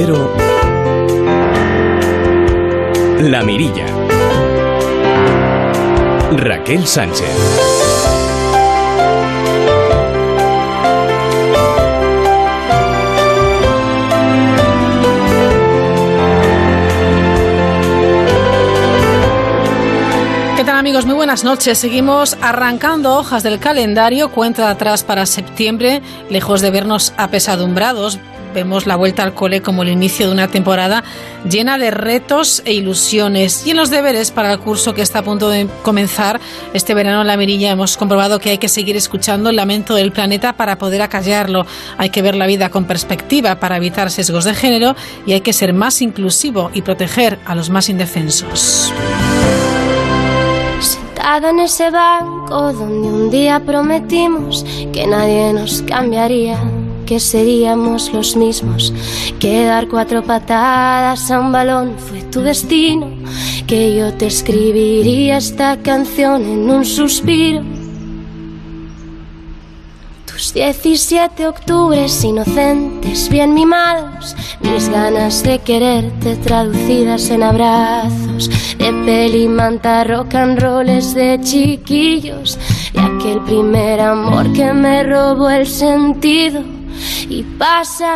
Cero, La Mirilla. Raquel Sánchez. amigos? Muy buenas noches. Seguimos arrancando hojas del calendario, cuenta atrás para septiembre, lejos de vernos apesadumbrados. Vemos la vuelta al cole como el inicio de una temporada llena de retos e ilusiones. Y en los deberes para el curso que está a punto de comenzar este verano en la Mirilla hemos comprobado que hay que seguir escuchando el lamento del planeta para poder acallarlo. Hay que ver la vida con perspectiva para evitar sesgos de género y hay que ser más inclusivo y proteger a los más indefensos en ese banco donde un día prometimos que nadie nos cambiaría, que seríamos los mismos, que dar cuatro patadas a un balón fue tu destino, que yo te escribiría esta canción en un suspiro. 17 octubres inocentes, bien mimados, mis ganas de quererte traducidas en abrazos, de peli, manta, rock and rolls de chiquillos, y aquel primer amor que me robó el sentido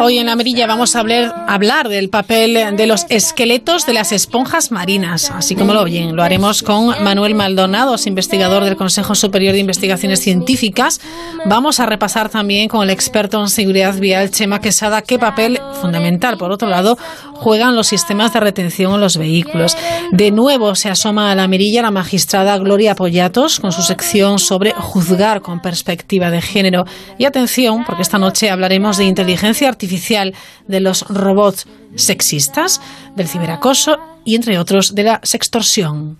Hoy en la Amarilla vamos a hablar, hablar del papel de los esqueletos de las esponjas marinas, así como lo oyen. Lo haremos con Manuel Maldonado, investigador del Consejo Superior de Investigaciones Científicas. Vamos a repasar también con el experto en seguridad vial, Chema Quesada, qué papel fundamental, por otro lado, juegan los sistemas de retención en los vehículos. De nuevo se asoma a la mirilla la magistrada Gloria Pollatos con su sección sobre juzgar con perspectiva de género. Y atención, porque esta noche hablaremos de inteligencia artificial, de los robots sexistas, del ciberacoso y, entre otros, de la sextorsión.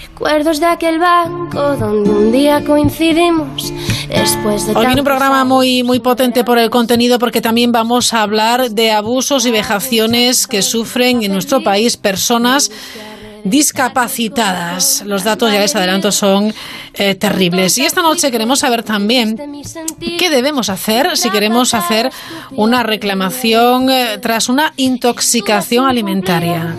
Recuerdos de aquel banco donde un día coincidimos. Después de Hoy viene un programa muy, muy potente por el contenido porque también vamos a hablar de abusos y vejaciones que sufren en nuestro país personas discapacitadas. Los datos, ya les adelanto, son eh, terribles. Y esta noche queremos saber también qué debemos hacer si queremos hacer una reclamación eh, tras una intoxicación alimentaria.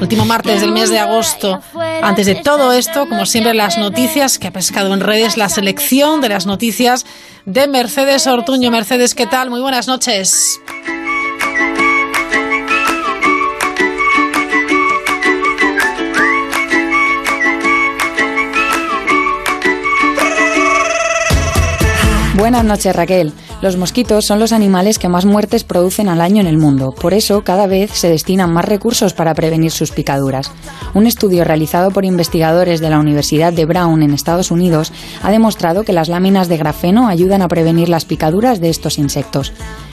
Último martes del mes de agosto. Antes de todo esto, como siempre, las noticias que ha pescado en redes, la selección de las noticias de Mercedes Ortuño. Mercedes, ¿qué tal? Muy buenas noches. Buenas noches, Raquel. Los mosquitos son los animales que más muertes producen al año en el mundo. Por eso, cada vez se destinan más recursos para prevenir sus picaduras. Un estudio realizado por investigadores de la Universidad de Brown en Estados Unidos ha demostrado que las láminas de grafeno ayudan a prevenir las picaduras de estos insectos.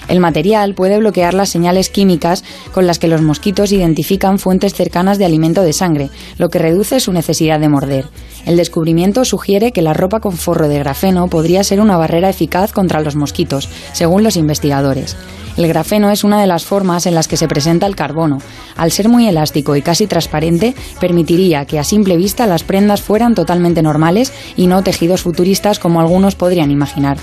El material puede bloquear las señales químicas con las que los mosquitos identifican fuentes cercanas de alimento de sangre, lo que reduce su necesidad de morder. El descubrimiento sugiere que la ropa con forro de grafeno podría ser una barrera eficaz contra los mosquitos, según los investigadores. El grafeno es una de las formas en las que se presenta el carbono. Al ser muy elástico y casi transparente, permitiría que a simple vista las prendas fueran totalmente normales y no tejidos futuristas como algunos podrían imaginar.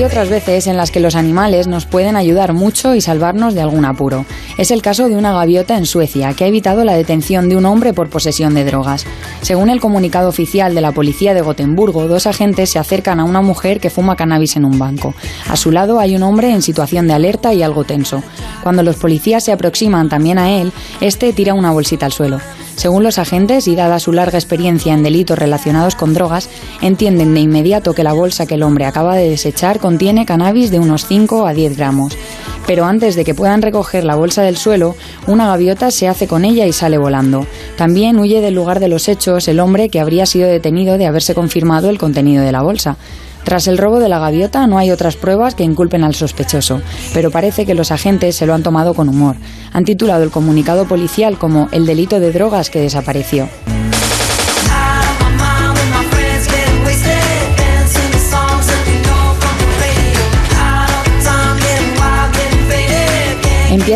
Hay otras veces en las que los animales nos pueden ayudar mucho y salvarnos de algún apuro. Es el caso de una gaviota en Suecia que ha evitado la detención de un hombre por posesión de drogas. Según el comunicado oficial de la policía de Gotemburgo, dos agentes se acercan a una mujer que fuma cannabis en un banco. A su lado hay un hombre en situación de alerta y algo tenso. Cuando los policías se aproximan también a él, este tira una bolsita al suelo. Según los agentes, y dada su larga experiencia en delitos relacionados con drogas, entienden de inmediato que la bolsa que el hombre acaba de desechar contiene cannabis de unos 5 a 10 gramos. Pero antes de que puedan recoger la bolsa del suelo, una gaviota se hace con ella y sale volando. También huye del lugar de los hechos el hombre que habría sido detenido de haberse confirmado el contenido de la bolsa. Tras el robo de la gaviota no hay otras pruebas que inculpen al sospechoso, pero parece que los agentes se lo han tomado con humor. Han titulado el comunicado policial como el delito de drogas que desapareció.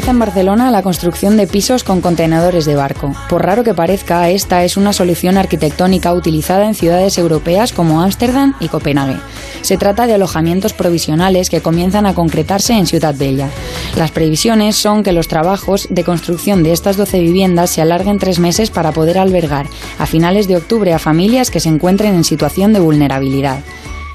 Empieza en Barcelona la construcción de pisos con contenedores de barco. Por raro que parezca, esta es una solución arquitectónica utilizada en ciudades europeas como Ámsterdam y Copenhague. Se trata de alojamientos provisionales que comienzan a concretarse en Ciudad Bella. Las previsiones son que los trabajos de construcción de estas 12 viviendas se alarguen tres meses para poder albergar a finales de octubre a familias que se encuentren en situación de vulnerabilidad.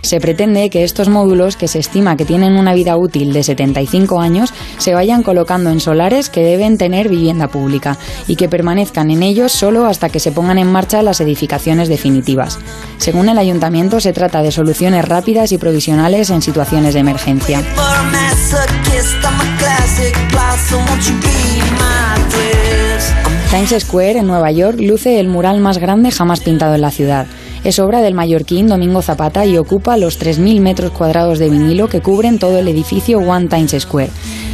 Se pretende que estos módulos, que se estima que tienen una vida útil de 75 años, se vayan colocando en solares que deben tener vivienda pública y que permanezcan en ellos solo hasta que se pongan en marcha las edificaciones definitivas. Según el ayuntamiento, se trata de soluciones rápidas y provisionales en situaciones de emergencia. Times Square, en Nueva York, luce el mural más grande jamás pintado en la ciudad. Es obra del mallorquín Domingo Zapata y ocupa los 3.000 metros cuadrados de vinilo que cubren todo el edificio One Times Square,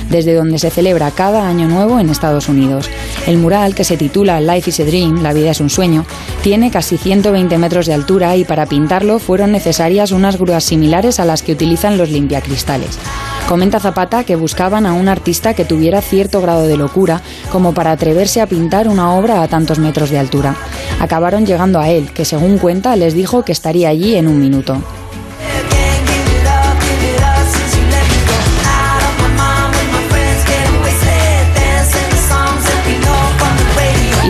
desde donde se celebra cada año nuevo en Estados Unidos. El mural, que se titula Life is a Dream, La vida es un sueño, tiene casi 120 metros de altura y para pintarlo fueron necesarias unas grúas similares a las que utilizan los limpiacristales. Comenta Zapata que buscaban a un artista que tuviera cierto grado de locura como para atreverse a pintar una obra a tantos metros de altura. Acabaron llegando a él, que según cuenta les dijo que estaría allí en un minuto.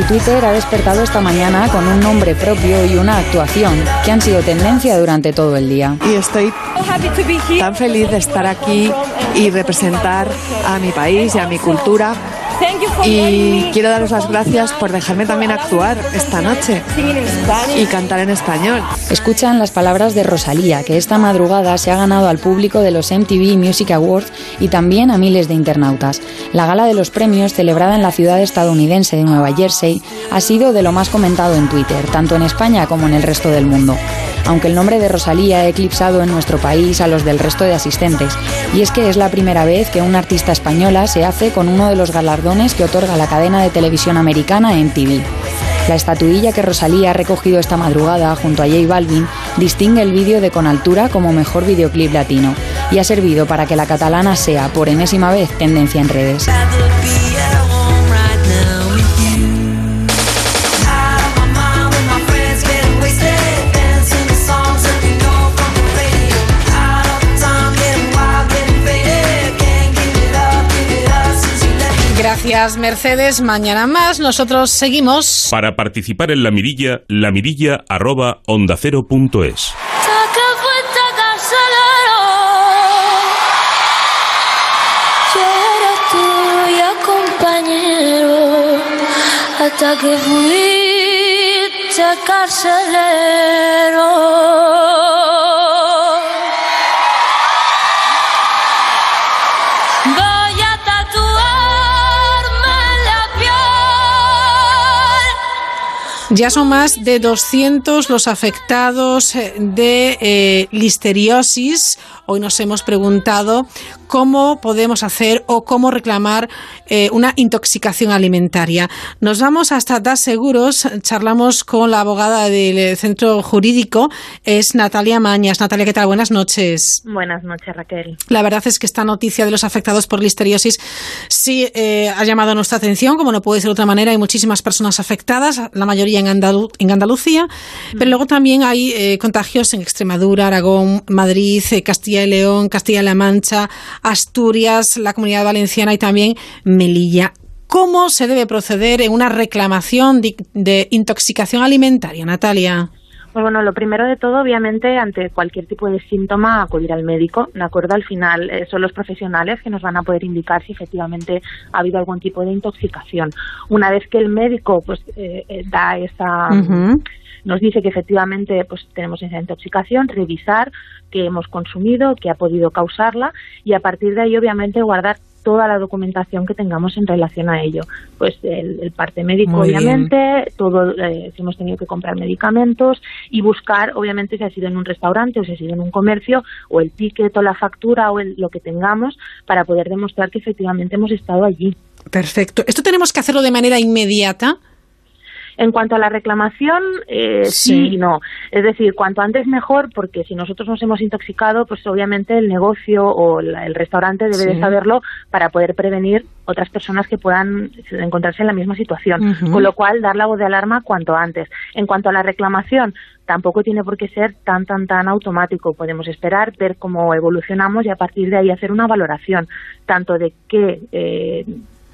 Twitter ha despertado esta mañana con un nombre propio y una actuación que han sido tendencia durante todo el día. Y estoy tan feliz de estar aquí y representar a mi país y a mi cultura y quiero daros las gracias por dejarme también actuar esta noche y cantar en español. Escuchan las palabras de Rosalía, que esta madrugada se ha ganado al público de los MTV Music Awards y también a miles de internautas. La gala de los premios, celebrada en la ciudad estadounidense de Nueva Jersey, ha sido de lo más comentado en Twitter, tanto en España como en el resto del mundo aunque el nombre de Rosalía ha eclipsado en nuestro país a los del resto de asistentes. Y es que es la primera vez que una artista española se hace con uno de los galardones que otorga la cadena de televisión americana MTV. La estatuilla que Rosalía ha recogido esta madrugada junto a J Balvin distingue el vídeo de Con Altura como mejor videoclip latino y ha servido para que la catalana sea, por enésima vez, tendencia en redes. Gracias, Mercedes. Mañana más. Nosotros seguimos. Para participar en la mirilla, la mirilla arroba onda cero punto es. hasta que fuiste carcelero. Ya son más de 200 los afectados eh, de eh, listeriosis. Hoy nos hemos preguntado cómo podemos hacer o cómo reclamar eh, una intoxicación alimentaria. Nos vamos hasta DAS Seguros, charlamos con la abogada del centro jurídico, es Natalia Mañas. Natalia, ¿qué tal? Buenas noches. Buenas noches, Raquel. La verdad es que esta noticia de los afectados por listeriosis sí eh, ha llamado nuestra atención, como no puede ser de otra manera. Hay muchísimas personas afectadas, la mayoría en, en Andalucía, pero luego también hay eh, contagios en Extremadura, Aragón, Madrid, Castilla y León, Castilla-La Mancha, Asturias, la Comunidad Valenciana y también Melilla. ¿Cómo se debe proceder en una reclamación de, intoxicación alimentaria, Natalia? Pues bueno, lo primero de todo, obviamente, ante cualquier tipo de síntoma, acudir al médico, ¿de acuerdo? Al final eh, son los profesionales que nos van a poder indicar si efectivamente ha habido algún tipo de intoxicación. Una vez que el médico pues eh, eh, da esa nos dice que efectivamente pues tenemos esa intoxicación, revisar qué hemos consumido, qué ha podido causarla y a partir de ahí obviamente guardar toda la documentación que tengamos en relación a ello. Pues el, parte médico, obviamente, todo, eh, si hemos tenido que comprar medicamentos y buscar, obviamente, si ha sido en un restaurante o si ha sido en un comercio, o el ticket o la factura o lo que tengamos para poder demostrar que efectivamente hemos estado allí. Perfecto. ¿Esto tenemos que hacerlo de manera inmediata? En cuanto a la reclamación, eh, sí. y no. Es decir, cuanto antes mejor, porque si nosotros nos hemos intoxicado, pues obviamente el negocio o el restaurante debe de saberlo para poder prevenir otras personas que puedan encontrarse en la misma situación. Con lo cual, dar la voz de alarma cuanto antes. En cuanto a la reclamación, tampoco tiene por qué ser tan, tan, tan automático. Podemos esperar, ver cómo evolucionamos y a partir de ahí hacer una valoración, tanto de qué eh,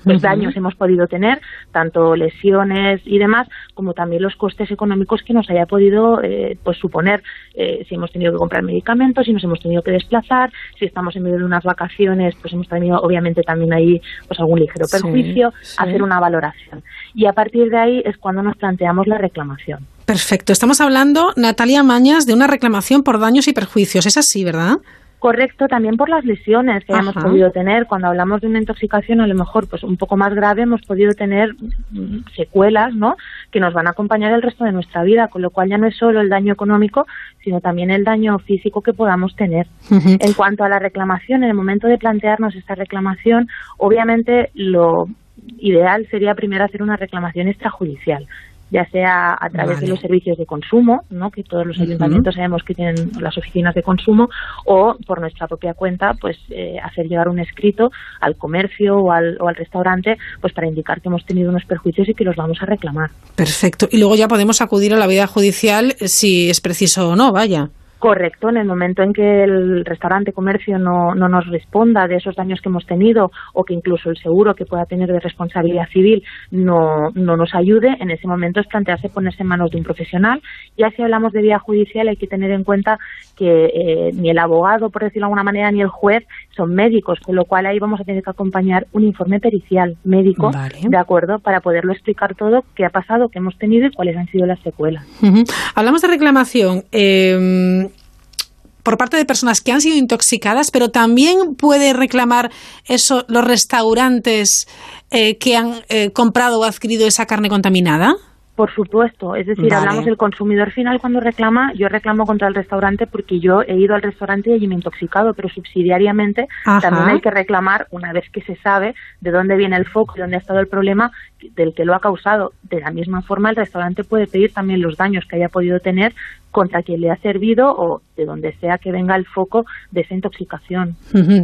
pues, daños hemos podido tener, tanto lesiones y demás, como también los costes económicos que nos haya podido eh, pues suponer, eh, si hemos tenido que comprar medicamentos, si nos hemos tenido que desplazar, si estamos en medio de unas vacaciones, pues hemos tenido obviamente también ahí pues algún ligero perjuicio, hacer una valoración. Y a partir de ahí es cuando nos planteamos la reclamación. Perfecto. Estamos hablando, Natalia Mañas, de una reclamación por daños y perjuicios. Es así, ¿verdad? Correcto, también por las lesiones que hemos podido tener. Cuando hablamos de una intoxicación, a lo mejor pues un poco más grave, hemos podido tener mm, secuelas, ¿no? Que nos van a acompañar el resto de nuestra vida, con lo cual ya no es solo el daño económico, sino también el daño físico que podamos tener. En cuanto a la reclamación, en el momento de plantearnos esta reclamación, obviamente lo ideal sería primero hacer una reclamación extrajudicial ya sea a través de los servicios de consumo, ¿no? que todos los ayuntamientos sabemos que tienen las oficinas de consumo, o por nuestra propia cuenta, pues eh, hacer llegar un escrito al comercio o al, o al restaurante, pues para indicar que hemos tenido unos perjuicios y que los vamos a reclamar. Perfecto. Y luego ya podemos acudir a la vida judicial si es preciso o no, vaya. Correcto, en el momento en que el restaurante comercio no, no, nos responda de esos daños que hemos tenido o que incluso el seguro que pueda tener de responsabilidad civil no, no nos ayude, en ese momento es plantearse ponerse en manos de un profesional. Ya si hablamos de vía judicial hay que tener en cuenta que eh, ni el abogado, por decirlo de alguna manera, ni el juez son médicos, con lo cual ahí vamos a tener que acompañar un informe pericial médico, ¿de acuerdo? Para poderlo explicar todo, qué ha pasado, qué hemos tenido y cuáles han sido las secuelas. Hablamos de reclamación. Eh por parte de personas que han sido intoxicadas, pero también puede reclamar eso los restaurantes eh, que han eh, comprado o adquirido esa carne contaminada. Por supuesto, es decir, hablamos del consumidor final cuando reclama, yo reclamo contra el restaurante porque yo he ido al restaurante y me he intoxicado, pero subsidiariamente también hay que reclamar una vez que se sabe de dónde viene el foco y dónde ha estado el problema del que lo ha causado. De la misma forma, el restaurante puede pedir también los daños que haya podido tener contra quien le ha servido o de donde sea que venga el foco de esa intoxicación.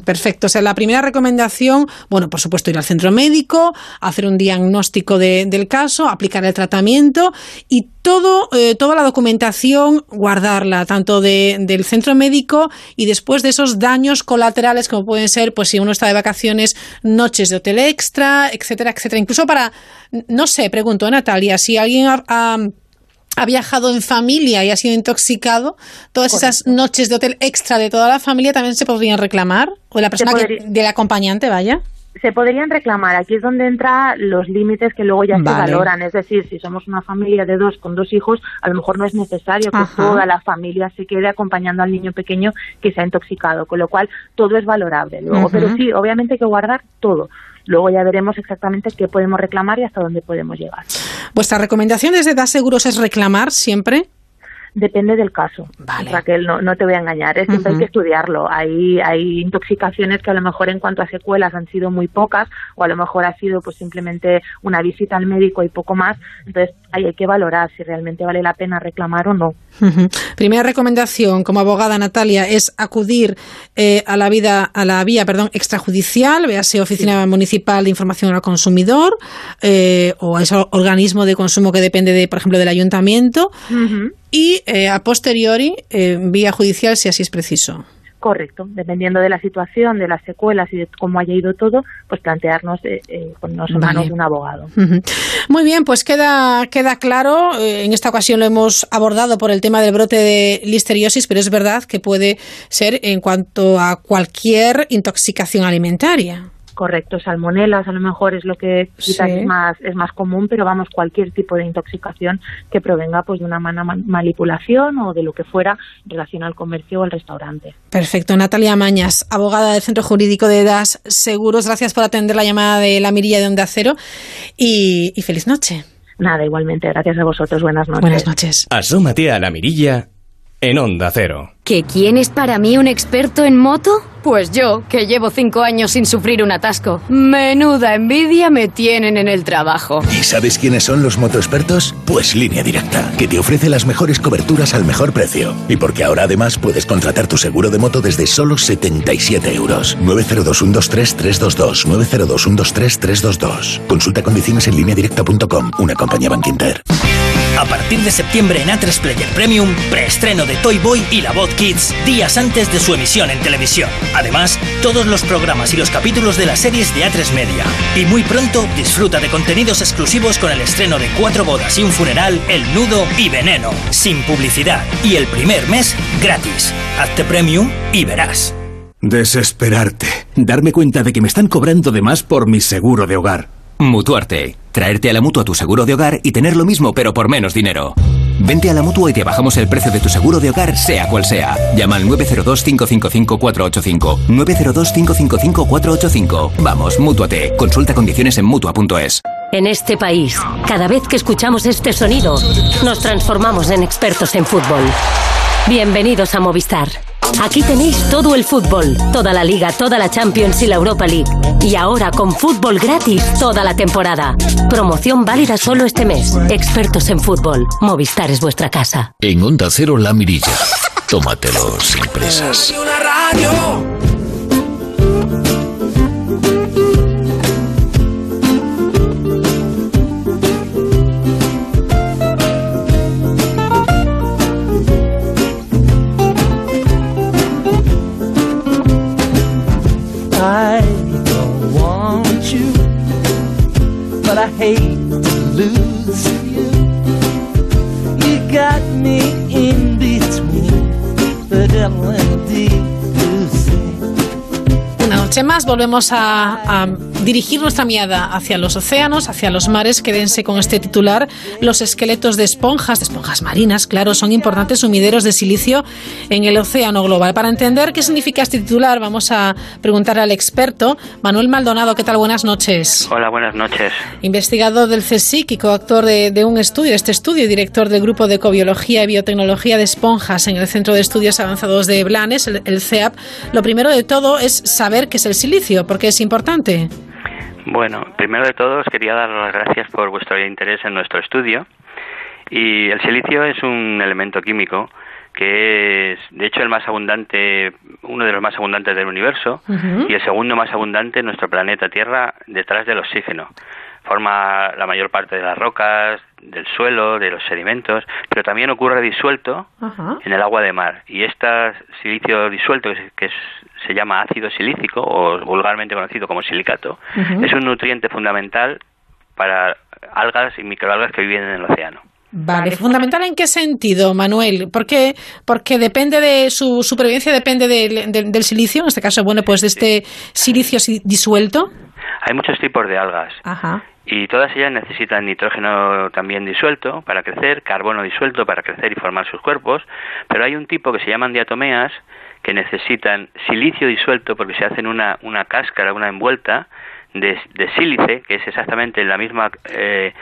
perfecto. O sea, la primera recomendación, bueno, por supuesto, ir al centro médico, hacer un diagnóstico del caso, aplicar el tratamiento y todo, eh, toda la documentación guardarla, tanto del centro médico y después de esos daños colaterales como pueden ser, pues si uno está de vacaciones, noches de hotel extra, etcétera, etcétera. Incluso para, no sé, pregunto, Natalia, si alguien ha viajado en familia y ha sido intoxicado, todas esas noches de hotel extra de toda la familia también se podrían reclamar, o la persona que, del acompañante, vaya. Se podrían reclamar, aquí es donde entran los límites que luego ya se valoran, es decir, si somos una familia de dos con dos hijos, a lo mejor no es necesario que toda la familia se quede acompañando al niño pequeño que se ha intoxicado, con lo cual todo es valorable luego, pero sí, obviamente hay que guardar todo. Luego ya veremos exactamente qué podemos reclamar y hasta dónde podemos llegar. ¿Vuestra recomendación desde Da Seguros es reclamar siempre? Depende del caso, Raquel, no, no te voy a engañar, ¿eh? siempre hay que estudiarlo. Hay, hay intoxicaciones que a lo mejor en cuanto a secuelas han sido muy pocas o a lo mejor ha sido pues simplemente una visita al médico y poco más. Entonces ahí hay que valorar si realmente vale la pena reclamar o no. Primera recomendación como abogada Natalia es acudir eh, a la vida a la vía perdón extrajudicial, véase oficina municipal de información al consumidor eh, o ese organismo de consumo que depende de por ejemplo del ayuntamiento y eh, a posteriori eh, vía judicial si así es preciso. Correcto, dependiendo de la situación, de las secuelas y de cómo haya ido todo, pues plantearnos eh, eh ponernos en manos de un abogado. Muy bien, pues queda, queda claro. En esta ocasión lo hemos abordado por el tema del brote de listeriosis, pero es verdad que puede ser en cuanto a cualquier intoxicación alimentaria. Correcto, salmonelas a lo mejor es lo que quizás es más es más común, pero vamos cualquier tipo de intoxicación que provenga pues de una mala manipulación o de lo que fuera en relación al comercio o al restaurante. Perfecto, Natalia Mañas, abogada del Centro Jurídico de Das Seguros, gracias por atender la llamada de la Mirilla de Onda Cero y, y feliz noche. Nada, igualmente, gracias a vosotros, buenas noches. Buenas noches. Asómate a la Mirilla en Onda Cero. ¿Que quién es para mí un experto en moto? Pues yo, que llevo cinco años sin sufrir un atasco. Menuda envidia me tienen en el trabajo. ¿Y sabes quiénes son los motoexpertos? Pues Línea Directa, que te ofrece las mejores coberturas al mejor precio. Y porque ahora además puedes contratar tu seguro de moto desde solo 77 euros. 902-123-322. 902-123-322. Consulta condiciones en lineadirecta.com, una compañía Bank Inter. A partir de septiembre en A3 Player Premium, preestreno de Toy Boy y la voz Kids días antes de su emisión en televisión. Además, todos los programas y los capítulos de las series de A3 Media. Y muy pronto disfruta de contenidos exclusivos con el estreno de Cuatro bodas y un funeral, El Nudo y Veneno, sin publicidad. Y el primer mes gratis. Hazte Premium y verás. Desesperarte. Darme cuenta de que me están cobrando de más por mi seguro de hogar. Mutuarte. Traerte a la mutua tu seguro de hogar y tener lo mismo pero por menos dinero. Vente a la mutua y te bajamos el precio de tu seguro de hogar, sea cual sea. Llama al 902-555-485. 902-555-485. Vamos, mutuate. Consulta condiciones en mutua.es. En este país, cada vez que escuchamos este sonido, nos transformamos en expertos en fútbol. Bienvenidos a Movistar. Aquí tenéis todo el fútbol, toda la liga, toda la Champions y la Europa League. Y ahora con fútbol gratis toda la temporada. Promoción válida solo este mes. Expertos en fútbol. Movistar es vuestra casa. En Onda Cero La Mirilla. Tómatelo sin presas. But I hate to lose you. You got me in between the devil and the noche más volvemos a, a dirigir nuestra mirada hacia los océanos, hacia los mares. Quédense con este titular. Los esqueletos de esponjas, de esponjas marinas, claro, son importantes sumideros de silicio en el océano global. Para entender qué significa este titular, vamos a preguntar al experto Manuel Maldonado. ¿Qué tal? Buenas noches. Hola, buenas noches. Investigador del CSIC y coautor de, de un estudio, este estudio, y director del Grupo de Ecobiología y Biotecnología de Esponjas en el Centro de Estudios Avanzados de Blanes, el, el CEAP. Lo primero de todo es saber qué es el silicio, porque es importante. Bueno, primero de todo os quería dar las gracias por vuestro interés en nuestro estudio. Y el silicio es un elemento químico que es, de hecho, el más abundante, uno de los más abundantes del universo y el segundo más abundante en nuestro planeta Tierra detrás del oxígeno. Forma la mayor parte de las rocas, del suelo, de los sedimentos, pero también ocurre disuelto en el agua de mar. Y este silicio disuelto, que, es- que es- se llama ácido silícico o vulgarmente conocido como silicato, es un nutriente fundamental para algas y microalgas que viven en el océano. Vale, fundamental en qué sentido, Manuel? Porque porque depende de su supervivencia depende del, del- del silicio, en este caso, bueno, pues de este silicio si- disuelto. Hay muchos tipos de algas Ajá. y todas ellas necesitan nitrógeno también disuelto para crecer, carbono disuelto para crecer y formar sus cuerpos, pero hay un tipo que se llaman diatomeas que necesitan silicio disuelto porque se hacen una, una cáscara, una envuelta de, de sílice, que es exactamente la misma eh,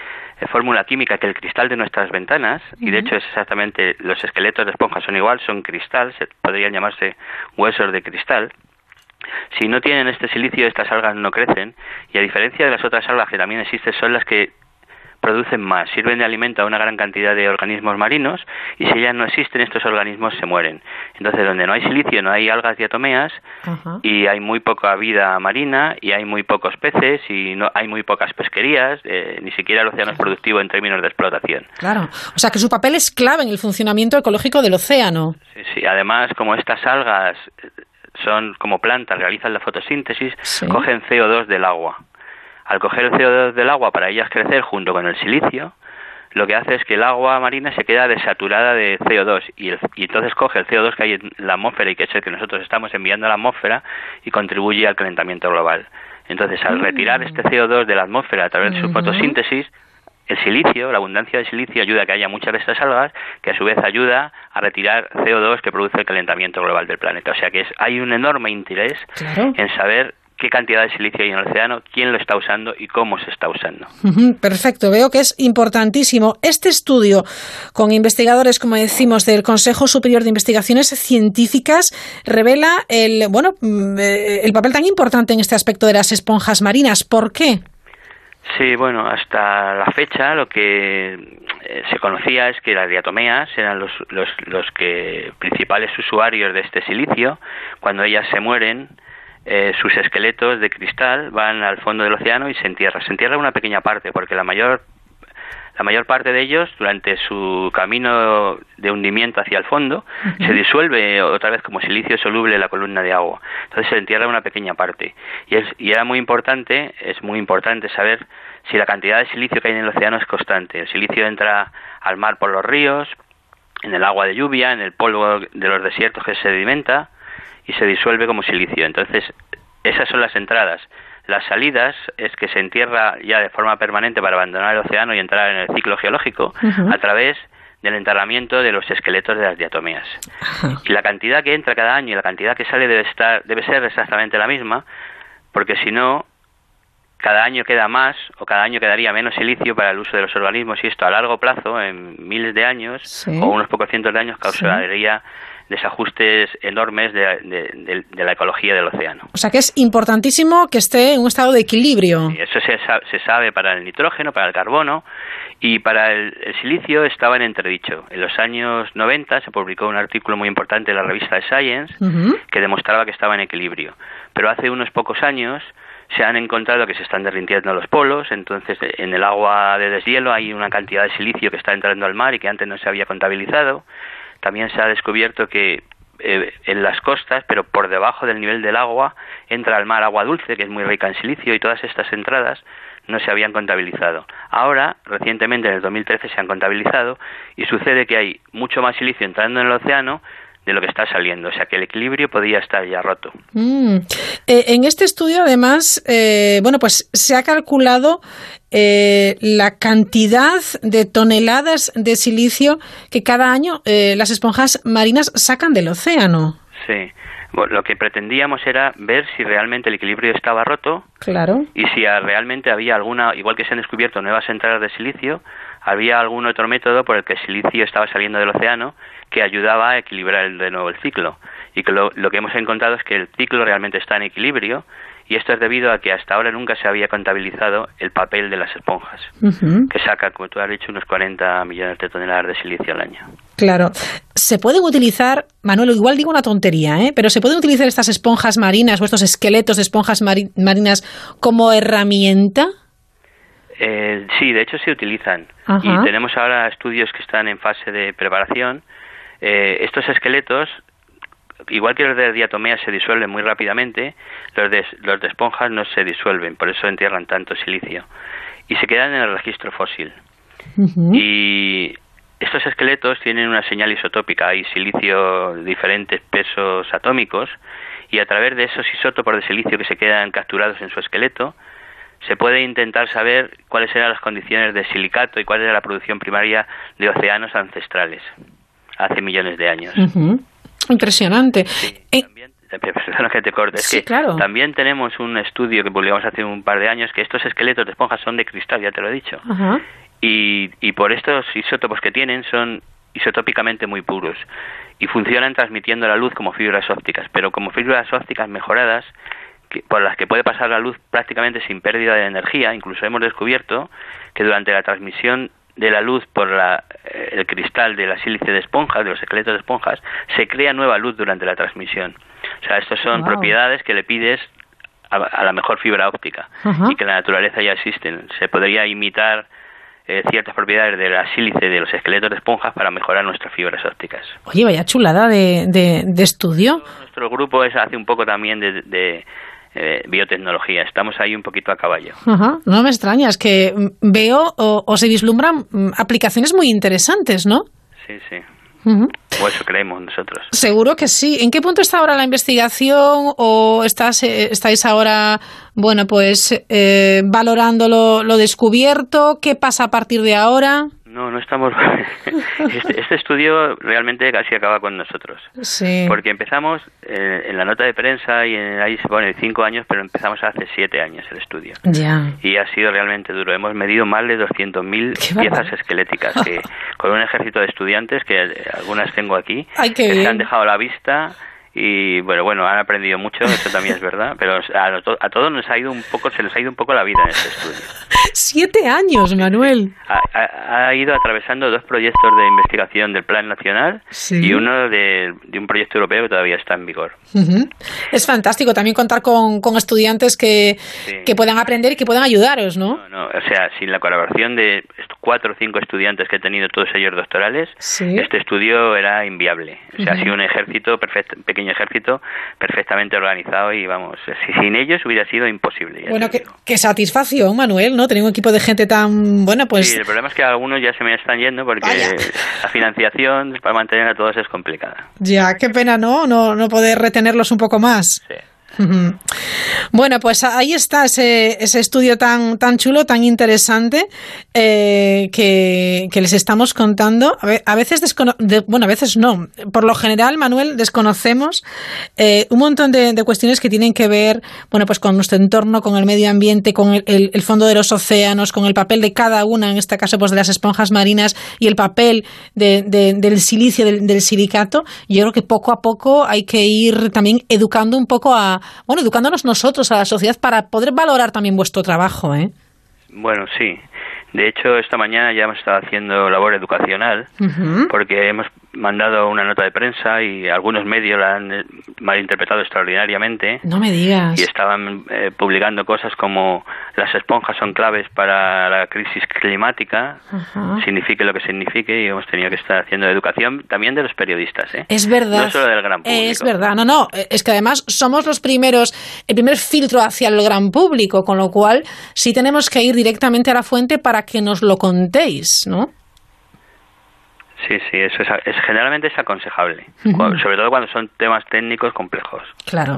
fórmula química que el cristal de nuestras ventanas, y de hecho es exactamente, los esqueletos de esponjas son igual, son cristal, se, podrían llamarse huesos de cristal, si no tienen este silicio, estas algas no crecen y a diferencia de las otras algas que también existen, son las que producen más, sirven de alimento a una gran cantidad de organismos marinos y si ya no existen estos organismos se mueren. Entonces, donde no hay silicio, no hay algas diatomeas y hay muy poca vida marina y hay muy pocos peces y no hay muy pocas pesquerías, eh, ni siquiera el océano es productivo en términos de explotación. Claro. O sea que su papel es clave en el funcionamiento ecológico del océano. Sí, sí. Además, como estas algas eh, son como plantas, realizan la fotosíntesis, Sí. cogen CO2 del agua. Al coger el CO2 del agua para ellas crecer junto con el silicio, lo que hace es que el agua marina se queda desaturada de CO2 y, el- y entonces coge el CO2 que hay en la atmósfera y que es el que nosotros estamos enviando a la atmósfera y contribuye al calentamiento global. Entonces, al retirar este CO2 de la atmósfera a través de su fotosíntesis, el silicio, la abundancia de silicio ayuda a que haya muchas de estas algas, que a su vez ayuda a retirar CO2 que produce el calentamiento global del planeta. O sea que es, hay un enorme interés Claro. en saber qué cantidad de silicio hay en el océano, quién lo está usando y cómo se está usando. Perfecto, veo que es importantísimo. Este estudio con investigadores, como decimos, del Consejo Superior de Investigaciones Científicas revela el, bueno, mm, eh, el papel tan importante en este aspecto de las esponjas marinas. ¿Por qué? Sí, bueno, hasta la fecha lo que eh, se conocía es que las diatomeas eran los, los, los que principales usuarios de este silicio. Cuando ellas se mueren, eh, sus esqueletos de cristal van al fondo del océano y se entierra. Se entierra una pequeña parte, porque la mayor, la mayor parte de ellos, durante su camino de hundimiento hacia el fondo, se disuelve otra vez como silicio soluble en la columna de agua. Entonces se entierra una pequeña parte. Y, es, y era muy importante, es muy importante saber si la cantidad de silicio que hay en el océano es constante. El silicio entra al mar por los ríos, en el agua de lluvia, en el polvo de los desiertos que se sedimenta, y se disuelve como silicio. Entonces, esas son las entradas. Las salidas es que se entierra ya de forma permanente para abandonar el océano y entrar en el ciclo geológico a través del enterramiento de los esqueletos de las diatomeas. Y la cantidad que entra cada año y la cantidad que sale debe estar debe ser exactamente la misma, porque si no cada año queda más o cada año quedaría menos silicio para el uso de los organismos y esto a largo plazo, en miles de años o unos pocos cientos de años, causaría desajustes enormes de, la ecología del océano. O sea que es importantísimo que esté en un estado de equilibrio. eso se, se, sabe para el nitrógeno, para el carbono y para el, silicio estaba en entredicho. En los años 90 se publicó un artículo muy importante en la revista Science que demostraba que estaba en equilibrio. Pero hace unos pocos años se han encontrado que se están derritiendo los polos, entonces en el agua de deshielo hay una cantidad de silicio que está entrando al mar y que antes no se había contabilizado también se ha descubierto que eh, en las costas, pero por debajo del nivel del agua, entra al mar agua dulce, que es muy rica en silicio, y todas estas entradas no se habían contabilizado. Ahora, recientemente, en el 2013, se han contabilizado y sucede que hay mucho más silicio entrando en el océano de lo que está saliendo, o sea que el equilibrio podía estar ya roto. Mm. Eh, en este estudio, además, eh, bueno, pues se ha calculado eh, la cantidad de toneladas de silicio que cada año las esponjas marinas sacan del océano. Sí. lo que pretendíamos era ver si realmente el equilibrio estaba roto. Claro. Y si realmente había alguna, igual que se han descubierto nuevas entradas de silicio, había algún otro método por el que el silicio estaba saliendo del océano que ayudaba a equilibrar de nuevo el ciclo. Y que lo, que hemos encontrado es que el ciclo realmente está en equilibrio y esto es debido a que hasta ahora nunca se había contabilizado el papel de las esponjas, que saca, como tú has dicho, unos 40 millones de toneladas de silicio al año. Claro. ¿Se pueden utilizar, Manuel, igual digo una tontería, ¿eh? pero se pueden utilizar estas esponjas marinas o estos esqueletos de esponjas marinas como herramienta? Eh, sí, de hecho se utilizan. Y tenemos ahora estudios que están en fase de preparación eh, estos esqueletos, igual que los de diatomea se disuelven muy rápidamente, los de, los de esponjas no se disuelven, por eso entierran tanto silicio. Y se quedan en el registro fósil. Y estos esqueletos tienen una señal isotópica, hay silicio de diferentes pesos atómicos, y a través de esos isótopos de silicio que se quedan capturados en su esqueleto, se puede intentar saber cuáles eran las condiciones de silicato y cuál era la producción primaria de océanos ancestrales hace millones de años. Impresionante. Eh, también, perdona que te corte, es que también tenemos un estudio que publicamos hace un par de años que estos esqueletos de esponjas son de cristal, ya te lo he dicho. Y, y por estos isótopos que tienen son isotópicamente muy puros y funcionan transmitiendo la luz como fibras ópticas, pero como fibras ópticas mejoradas por las que puede pasar la luz prácticamente sin pérdida de energía. Incluso hemos descubierto que durante la transmisión de la luz por la, eh, el cristal de la sílice de esponjas, de los esqueletos de esponjas, se crea nueva luz durante la transmisión. O sea, estas son propiedades que le pides a, la mejor fibra óptica y que en la naturaleza ya existen. Se podría imitar eh, ciertas propiedades de la sílice de los esqueletos de esponjas para mejorar nuestras fibras ópticas. Oye, vaya chulada de, de, estudio. Nuestro grupo es, hace un poco también de eh, biotecnología. Estamos ahí un poquito a caballo. No me extraña, es que veo o, se vislumbran mm, aplicaciones muy interesantes, ¿no? Sí, sí. O eso creemos nosotros. Seguro que sí. ¿En qué punto está ahora la investigación o estás, eh, estáis ahora, bueno, pues eh, valorando lo, lo, descubierto? ¿Qué pasa a partir de ahora? No, no estamos. este, este estudio realmente casi acaba con nosotros. Sí. Porque empezamos eh, en la nota de prensa y en, ahí se pone cinco años, pero empezamos hace siete años el estudio. Ya. Y ha sido realmente duro. Hemos medido más de 200.000 piezas esqueléticas que, con un ejército de estudiantes, que algunas tengo aquí, Ay, que se han dejado a la vista y bueno bueno han aprendido mucho eso también es verdad pero a, a todos nos ha ido un poco se nos ha ido un poco la vida en este estudio Siete años, Manuel. ha, ha- ha ido atravesando dos proyectos de investigación del Plan Nacional Sí. y uno de, de un proyecto europeo que todavía está en vigor. Ujú. Es fantástico también contar con, con estudiantes que, que puedan aprender y que puedan ayudaros, ¿no? No, o sea, sin la colaboración de cuatro o cinco estudiantes que he tenido todos ellos doctorales, Sí. este estudio era inviable. O sea, ha sido un ejército, pequeño ejército, perfectamente organizado y vamos, si- sin ellos hubiera sido imposible. Bueno, qué, qué satisfacción, Manuel, ¿no? Tener un equipo de gente tan, bueno, pues... Sí, el problema es que algunos ya se me están yendo porque Vaya. la financiación para mantener a todos es complicada. Ya, qué pena, ¿no? No, no poder retenerlos un poco más. Ujú. Bueno, pues ahí está ese, ese estudio tan, tan chulo, tan interesante eh, que, que les estamos contando. A, ve- a veces, descono- de- bueno, a veces no. Por lo general, Manuel, desconocemos eh, un montón de, de cuestiones que tienen que ver, bueno, pues con nuestro entorno, con el medio ambiente, con el, el- el fondo de los océanos, con el papel de cada una, en este caso, pues de las esponjas marinas y el papel de- del silicio, del, del silicato. Yo creo que poco a poco hay que ir también educando un poco a, bueno, educándonos nosotros, a la sociedad, para poder valorar también vuestro trabajo, ¿eh? Bueno, sí. De hecho, esta mañana ya hemos estado haciendo labor educacional porque hemos mandado una nota de prensa y algunos medios la han eh, malinterpretado extraordinariamente No me digas. y estaban eh, publicando cosas como las esponjas son claves para la crisis climática, Ajá. signifique lo que signifique, y hemos tenido que estar haciendo educación también de los periodistas, ¿eh? Es verdad. No solo del gran público. Es verdad, no, no, es que además somos los primeros, el primer filtro hacia el gran público, con lo cual sí tenemos que ir directamente a la fuente para que nos lo contéis, ¿no? Sí, sí, eso es, es- generalmente es aconsejable, sobre todo cuando son temas técnicos complejos. Claro.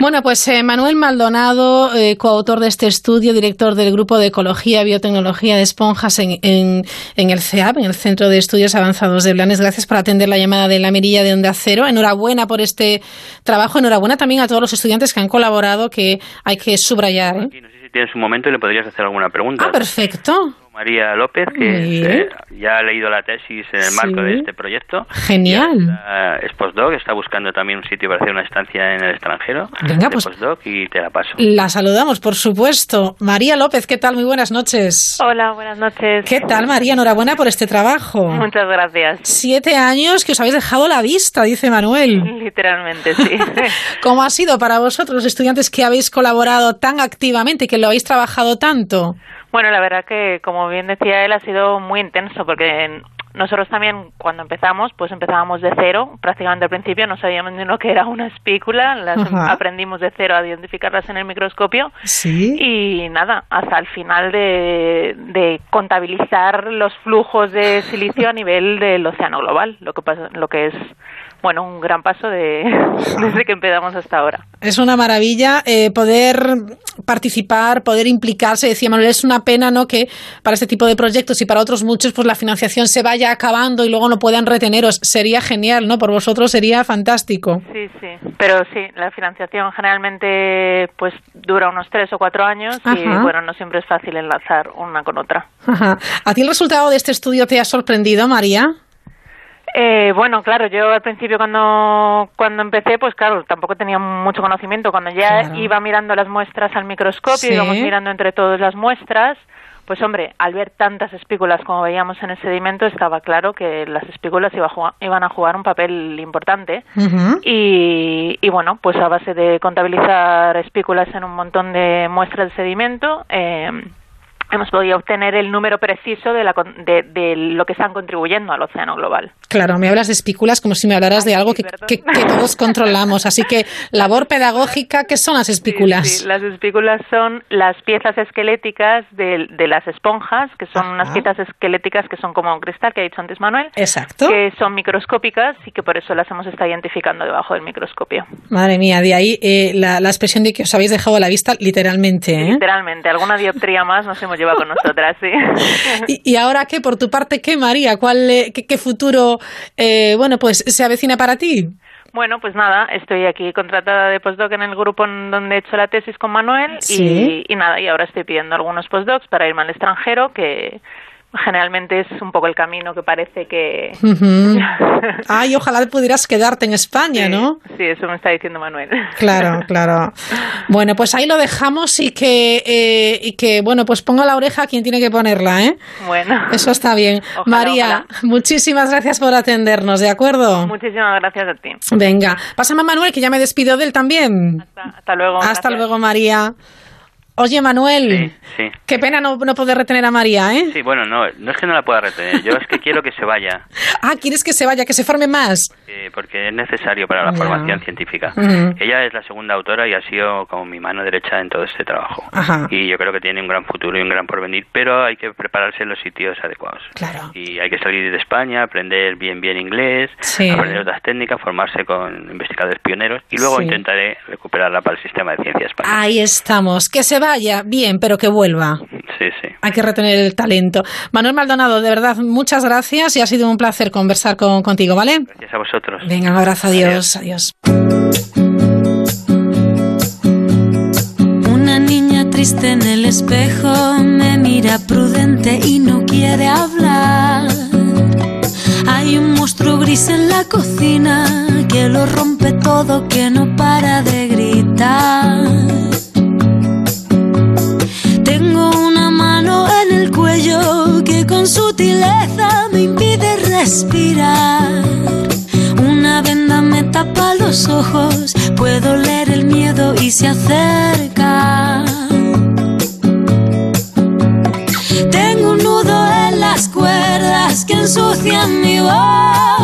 Bueno, pues eh, Manuel Maldonado, eh, coautor de este estudio, director del Grupo de Ecología y Biotecnología de Esponjas en, en, en el CEAP, en el Centro de Estudios Avanzados de Blanes. Gracias por atender la llamada de la mirilla de Onda Cero. Enhorabuena por este trabajo. Enhorabuena también a todos los estudiantes que han colaborado, que hay que subrayar. ¿eh? Si tienes un momento le podrías hacer alguna pregunta. Ah, perfecto. María López, que eh, ya ha leído la tesis en el Sí. marco de este proyecto. Genial. Es postdoc, está buscando también un sitio para hacer una estancia en el extranjero. Venga, pues- postdoc y te la paso. La saludamos, por supuesto. María López, ¿qué tal? Muy buenas noches. Hola, buenas noches. ¿Qué tal, María? Enhorabuena por este trabajo. Muchas gracias. Siete años que os habéis dejado la vista, dice Manuel. Literalmente, sí. ¿Cómo ha sido para vosotros, los estudiantes que habéis colaborado tan activamente y que lo habéis trabajado tanto? Bueno, la verdad que, como bien decía él, ha sido muy intenso porque nosotros también cuando empezamos, pues empezábamos de cero, prácticamente al principio no sabíamos ni lo que era una espícula, las Ajá. aprendimos de cero a identificarlas en el microscopio Sí. y nada, hasta el final de, de contabilizar los flujos de silicio a nivel del océano global, lo que pasa, lo que es bueno un gran paso de, desde que empezamos hasta ahora. Es una maravilla eh, poder participar, poder implicarse. Decía Manuel, es una pena ¿no? que para este tipo de proyectos y para otros muchos pues la financiación se vaya acabando y luego no puedan reteneros. Sería genial, ¿no? Por vosotros sería fantástico. Sí, sí, pero sí, la financiación generalmente pues dura unos tres o cuatro años y bueno, no siempre es fácil enlazar una con otra. Ajá. ¿A ti el resultado de este estudio te ha sorprendido, María? Eh, bueno, claro, yo al principio cuando, cuando empecé, pues claro, tampoco tenía mucho conocimiento. Cuando ya Claro. iba mirando las muestras al microscopio, Sí. íbamos mirando entre todas las muestras, pues hombre, al ver tantas espículas como veíamos en el sedimento, estaba claro que las espículas iba a jugar- iban a jugar un papel importante. Y, y bueno, pues a base de contabilizar espículas en un montón de muestras de sedimento, eh, hemos podido obtener el número preciso de, la, con- de, de lo que están contribuyendo al océano global. Claro, me hablas de espículas como si me hablaras de algo que, que- que todos controlamos. Así que, labor pedagógica, ¿qué son las espículas? Sí, las espículas son las piezas esqueléticas de, de las esponjas, que son unas piezas esqueléticas que son como un cristal, que ha dicho antes Manuel, Exacto. que son microscópicas y que por eso las hemos estado identificando debajo del microscopio. Madre mía, de ahí eh, la, la expresión de que os habéis dejado a la vista literalmente. ¿eh? Literalmente, alguna dioptría más nos hemos llevado lleva con nosotras, sí. ¿Y, ahora qué? Por tu parte, ¿qué, María? ¿Cuál, eh, qué, futuro, eh, bueno, pues se avecina para ti? Bueno, pues nada, estoy aquí contratada de postdoc en el grupo en donde he hecho la tesis con Manuel y, y, nada, y ahora estoy pidiendo algunos postdocs para irme al extranjero que generalmente es un poco el camino que parece que... Ay, ojalá pudieras quedarte en España, ¿no? Sí, eso me está diciendo Manuel. Claro, claro. Bueno, pues ahí lo dejamos y que, eh, y que bueno, pues ponga la oreja a quien tiene que ponerla, ¿eh? Bueno. Eso está bien. María, muchísimas gracias por atendernos, ¿de acuerdo? Muchísimas gracias a ti. Venga, pásame a Manuel, que ya me despido de él también. Hasta, luego. Hasta luego, María. Oye, Manuel, sí, qué pena no, no, poder retener a María, ¿eh? Sí, bueno, no, no es que no la pueda retener, yo es que quiero que se vaya. ah, ¿quieres que se vaya, que se forme más? porque es necesario para la formación científica. Ella es la segunda autora y ha sido como mi mano derecha en todo este trabajo. Y yo creo que tiene un gran futuro y un gran porvenir, pero hay que prepararse en los sitios adecuados. Claro. Y hay que salir de España, aprender bien, bien inglés, aprender otras técnicas, formarse con investigadores pioneros y luego intentaré recuperarla para el sistema de ciencia español. Ahí estamos, que se vaya, bien, pero que vuelva. Sí, sí. Hay que retener el talento. Manuel Maldonado, de verdad, muchas gracias y ha sido un placer conversar con, contigo, ¿vale? Gracias a vosotros. Venga, un abrazo, adiós. adiós. Una niña triste en el espejo me mira prudente y no quiere hablar. Hay un monstruo gris en la cocina que lo rompe todo, que no para de gritar. Tengo una mano en el cuello que con sutileza me impide respirar. Una venda me tapa los ojos, puedo leer el miedo y se acerca. Tengo un nudo en las cuerdas que ensucian mi voz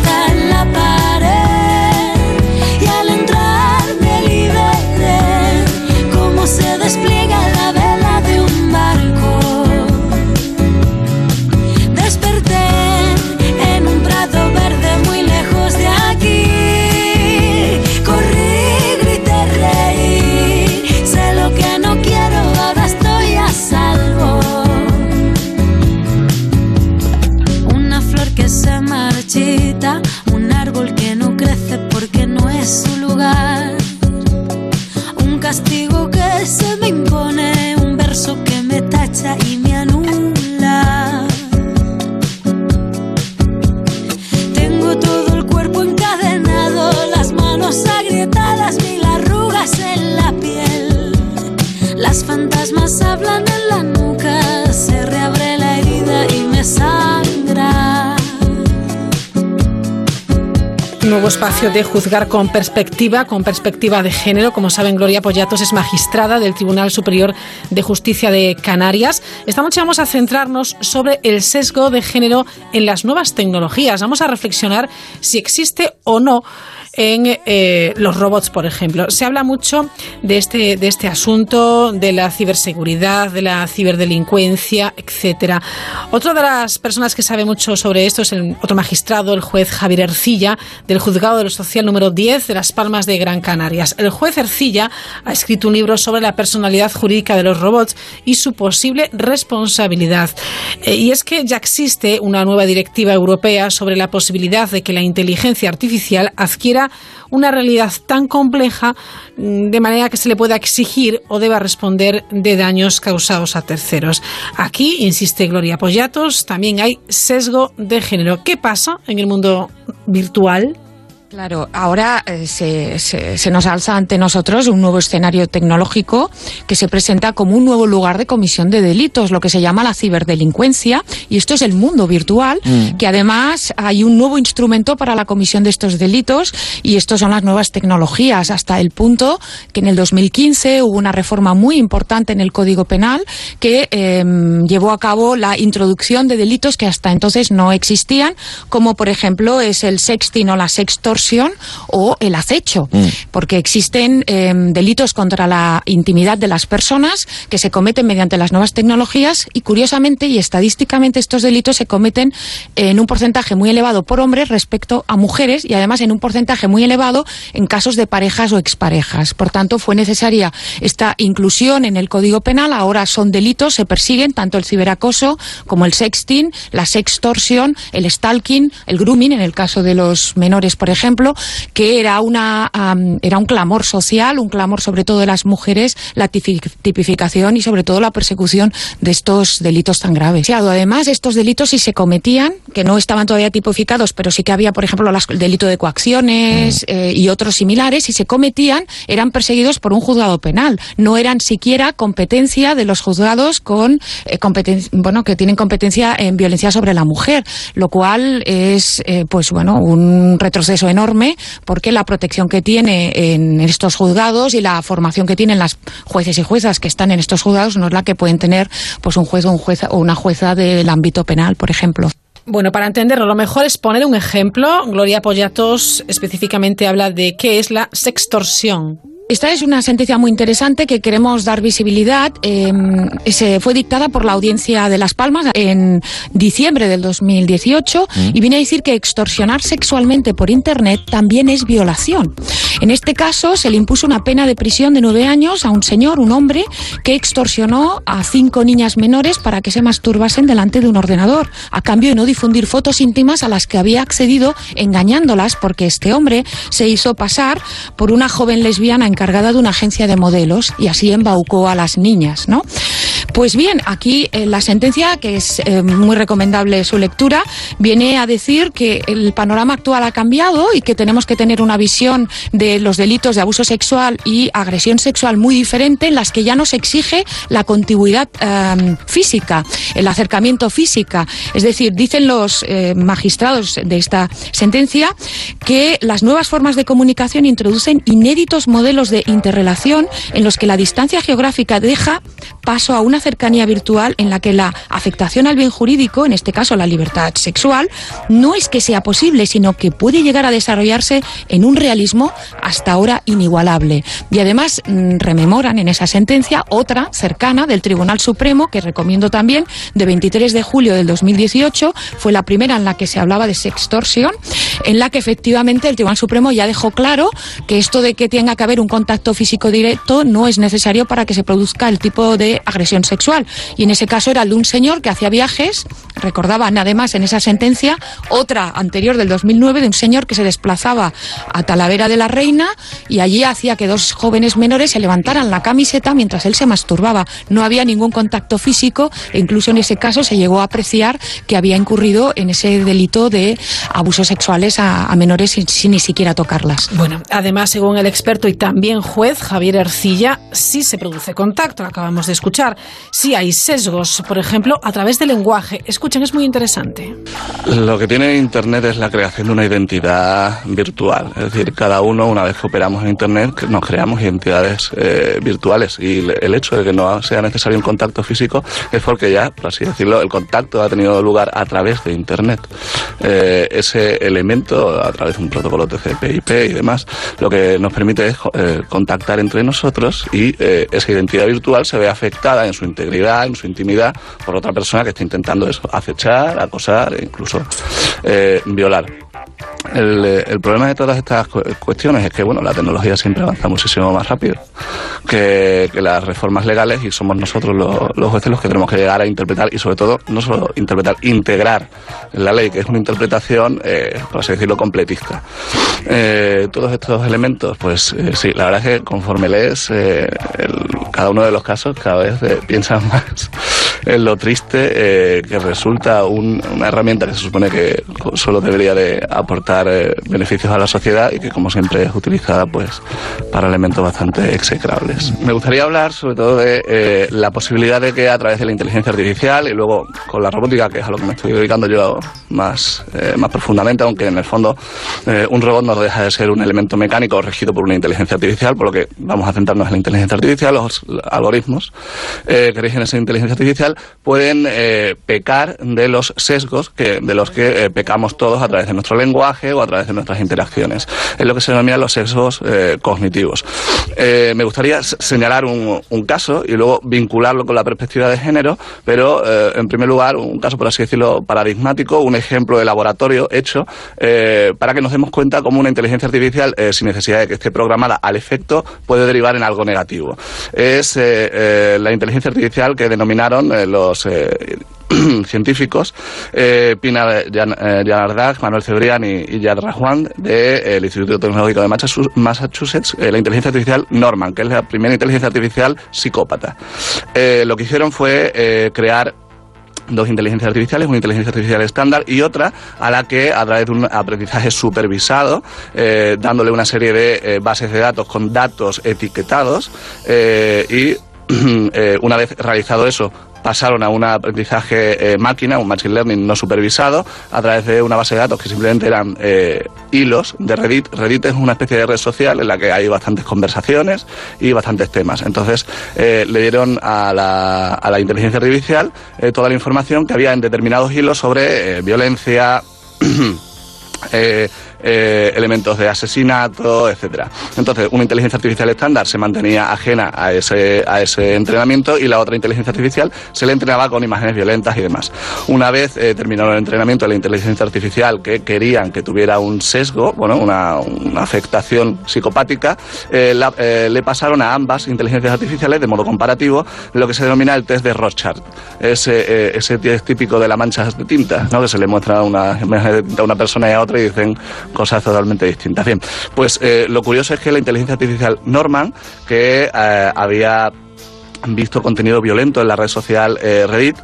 Castigo que se me impone, un verso que me tacha y me Nuevo espacio de juzgar con perspectiva, con perspectiva de género. Como saben, Gloria Pollatos es magistrada del Tribunal Superior de Justicia de Canarias. Esta noche vamos a centrarnos sobre el sesgo de género en las nuevas tecnologías. Vamos a reflexionar si existe o no en eh, los robots, por ejemplo. Se habla mucho de este, de este asunto, de la ciberseguridad, de la ciberdelincuencia, etcétera. Otra de las personas que sabe mucho sobre esto es el otro magistrado, el juez Javier Ercilla, del Juzgado de lo Social número 10 de Las Palmas de Gran Canarias. El juez Ercilla ha escrito un libro sobre la personalidad jurídica de los robots y su posible responsabilidad. Eh, y es que ya existe una nueva directiva europea sobre la posibilidad de que la inteligencia artificial adquiera una realidad tan compleja mm, de manera que se le pueda exigir o deba responder de daños causados a terceros. Aquí, insiste Gloria Pollatos, también hay sesgo de género. ¿Qué pasa en el mundo virtual? Claro, ahora eh, se, se, se, nos alza ante nosotros un nuevo escenario tecnológico que se presenta como un nuevo lugar de comisión de delitos, lo que se llama la ciberdelincuencia, y esto es el mundo virtual, mm. que además hay un nuevo instrumento para la comisión de estos delitos, y estos son las nuevas tecnologías, hasta el punto que en el 2015 hubo una reforma muy importante en el Código Penal que eh, llevó a cabo la introducción de delitos que hasta entonces no existían, como por ejemplo es el sexting o la sextorsión extorsión o el acecho, porque existen em, delitos contra la intimidad de las personas que se cometen mediante las nuevas tecnologías y curiosamente y estadísticamente estos delitos se cometen en un porcentaje muy elevado por hombres respecto a mujeres y además en un porcentaje muy elevado en casos de parejas o exparejas. Por tanto, fue necesaria esta inclusión en el Código Penal. Ahora son delitos, se persiguen tanto el ciberacoso como el sexting, la sextorsión, el stalking, el grooming, en el caso de los menores, por ejemplo, que era, una, era un clamor social, un clamor sobre todo de las mujeres, la tipificación y sobre todo la persecución de estos delitos tan graves. Además, estos delitos si se cometían, que no estaban todavía tipificados, pero sí que había, por ejemplo, el delito de coacciones mm. eh, y otros similares, si se cometían, eran perseguidos por un juzgado penal. No eran siquiera competencia de los juzgados con eh, bueno, que tienen competencia en violencia sobre la mujer, lo cual es, eh, pues bueno, un retroceso enorme porque la protección que tiene en estos juzgados y la formación que tienen las jueces y juezas que están en estos juzgados no es la que pueden tener pues un juez o, un jueza, o una jueza del ámbito penal, por ejemplo. Bueno, para entenderlo, lo mejor es poner un ejemplo. Gloria Pollatos específicamente habla de qué es la sextorsión. Esta es una sentencia muy interesante que queremos dar visibilidad. Em, se fue dictada por la Audiencia de Las Palmas en diciembre del 2018 mm. y viene a decir que extorsionar sexualmente por Internet también es violación. En este caso se le impuso una pena de prisión de nueve años a un señor, un hombre, que extorsionó a cinco niñas menores para que se masturbasen delante de un ordenador, a cambio de no difundir fotos íntimas a las que había accedido engañándolas porque este hombre se hizo pasar por una joven lesbiana en encargada de una agencia de modelos y así embaucó a las niñas, ¿no? Pues bien, aquí eh, la sentencia, que es eh, muy recomendable su lectura, viene a decir que el panorama actual ha cambiado y que tenemos que tener una visión de los delitos de abuso sexual y agresión sexual muy diferente, en las que ya no se exige la contigüidad em, física, el acercamiento física. Es decir, dicen los eh, magistrados de esta sentencia que las nuevas formas de comunicación introducen inéditos modelos de interrelación en los que la distancia geográfica deja paso a una cercanía virtual en la que la afectación al bien jurídico, en este caso la libertad sexual, no es que sea posible, sino que puede llegar a desarrollarse en un realismo hasta ahora inigualable. Y además mm, rememoran en esa sentencia otra cercana del Tribunal Supremo, que recomiendo también, de 23 de julio del 2018, fue la primera en la que se hablaba de sextorsión, en la que efectivamente el Tribunal Supremo ya dejó claro que esto de que tenga que haber un contacto físico directo no es necesario para que se produzca el tipo de agresión Y en ese caso era el de un señor que hacía viajes, recordaban además en esa sentencia otra anterior del 2009 de un señor que se desplazaba a Talavera de la Reina y allí hacía que dos jóvenes menores se levantaran la camiseta mientras él se masturbaba. No había ningún contacto físico e incluso en ese caso se llegó a apreciar que había incurrido en ese delito de abusos sexuales a, menores sin, ni siquiera tocarlas. Bueno, además, según el experto y también juez Javier Ercilla, sí se produce contacto, acabamos de escuchar. Sí hay sesgos, por ejemplo, a través del lenguaje. Escuchen, es muy interesante. Lo que tiene Internet es la creación de una identidad virtual. Es decir, cada uno, una vez que operamos en Internet, nos creamos identidades eh, virtuales. Y el hecho de que no sea necesario un contacto físico es porque ya, por así decirlo, el contacto ha tenido lugar a través de Internet. Eh, ese elemento, a través de un protocolo TCP/IP y demás, lo que nos permite es eh, contactar entre nosotros y esa identidad virtual se ve afectada en su integridad, en su intimidad, por otra persona que está intentando eso, acechar, acosar e incluso eh, violar. El, el, problema de todas estas cuestiones es que bueno la tecnología siempre avanza muchísimo más rápido que, las reformas legales y somos nosotros los, jueces los que tenemos que llegar a interpretar y sobre todo no solo interpretar, integrar la ley, que es una interpretación, eh, por así decirlo, completista. Eh, todos estos elementos, pues eh, sí, la verdad es que conforme lees el, cada uno de los casos, cada vez piensas más en lo triste que resulta un, una herramienta que se supone que solo debería de aportar eh, beneficios a la sociedad y que como siempre es utilizada pues para elementos bastante execrables. Me gustaría hablar sobre todo de eh, la posibilidad de que a través de la inteligencia artificial y luego con la robótica, que es a lo que me estoy dedicando yo más, eh, más profundamente, aunque en el fondo un robot no deja de ser un elemento mecánico regido por una inteligencia artificial, por lo que vamos a centrarnos en la inteligencia artificial, los algoritmos que rigen esa inteligencia artificial pueden eh, pecar de los sesgos que, de los que eh, pecamos todos a través de nuestro lenguaje o a través de nuestras interacciones. Es lo que se denomina los sesgos eh, cognitivos. Eh, me gustaría señalar un, caso y luego vincularlo con la perspectiva de género, pero eh, en primer lugar, un caso, por así decirlo, paradigmático, un ejemplo de laboratorio hecho eh, para que nos demos cuenta cómo una inteligencia artificial, sin necesidad de que esté programada al efecto, puede derivar en algo negativo. Es la inteligencia artificial que denominaron los científicos, eh, Pina Jan- eh, Manuel Cebrián y, y Yad Rahwan del Instituto Tecnológico de Massachu- Massachusetts, eh, la inteligencia artificial Norman, que es la primera inteligencia artificial psicópata. Eh, lo que hicieron fue eh, crear dos inteligencias artificiales, una inteligencia artificial estándar y otra a la que a través de un aprendizaje supervisado, eh, dándole una serie de eh, bases de datos con datos etiquetados eh, y eh, una vez realizado eso pasaron a un aprendizaje eh, máquina, un machine learning no supervisado, a través de una base de datos que simplemente eran eh, hilos de Reddit. Reddit es una especie de red social en la que hay bastantes conversaciones y bastantes temas. Entonces eh, le dieron a la, a la inteligencia artificial eh, toda la información que había en determinados hilos sobre violencia. eh, elementos de asesinato, etcétera. Entonces, una inteligencia artificial estándar se mantenía ajena a ese, a ese entrenamiento y la otra inteligencia artificial se le entrenaba con imágenes violentas y demás. Una vez eh, terminaron el entrenamiento de la inteligencia artificial que querían que tuviera un sesgo, bueno, una, una afectación psicopática, eh, eh, le pasaron a ambas inteligencias artificiales de modo comparativo lo que se denomina el test de Rorschach. Ese, ese test típico de la mancha de tinta, ¿no? que se le muestra una una persona y a otra y dicen cosas totalmente distintas. Bien, pues eh, lo curioso es que la inteligencia artificial Norman, que eh, había visto contenido violento en la red social eh, Reddit,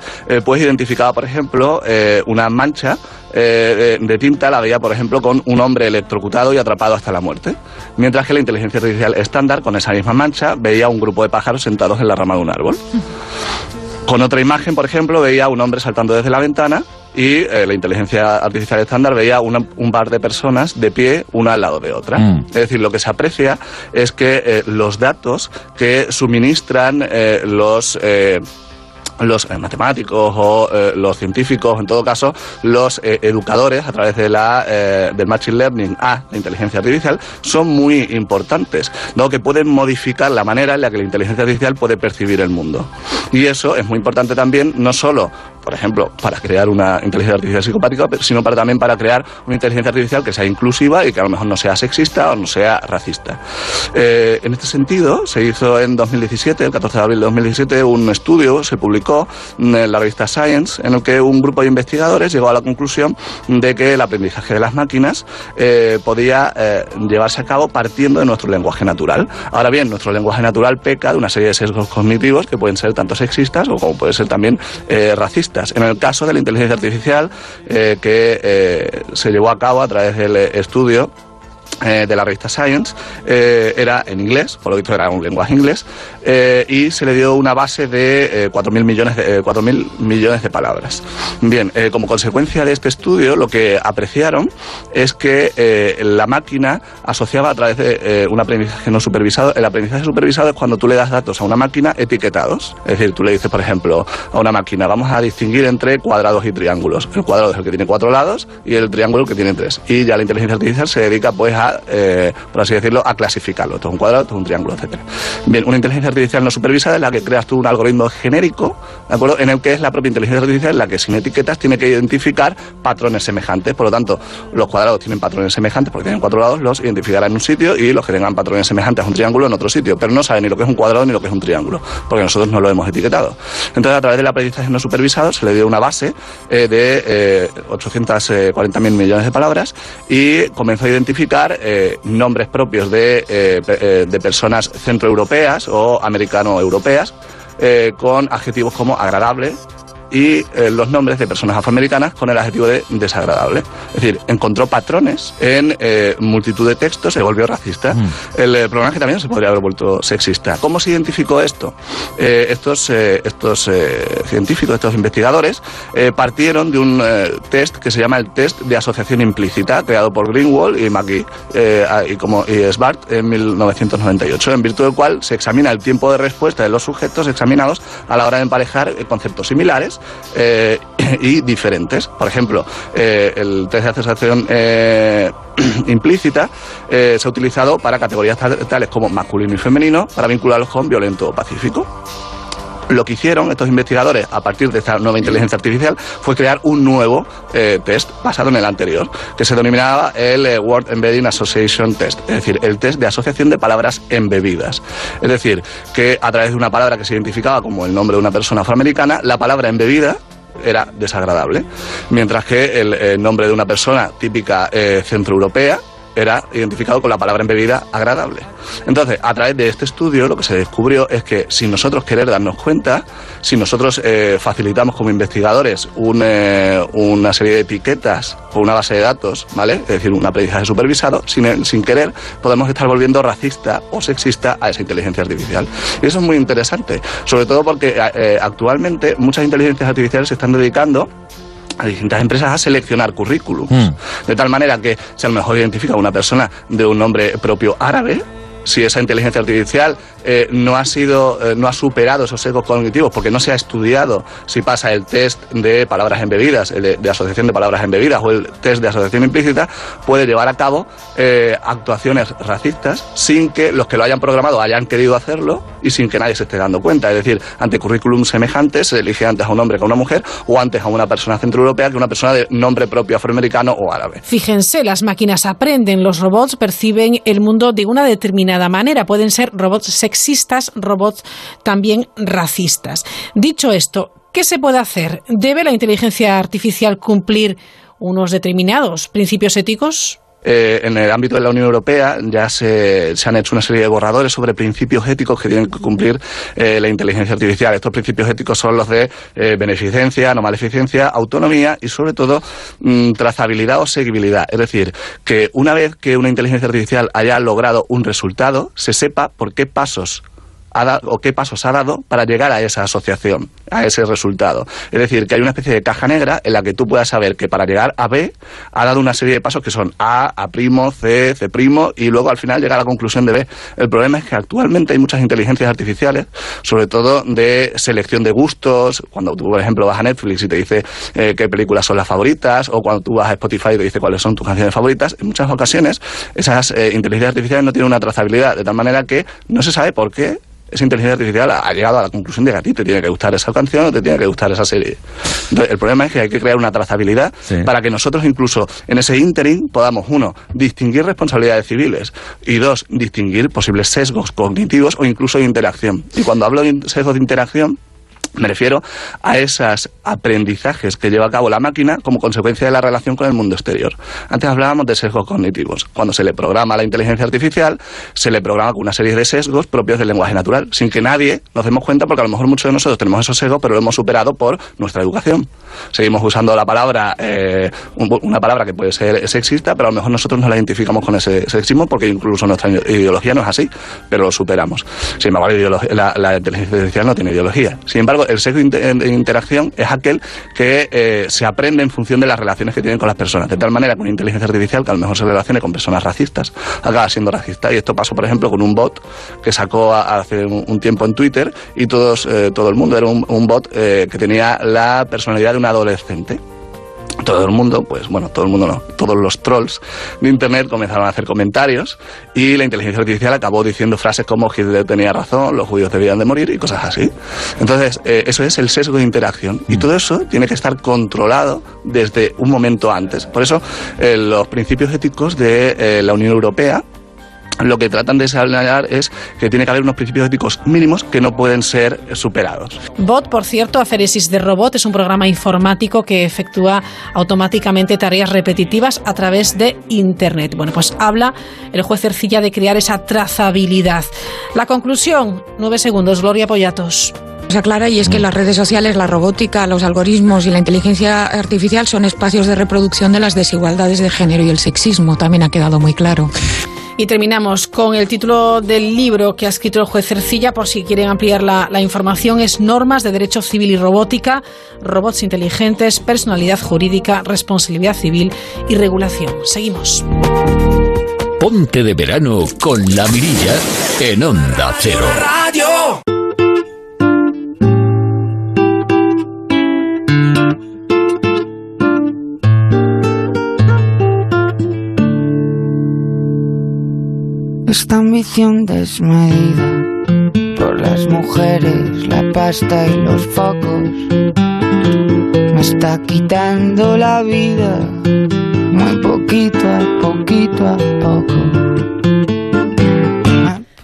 pues identificaba, por ejemplo, una mancha de, de tinta, la veía, por ejemplo, con un hombre electrocutado y atrapado hasta la muerte. Mientras que la inteligencia artificial estándar, con esa misma mancha, veía un grupo de pájaros sentados en la rama de un árbol. Con otra imagen, por ejemplo, veía a un hombre saltando desde la ventana y eh, la inteligencia artificial estándar veía una- un par de personas de pie, una al lado de otra. Mm. Es decir, lo que se aprecia es que eh, los datos que suministran eh, los... los eh, matemáticos o eh, los científicos, en todo caso, los eh, educadores a través de la, eh, del Machine Learning a la inteligencia artificial son muy importantes, dado que pueden modificar la manera en la que la inteligencia artificial puede percibir el mundo. Y eso es muy importante también, no solo, por ejemplo, para crear una inteligencia artificial psicopática, sino para, también para crear una inteligencia artificial que sea inclusiva y que a lo mejor no sea sexista o no sea racista. Eh, en este sentido, se hizo en 2017, el 14 de abril de 2017, un estudio, se publicó en la revista Science, en el que un grupo de investigadores llegó a la conclusión de que el aprendizaje de las máquinas eh, podía eh, llevarse a cabo partiendo de nuestro lenguaje natural. Ahora bien, nuestro lenguaje natural peca de una serie de sesgos cognitivos que pueden ser tanto sexistas o como pueden ser también eh, racistas. En el caso de la inteligencia artificial, que se llevó a cabo a través del estudio de la revista Science eh, era en inglés, por lo visto era un lenguaje inglés, eh, y se le dio una base de eh, 4.000 millones, de, eh, 4.000 millones de palabras. Bien, eh, como consecuencia de este estudio, lo que apreciaron es que eh, la máquina asociaba a través de eh, un aprendizaje no supervisado. El aprendizaje supervisado es cuando tú le das datos a una máquina etiquetados. Es decir, tú le dices, por ejemplo, a una máquina, vamos a distinguir entre cuadrados y triángulos. El cuadrado es el que tiene cuatro lados y el triángulo el que tiene tres. Y ya la inteligencia artificial se dedica, pues, a, eh, por así decirlo, a clasificarlo. Es un cuadrado, es un triángulo, etcétera. Bien, una inteligencia artificial no supervisada es la que creas tú un algoritmo genérico, ¿de acuerdo? En el que es la propia inteligencia artificial la que sin etiquetas tiene que identificar patrones semejantes. Por lo tanto, los cuadrados tienen patrones semejantes porque tienen cuatro lados, los identificará en un sitio y los que tengan patrones semejantes a un triángulo en otro sitio. Pero no saben ni lo que es un cuadrado ni lo que es un triángulo, porque nosotros no lo hemos etiquetado. Entonces, a través del aprendizaje no supervisado se le dio una base eh, de eh, 840.000 millones de palabras y comenzó a identificar eh, nombres propios de, eh, eh, de personas centroeuropeas o americano-europeas con adjetivos como agradable, y eh, los nombres de personas afroamericanas con el adjetivo de desagradable. Es decir, encontró patrones en eh, multitud de textos, se volvió racista. Mm. El eh, problema es que también se podría haber vuelto sexista. ¿Cómo se identificó esto? Eh, estos eh, estos eh, científicos, estos investigadores, eh, partieron de un eh, test que se llama el test de asociación implícita, creado por Greenwald y McGee eh, y, como, y Svart en 1998, en virtud del cual se examina el tiempo de respuesta de los sujetos examinados a la hora de emparejar eh, conceptos similares eh, y diferentes. Por ejemplo, eh, el test de asociación eh, implícita eh, se ha utilizado para categorías tal- tales como masculino y femenino para vincularlos con violento o pacífico. Lo que hicieron estos investigadores a partir de esta nueva inteligencia artificial fue crear un nuevo eh, test basado en el anterior, que se denominaba el eh, Word Embedding Association Test, es decir, el test de asociación de palabras embebidas. Es decir, que a través de una palabra que se identificaba como el nombre de una persona afroamericana, la palabra embebida era desagradable, mientras que el, eh, nombre de una persona típica eh, centroeuropea era identificado con la palabra embebida agradable. Entonces, a través de este estudio, lo que se descubrió es que sin nosotros querer darnos cuenta, si nosotros eh, facilitamos como investigadores un, eh, una serie de etiquetas o una base de datos, ¿vale? Es decir, un aprendizaje supervisado, sin, sin querer podemos estar volviendo racista o sexista a esa inteligencia artificial. Y eso es muy interesante, sobre todo porque eh, actualmente muchas inteligencias artificiales se están dedicando a distintas empresas a seleccionar currículums. De tal manera que si a lo mejor identifica a una persona de un nombre propio árabe, si esa inteligencia artificial eh, no ha sido, eh, no ha superado esos sesgos cognitivos porque no se ha estudiado si pasa el test de palabras embebidas, de asociación de palabras embebidas o el test de asociación implícita, puede llevar a cabo eh, actuaciones racistas sin que los que lo hayan programado hayan querido hacerlo y sin que nadie se esté dando cuenta. Es decir, ante currículum semejantes se elige antes a un hombre que a una mujer o antes a una persona centroeuropea que una persona de nombre propio afroamericano o árabe. Fíjense, las máquinas aprenden, los robots perciben el mundo de una determinada manera. Pueden ser robots sexistas, robots también racistas. Dicho esto, ¿qué se puede hacer? ¿Debe la inteligencia artificial cumplir unos determinados principios éticos? Eh, en el ámbito de la Unión Europea ya se, han hecho una serie de borradores sobre principios éticos que tienen que cumplir eh, la inteligencia artificial. Estos principios éticos son los de eh, beneficencia, no maleficencia, autonomía y sobre todo mm, trazabilidad o seguibilidad. Es decir, que una vez que una inteligencia artificial haya logrado un resultado, se sepa por qué pasos ha da- o qué pasos ha dado para llegar a esa asociación, a ese resultado. Es decir, que hay una especie de caja negra en la que tú puedas saber que para llegar a B ha dado una serie de pasos que son A, A', C, C' y luego al final llegar a la conclusión de B. El problema es que actualmente hay muchas inteligencias artificiales, sobre todo de selección de gustos, cuando tú, por ejemplo, vas a Netflix y te dice eh, qué películas son las favoritas, o cuando tú vas a Spotify y te dice cuáles son tus canciones favoritas, en muchas ocasiones esas eh, inteligencias artificiales no tienen una trazabilidad, de tal manera que no se sabe por qué esa inteligencia artificial ha llegado a la conclusión de que a ti te tiene que gustar esa canción o te tiene que gustar esa serie. Entonces, el problema es que hay que crear una trazabilidad para que nosotros incluso en ese interim podamos, uno, distinguir responsabilidades civiles y dos, distinguir posibles sesgos cognitivos o incluso de interacción. Y cuando hablo de sesgos de interacción, me refiero a esos aprendizajes que lleva a cabo la máquina como consecuencia de la relación con el mundo exterior. Antes hablábamos de sesgos cognitivos. Cuando se le programa a la inteligencia artificial, se le programa con una serie de sesgos propios del lenguaje natural, sin que nadie nos demos cuenta, porque a lo mejor muchos de nosotros tenemos esos sesgos, pero lo hemos superado por nuestra educación. Seguimos usando la palabra, eh, un- una palabra que puede ser sexista, pero a lo mejor nosotros no la identificamos con ese sexismo porque incluso nuestra ideología no es así, pero lo superamos. Sin embargo, la- la inteligencia artificial no tiene ideología. Sin embargo, el sesgo de inter- de interacción es aquel que eh, se aprende en función de las relaciones que tienen con las personas. De tal manera que una inteligencia artificial que a lo mejor se relacione con personas racistas acaba siendo racista. Y esto pasó, por ejemplo, con un bot que sacó hace un, un tiempo en Twitter y todos, eh, todo el mundo era un, un bot eh, que tenía la personalidad de un adolescente todo el mundo, pues bueno, todo el mundo no, todos los trolls de Internet comenzaron a hacer comentarios y la inteligencia artificial acabó diciendo frases como Hitler tenía razón, los judíos debían de morir y cosas así. Entonces, eh, eso es el sesgo de interacción y todo eso tiene que estar controlado desde un momento antes. Por eso, eh, los principios éticos de eh, la Unión Europea lo que tratan de señalar es que tiene que haber unos principios éticos mínimos que no pueden ser superados. Bot, por cierto, Aferesis de Robot es un programa informático que efectúa automáticamente tareas repetitivas a través de Internet. Bueno, pues habla el juez Ercilla de crear esa trazabilidad. La conclusión, nueve segundos, Gloria Pollatos. cosa clara y es que las redes sociales, la robótica, los algoritmos y la inteligencia artificial son espacios de reproducción de las desigualdades de género y el sexismo. También ha quedado muy claro. Y terminamos con el título del libro que ha escrito el juez Cercilla, por si quieren ampliar la, la, información, es Normas de Derecho Civil y Robótica, Robots Inteligentes, Personalidad Jurídica, Responsabilidad Civil y Regulación. Seguimos. Ponte de verano con la mirilla en Onda Cero. Radio. Esta ambición desmedida por las mujeres, la pasta y los focos me está quitando la vida muy poquito a poquito a poco.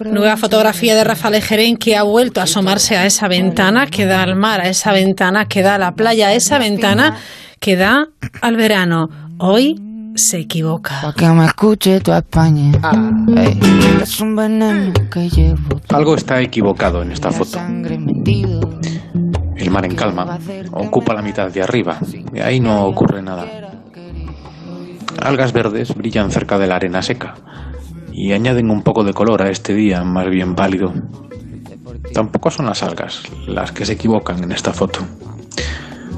Nueva fotografía de Rafael Ejerén que ha vuelto a asomarse a esa ventana que da al mar, a esa ventana que da a la playa, a esa ventana que da al verano. Hoy se equivoca. Pa' que me escuche tu España. Ey, es un veneno que llevo. Algo está equivocado en esta foto. El mar en calma ocupa la mitad de arriba y ahí no ocurre nada. Algas verdes brillan cerca de la arena seca y añaden un poco de color a este día más bien pálido. Tampoco son las algas las que se equivocan en esta foto.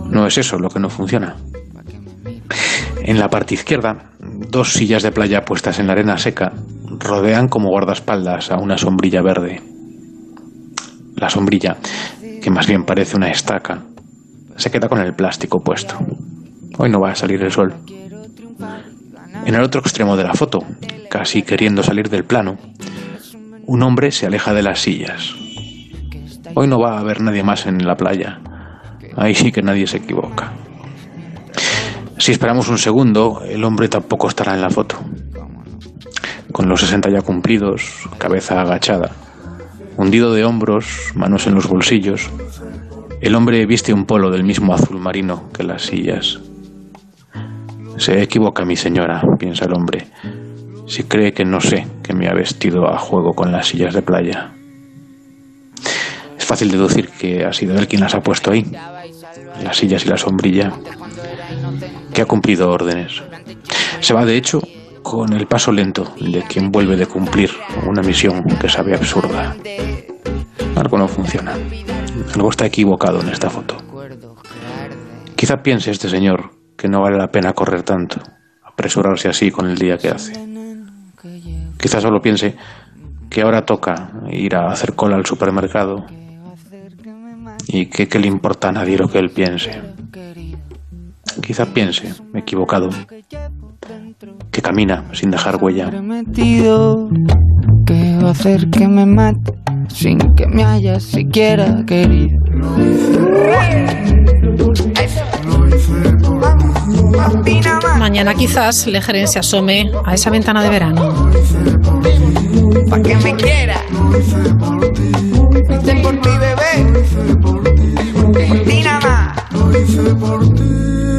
No es eso lo que no funciona. En la parte izquierda, dos sillas de playa puestas en la arena seca rodean como guardaespaldas a una sombrilla verde. La sombrilla, que más bien parece una estaca, se queda con el plástico puesto. Hoy no va a salir el sol. En el otro extremo de la foto, casi queriendo salir del plano, un hombre se aleja de las sillas. Hoy no va a haber nadie más en la playa. Ahí sí que nadie se equivoca. Si esperamos un segundo, el hombre tampoco estará en la foto. Con los 60 ya cumplidos, cabeza agachada, hundido de hombros, manos en los bolsillos, el hombre viste un polo del mismo azul marino que las sillas. Se equivoca mi señora, piensa el hombre, si cree que no sé que me ha vestido a juego con las sillas de playa. Es fácil deducir que ha sido él quien las ha puesto ahí, las sillas y la sombrilla que ha cumplido órdenes. Se va, de hecho, con el paso lento de quien vuelve de cumplir una misión que sabe absurda. Algo no funciona. Algo está equivocado en esta foto. Quizá piense este señor que no vale la pena correr tanto, apresurarse así con el día que hace. Quizá solo piense que ahora toca ir a hacer cola al supermercado y que qué le importa a nadie lo que él piense. Quizá piense, equivocado, que camina sin dejar huella. Que va a hacer que me mate sin que me haya siquiera querido. Mañana quizás Lejeren se asome a esa ventana de verano. Pa' que me quiera. Hice por ti, bebé. Por ti nada más. somewhere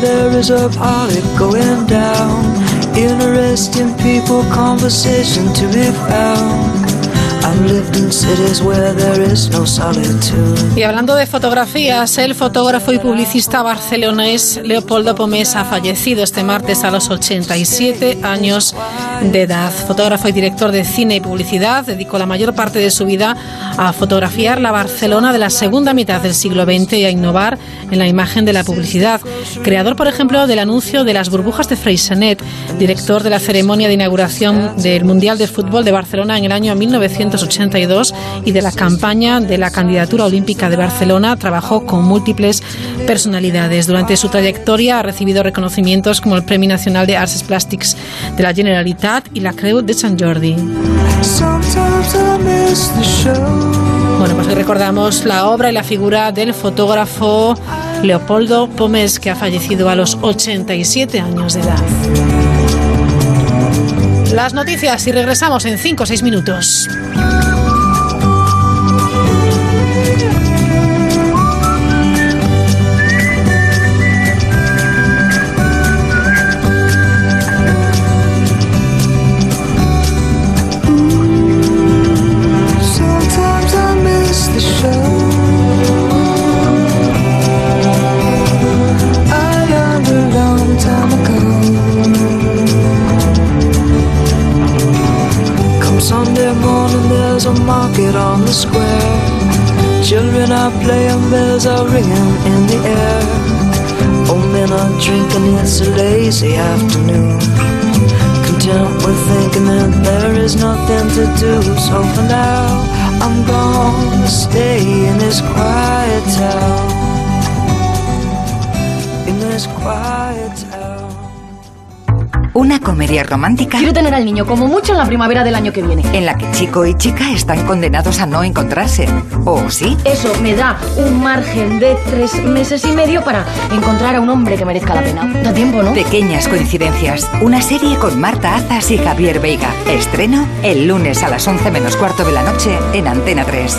there is a pilot going down. Interesting people, conversation to be found. Y hablando de fotografías, el fotógrafo y publicista barcelonés Leopoldo Pomés ha fallecido este martes a los 87 años de edad. Fotógrafo y director de cine y publicidad, dedicó la mayor parte de su vida a fotografiar la Barcelona de la segunda mitad del siglo XX y a innovar en la imagen de la publicidad. Creador, por ejemplo, del anuncio de las burbujas de Freixenet, director de la ceremonia de inauguración del Mundial de Fútbol de Barcelona en el año 1982 y de la campaña de la candidatura olímpica de Barcelona, trabajó con múltiples personalidades. Durante su trayectoria ha recibido reconocimientos como el Premio Nacional de Arts Plàstics de la Generalitat y la Creu de Sant Jordi. Bueno, pues hoy recordamos la obra y la figura del fotógrafo Leopoldo Pomés, que ha fallecido a los 87 años de edad. Las noticias y regresamos en 5 o 6 minutos. Sunday morning, there's a market on the square. Children are playing, bells are ringing in the air. Old men are drinking, it's a lazy afternoon. Content with thinking that there is nothing to do. So for now, I'm gonna stay in this quiet town. In this quiet. Una comedia romántica. Quiero tener al niño como mucho en la primavera del año que viene. En la que chico y chica están condenados a no encontrarse. ¿O sí? Eso me da un margen de tres meses y medio para encontrar a un hombre que merezca la pena. Da tiempo, ¿no? Pequeñas coincidencias. Una serie con Marta Azas y Javier Veiga. Estreno el lunes a las 11 menos cuarto de la noche en Antena 3.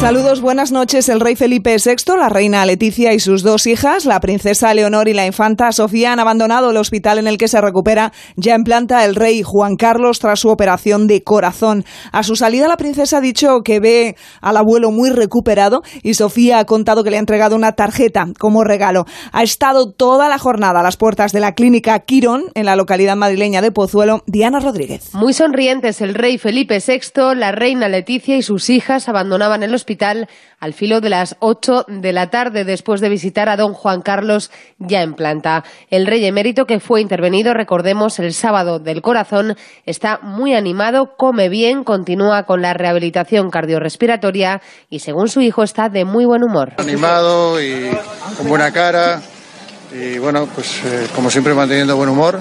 Saludos, buenas noches. El rey Felipe VI, la reina Leticia y sus dos hijas, la princesa Leonor y la infanta Sofía, han abandonado el hospital en el que se recupera ya en planta el rey Juan Carlos tras su operación de corazón. A su salida, la princesa ha dicho que ve al abuelo muy recuperado y Sofía ha contado que le ha entregado una tarjeta como regalo. Ha estado toda la jornada a las puertas de la clínica Quirón, en la localidad madrileña de Pozuelo, Diana Rodríguez. Muy sonrientes el rey Felipe VI, la reina Leticia y sus hijas abandonaban el hospital al filo de las 8 de la tarde después de visitar a don Juan Carlos ya en planta. El rey emérito que fue intervenido, recordemos, el sábado del corazón, está muy animado, come bien, continúa con la rehabilitación cardiorrespiratoria y según su hijo está de muy buen humor. animado y con buena cara y bueno, pues eh, como siempre manteniendo buen humor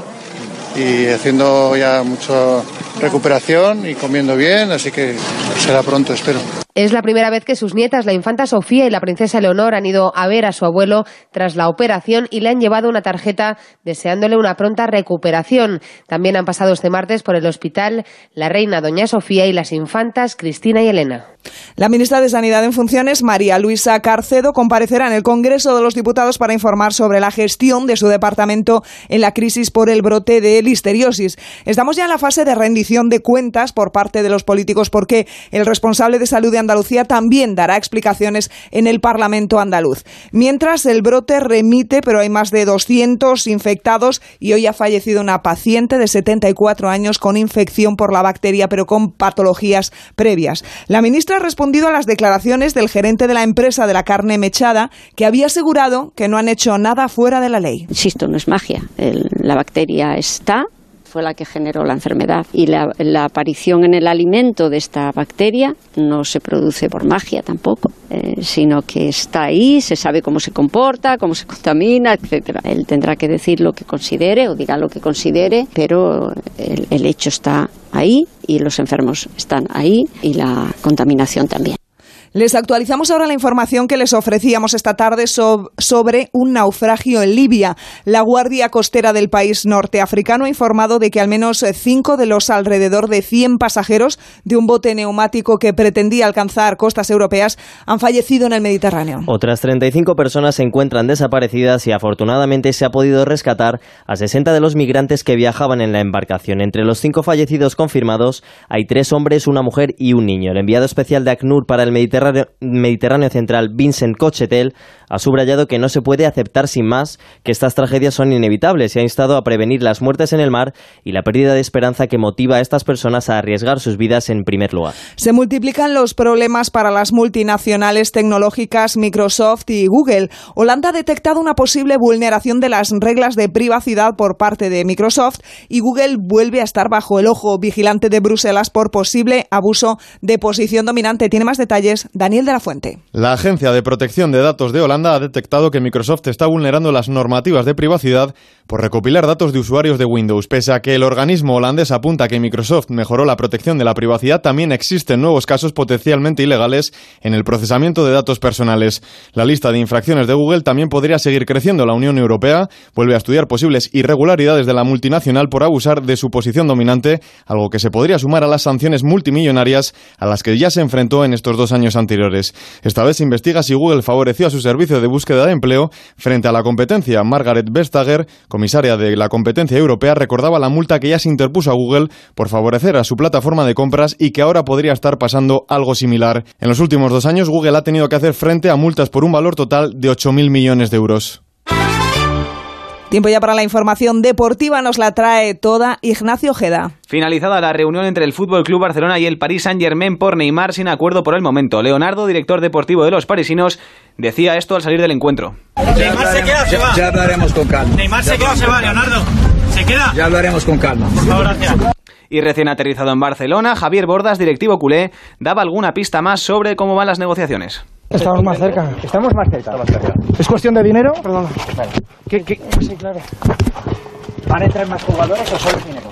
y haciendo ya mucha recuperación y comiendo bien, así que será pronto, espero. Es la primera vez que sus nietas, la infanta Sofía y la princesa Leonor, han ido a ver a su abuelo tras la operación y le han llevado una tarjeta deseándole una pronta recuperación. También han pasado este martes por el hospital la reina Doña Sofía y las infantas Cristina y Elena. La ministra de Sanidad en funciones, María Luisa Carcedo, comparecerá en el Congreso de los Diputados para informar sobre la gestión de su departamento en la crisis por el brote de listeriosis. Estamos ya en la fase de rendición de cuentas por parte de los políticos porque el responsable de salud de Andalucía también dará explicaciones en el Parlamento andaluz. Mientras el brote remite, pero hay más de 200 infectados y hoy ha fallecido una paciente de 74 años con infección por la bacteria, pero con patologías previas. La ministra ha respondido a las declaraciones del gerente de la empresa de la carne mechada, que había asegurado que no han hecho nada fuera de la ley. Insisto, no es magia. La bacteria está, fue la que generó la enfermedad. Y la, la aparición en el alimento de esta bacteria no se produce por magia tampoco, eh, sino que está ahí, se sabe cómo se comporta, cómo se contamina, etcétera. Él tendrá que decir lo que considere o diga lo que considere, pero el hecho está ahí y los enfermos están ahí y la contaminación también. Les actualizamos ahora la información que les ofrecíamos esta tarde sob- sobre un naufragio en Libia. La Guardia Costera del país norteafricano ha informado de que al menos cinco de los alrededor de 100 pasajeros de un bote neumático que pretendía alcanzar costas europeas han fallecido en el Mediterráneo. Otras 35 personas se encuentran desaparecidas y afortunadamente se ha podido rescatar a 60 de los migrantes que viajaban en la embarcación. Entre los cinco fallecidos confirmados hay tres hombres, una mujer y un niño. El enviado especial de ACNUR para el Mediterráneo, Mediterráneo Central, Vincent Cochetel, ha subrayado que no se puede aceptar sin más que estas tragedias son inevitables y ha instado a prevenir las muertes en el mar y la pérdida de esperanza que motiva a estas personas a arriesgar sus vidas en primer lugar. Se multiplican los problemas para las multinacionales tecnológicas Microsoft y Google. Holanda ha detectado una posible vulneración de las reglas de privacidad por parte de Microsoft y Google vuelve a estar bajo el ojo vigilante de Bruselas por posible abuso de posición dominante. Tiene más detalles Daniel de la Fuente. La Agencia de Protección de Datos de Holanda ha detectado que Microsoft está vulnerando las normativas de privacidad por recopilar datos de usuarios de Windows. Pese a que el organismo holandés apunta que Microsoft mejoró la protección de la privacidad, también existen nuevos casos potencialmente ilegales en el procesamiento de datos personales. La lista de infracciones de Google también podría seguir creciendo. La Unión Europea vuelve a estudiar posibles irregularidades de la multinacional por abusar de su posición dominante, algo que se podría sumar a las sanciones multimillonarias a las que ya se enfrentó en estos dos años anteriores. Esta vez investiga si Google favoreció a su servicio de búsqueda de empleo frente a la competencia. Margaret Vestager, comisaria de la competencia europea, recordaba la multa que ya se interpuso a Google por favorecer a su plataforma de compras y que ahora podría estar pasando algo similar. En los últimos dos años, Google ha tenido que hacer frente a multas por un valor total de 8.000 millones de euros. Tiempo ya para la información deportiva, nos la trae toda Ignacio Ojeda. Finalizada la reunión entre el Fútbol Club Barcelona y el Paris Saint-Germain por Neymar sin acuerdo por el momento. Leonardo, director deportivo de los parisinos, decía esto al salir del encuentro. Neymar se queda, se va. Ya hablaremos con calma. Neymar se queda, se va, Leonardo. ¿Se queda? Ya hablaremos con calma. Por favor, gracias. Y recién aterrizado en Barcelona, Javier Bordas, directivo culé, daba alguna pista más sobre cómo van las negociaciones. Estamos más cerca. Estamos más cerca. ¿Es cuestión de dinero? Perdón. ¿Qué, qué? Sí, claro. ¿Van a entrar más jugadores o solo dinero?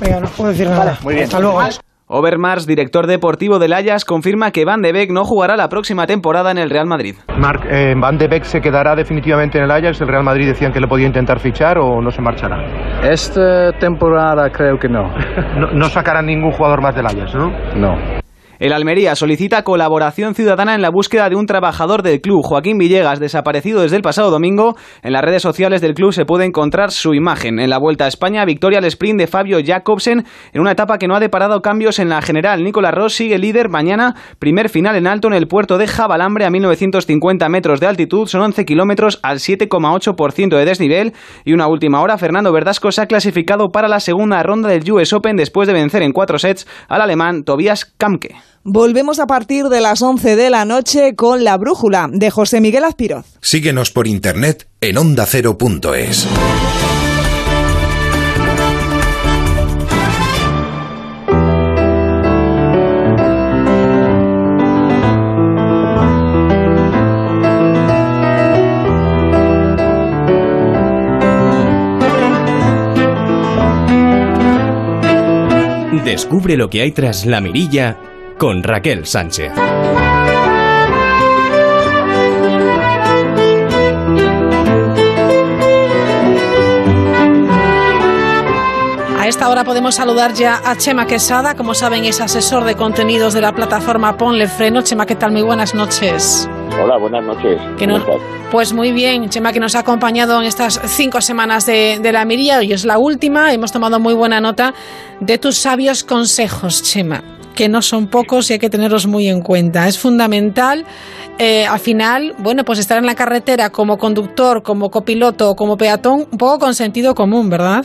Venga, no puedo decir nada. muy bien. Hasta luego. Overmars, director deportivo del Ajax, confirma que Van de Beek no jugará la próxima temporada en el Real Madrid. Marc, eh, Van de Beek se quedará definitivamente en el Ajax. El Real Madrid decían que le podía intentar fichar o no se marchará. Esta temporada creo que no. No, no sacarán ningún jugador más del Ajax, ¿no? No. El Almería solicita colaboración ciudadana en la búsqueda de un trabajador del club, Joaquín Villegas, desaparecido desde el pasado domingo. En las redes sociales del club se puede encontrar su imagen. En la Vuelta a España, victoria al sprint de Fabio Jacobsen en una etapa que no ha deparado cambios en la general. Nicolás Ross sigue líder mañana, primer final en alto en el puerto de Jabalambre a 1950 metros de altitud, son 11 kilómetros al 7,8% de desnivel. Y una última hora, Fernando Verdasco se ha clasificado para la segunda ronda del US Open después de vencer en cuatro sets al alemán Tobias Kamke. Volvemos a partir de las 11 de la noche con La Brújula de José Miguel Azpiroz. Síguenos por internet en ondacero.es. Descubre lo que hay tras la mirilla con Raquel Sánchez. A esta hora podemos saludar ya a Chema Quesada, como saben es asesor de contenidos de la plataforma Ponle Freno. Chema, ¿qué tal? Muy buenas noches. Hola, buenas noches. Que no, pues muy bien, Chema, que nos ha acompañado en estas cinco semanas de, de la mirilla. Hoy es la última. Hemos tomado muy buena nota de tus sabios consejos, Chema que no son pocos y hay que tenerlos muy en cuenta. Es fundamental, eh, al final, bueno, pues estar en la carretera como conductor, como copiloto o como peatón, un poco con sentido común, ¿verdad?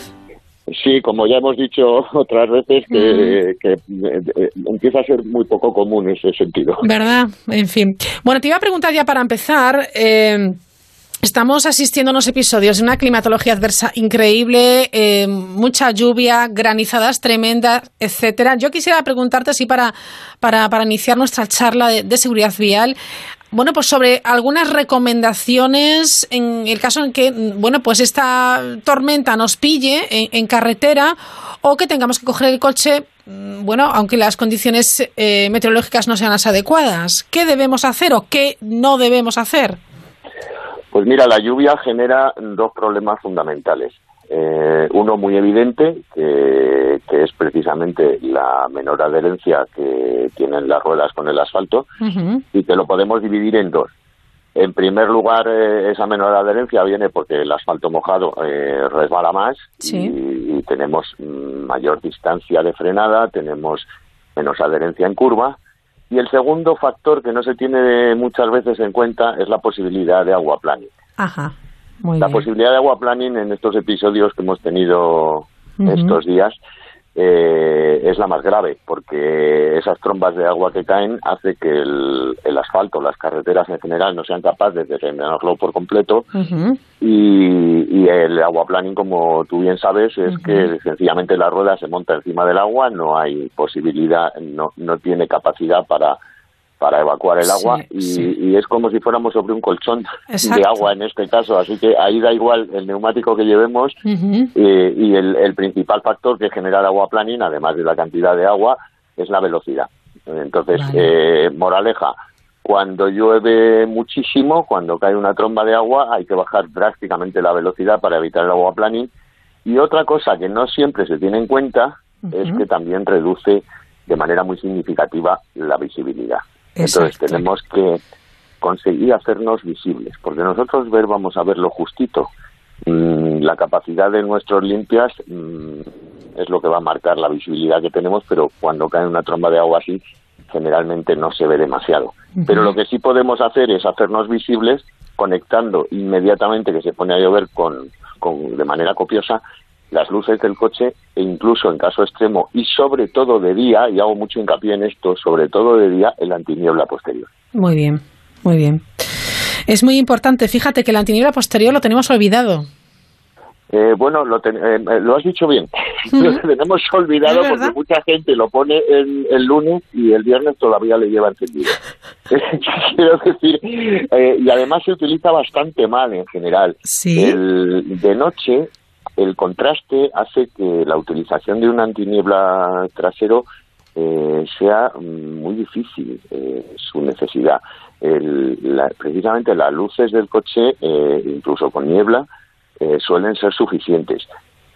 Sí, como ya hemos dicho otras veces, que, que eh, empieza a ser muy poco común ese sentido. ¿Verdad? En fin. Bueno, te iba a preguntar ya para empezar. Eh, Estamos asistiendo a unos episodios de una climatología adversa increíble, eh, mucha lluvia, granizadas tremendas, etcétera. Yo quisiera preguntarte así para, para, para iniciar nuestra charla de, seguridad vial. Bueno, pues sobre algunas recomendaciones en el caso en que, bueno, pues esta tormenta nos pille en, en carretera o que tengamos que coger el coche, bueno, aunque las condiciones eh, meteorológicas no sean las adecuadas. ¿Qué debemos hacer o qué no debemos hacer? Pues mira, la lluvia genera dos problemas fundamentales. Eh, uno muy evidente, que, que, es precisamente la menor adherencia que tienen las ruedas con el asfalto, uh -huh. y que lo podemos dividir en dos. En primer lugar, eh, esa menor adherencia viene porque el asfalto mojado eh, resbala más sí. y, y, tenemos mayor distancia de frenada, tenemos menos adherencia en curva. Y el segundo factor que no se tiene muchas veces en cuenta es la posibilidad de aguaplaning. Ajá. Muy la bien. posibilidad de aguaplaning en estos episodios que hemos tenido uh -huh. estos días eh, es la más grave, porque esas trombas de agua que caen hace que el, el, asfalto, las carreteras en general, no sean capaces de frenarlo por completo. Uh -huh. y, y, el aguaplaning, como tú bien sabes, es uh -huh. que sencillamente la rueda se monta encima del agua, no hay posibilidad, no, no tiene capacidad para para evacuar el agua y, es como si fuéramos sobre un colchón de agua en este caso, así que ahí da igual el neumático que llevemos eh, y el, principal factor que genera el agua planning, además de la cantidad de agua, es la velocidad. Entonces, eh, moraleja, cuando llueve muchísimo, cuando cae una tromba de agua, hay que bajar drásticamente la velocidad para evitar el agua planning. Y otra cosa que no siempre se tiene en cuenta es que también reduce de manera muy significativa la visibilidad. Entonces tenemos que conseguir hacernos visibles, porque nosotros ver vamos a ver lo justito. Mm, la capacidad de nuestros limpias mm, es lo que va a marcar la visibilidad que tenemos, pero cuando cae una tromba de agua así, generalmente no se ve demasiado. Pero lo que sí podemos hacer es hacernos visibles conectando inmediatamente que se pone a llover con, con de manera copiosa las luces del coche e incluso en caso extremo y sobre todo de día, y hago mucho hincapié en esto, sobre todo de día, el antiniebla posterior. Muy bien, muy bien. Es muy importante, fíjate que el antiniebla posterior lo tenemos olvidado. Eh, bueno, lo, eh, eh, lo, has dicho bien. lo tenemos olvidado porque mucha gente lo pone el, el, lunes y el viernes todavía le lleva encendido. Quiero decir, y además se utiliza bastante mal en general. ¿Sí? El, de noche el contraste hace que la utilización de un antiniebla trasero eh, sea muy difícil eh, su necesidad. precisamente las luces del coche, eh, incluso con niebla, suelen ser suficientes.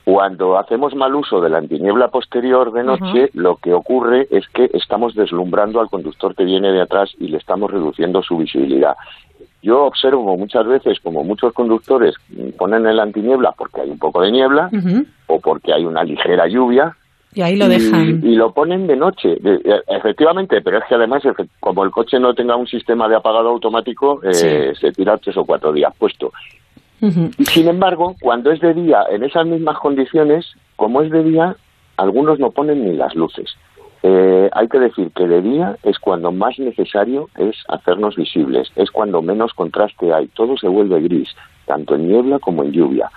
Cuando hacemos mal uso de la antiniebla posterior de noche, lo que ocurre es que estamos deslumbrando al conductor que viene de atrás y le estamos reduciendo su visibilidad. Yo observo muchas veces como muchos conductores ponen el antiniebla porque hay un poco de niebla o porque hay una ligera lluvia. Y ahí lo dejan. Y, lo ponen de noche, e, efectivamente, pero es que además, como el coche no tenga un sistema de apagado automático, eh, se tira tres o cuatro días puesto. Sin embargo, cuando es de día, en esas mismas condiciones, como es de día, algunos no ponen ni las luces. Eh, hay que decir que de día es cuando más necesario es hacernos visibles, es cuando menos contraste hay, todo se vuelve gris, tanto en niebla como en lluvia.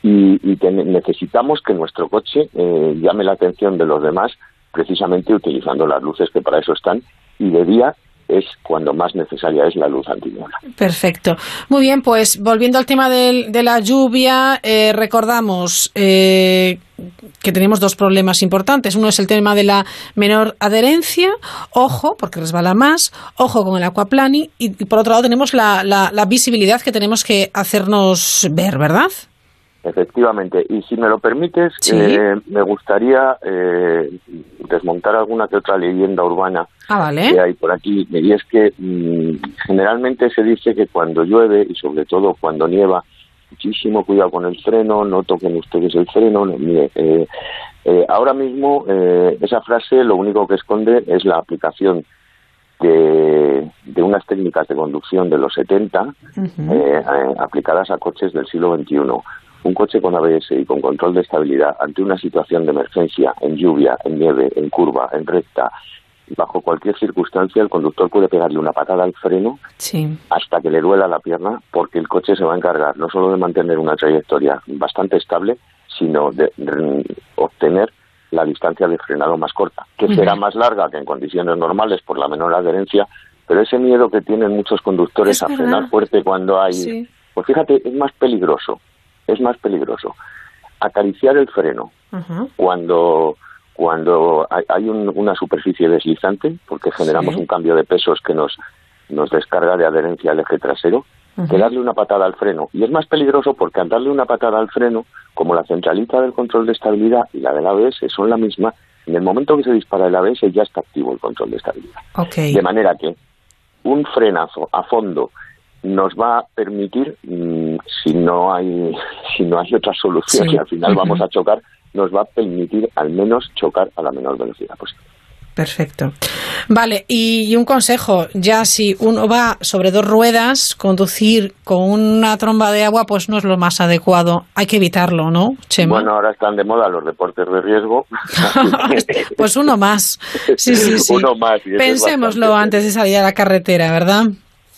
Y, necesitamos que nuestro coche eh, llame la atención de los demás precisamente utilizando las luces que para eso están y de día es cuando más necesaria es la luz antiniebla. Perfecto. Muy bien, pues volviendo al tema de, la lluvia, eh, recordamos eh, que tenemos dos problemas importantes. Uno es el tema de la menor adherencia, ojo, porque resbala más, ojo con el aquaplani, y, y por otro lado tenemos la, la visibilidad que tenemos que hacernos ver, ¿verdad? Efectivamente, y si me lo permites, eh, me gustaría eh, desmontar alguna que otra leyenda urbana ah, que hay por aquí. Y es que mm, generalmente se dice que cuando llueve y sobre todo cuando nieva, muchísimo cuidado con el freno, no toquen ustedes el freno. mire, eh, ahora mismo esa frase lo único que esconde es la aplicación de, de unas técnicas de conducción de los 70 aplicadas a coches del siglo XXI un coche con ABS y con control de estabilidad ante una situación de emergencia, en lluvia, en nieve, en curva, en recta, bajo cualquier circunstancia, el conductor puede pegarle una patada al freno hasta que le duela la pierna, porque el coche se va a encargar no solo de mantener una trayectoria bastante estable, sino de, obtener la distancia de frenado más corta, que será más larga que en condiciones normales por la menor adherencia, pero ese miedo que tienen muchos conductores a frenar fuerte cuando hay... Pues fíjate, es más peligroso es más peligroso. Acariciar el freno cuando cuando hay una superficie deslizante, porque generamos un cambio de pesos que nos, nos descarga de adherencia al eje trasero, que darle una patada al freno. Y es más peligroso porque al darle una patada al freno, como la centralita del control de estabilidad y la del ABS son la misma, en el momento que se dispara el ABS ya está activo el control de estabilidad. De manera que un frenazo a fondo nos va a permitir, mm, si no hay si no hay otra solución y al final vamos a chocar, nos va a permitir al menos chocar a la menor velocidad posible. Perfecto. Vale, y, un consejo, ya si uno va sobre dos ruedas, conducir con una tromba de agua pues no es lo más adecuado. Hay que evitarlo, ¿no, Chema? Bueno, ahora están de moda los deportes de riesgo. pues uno más. Sí, sí, sí. Uno más. Pensémoslo antes de salir a la carretera, ¿verdad?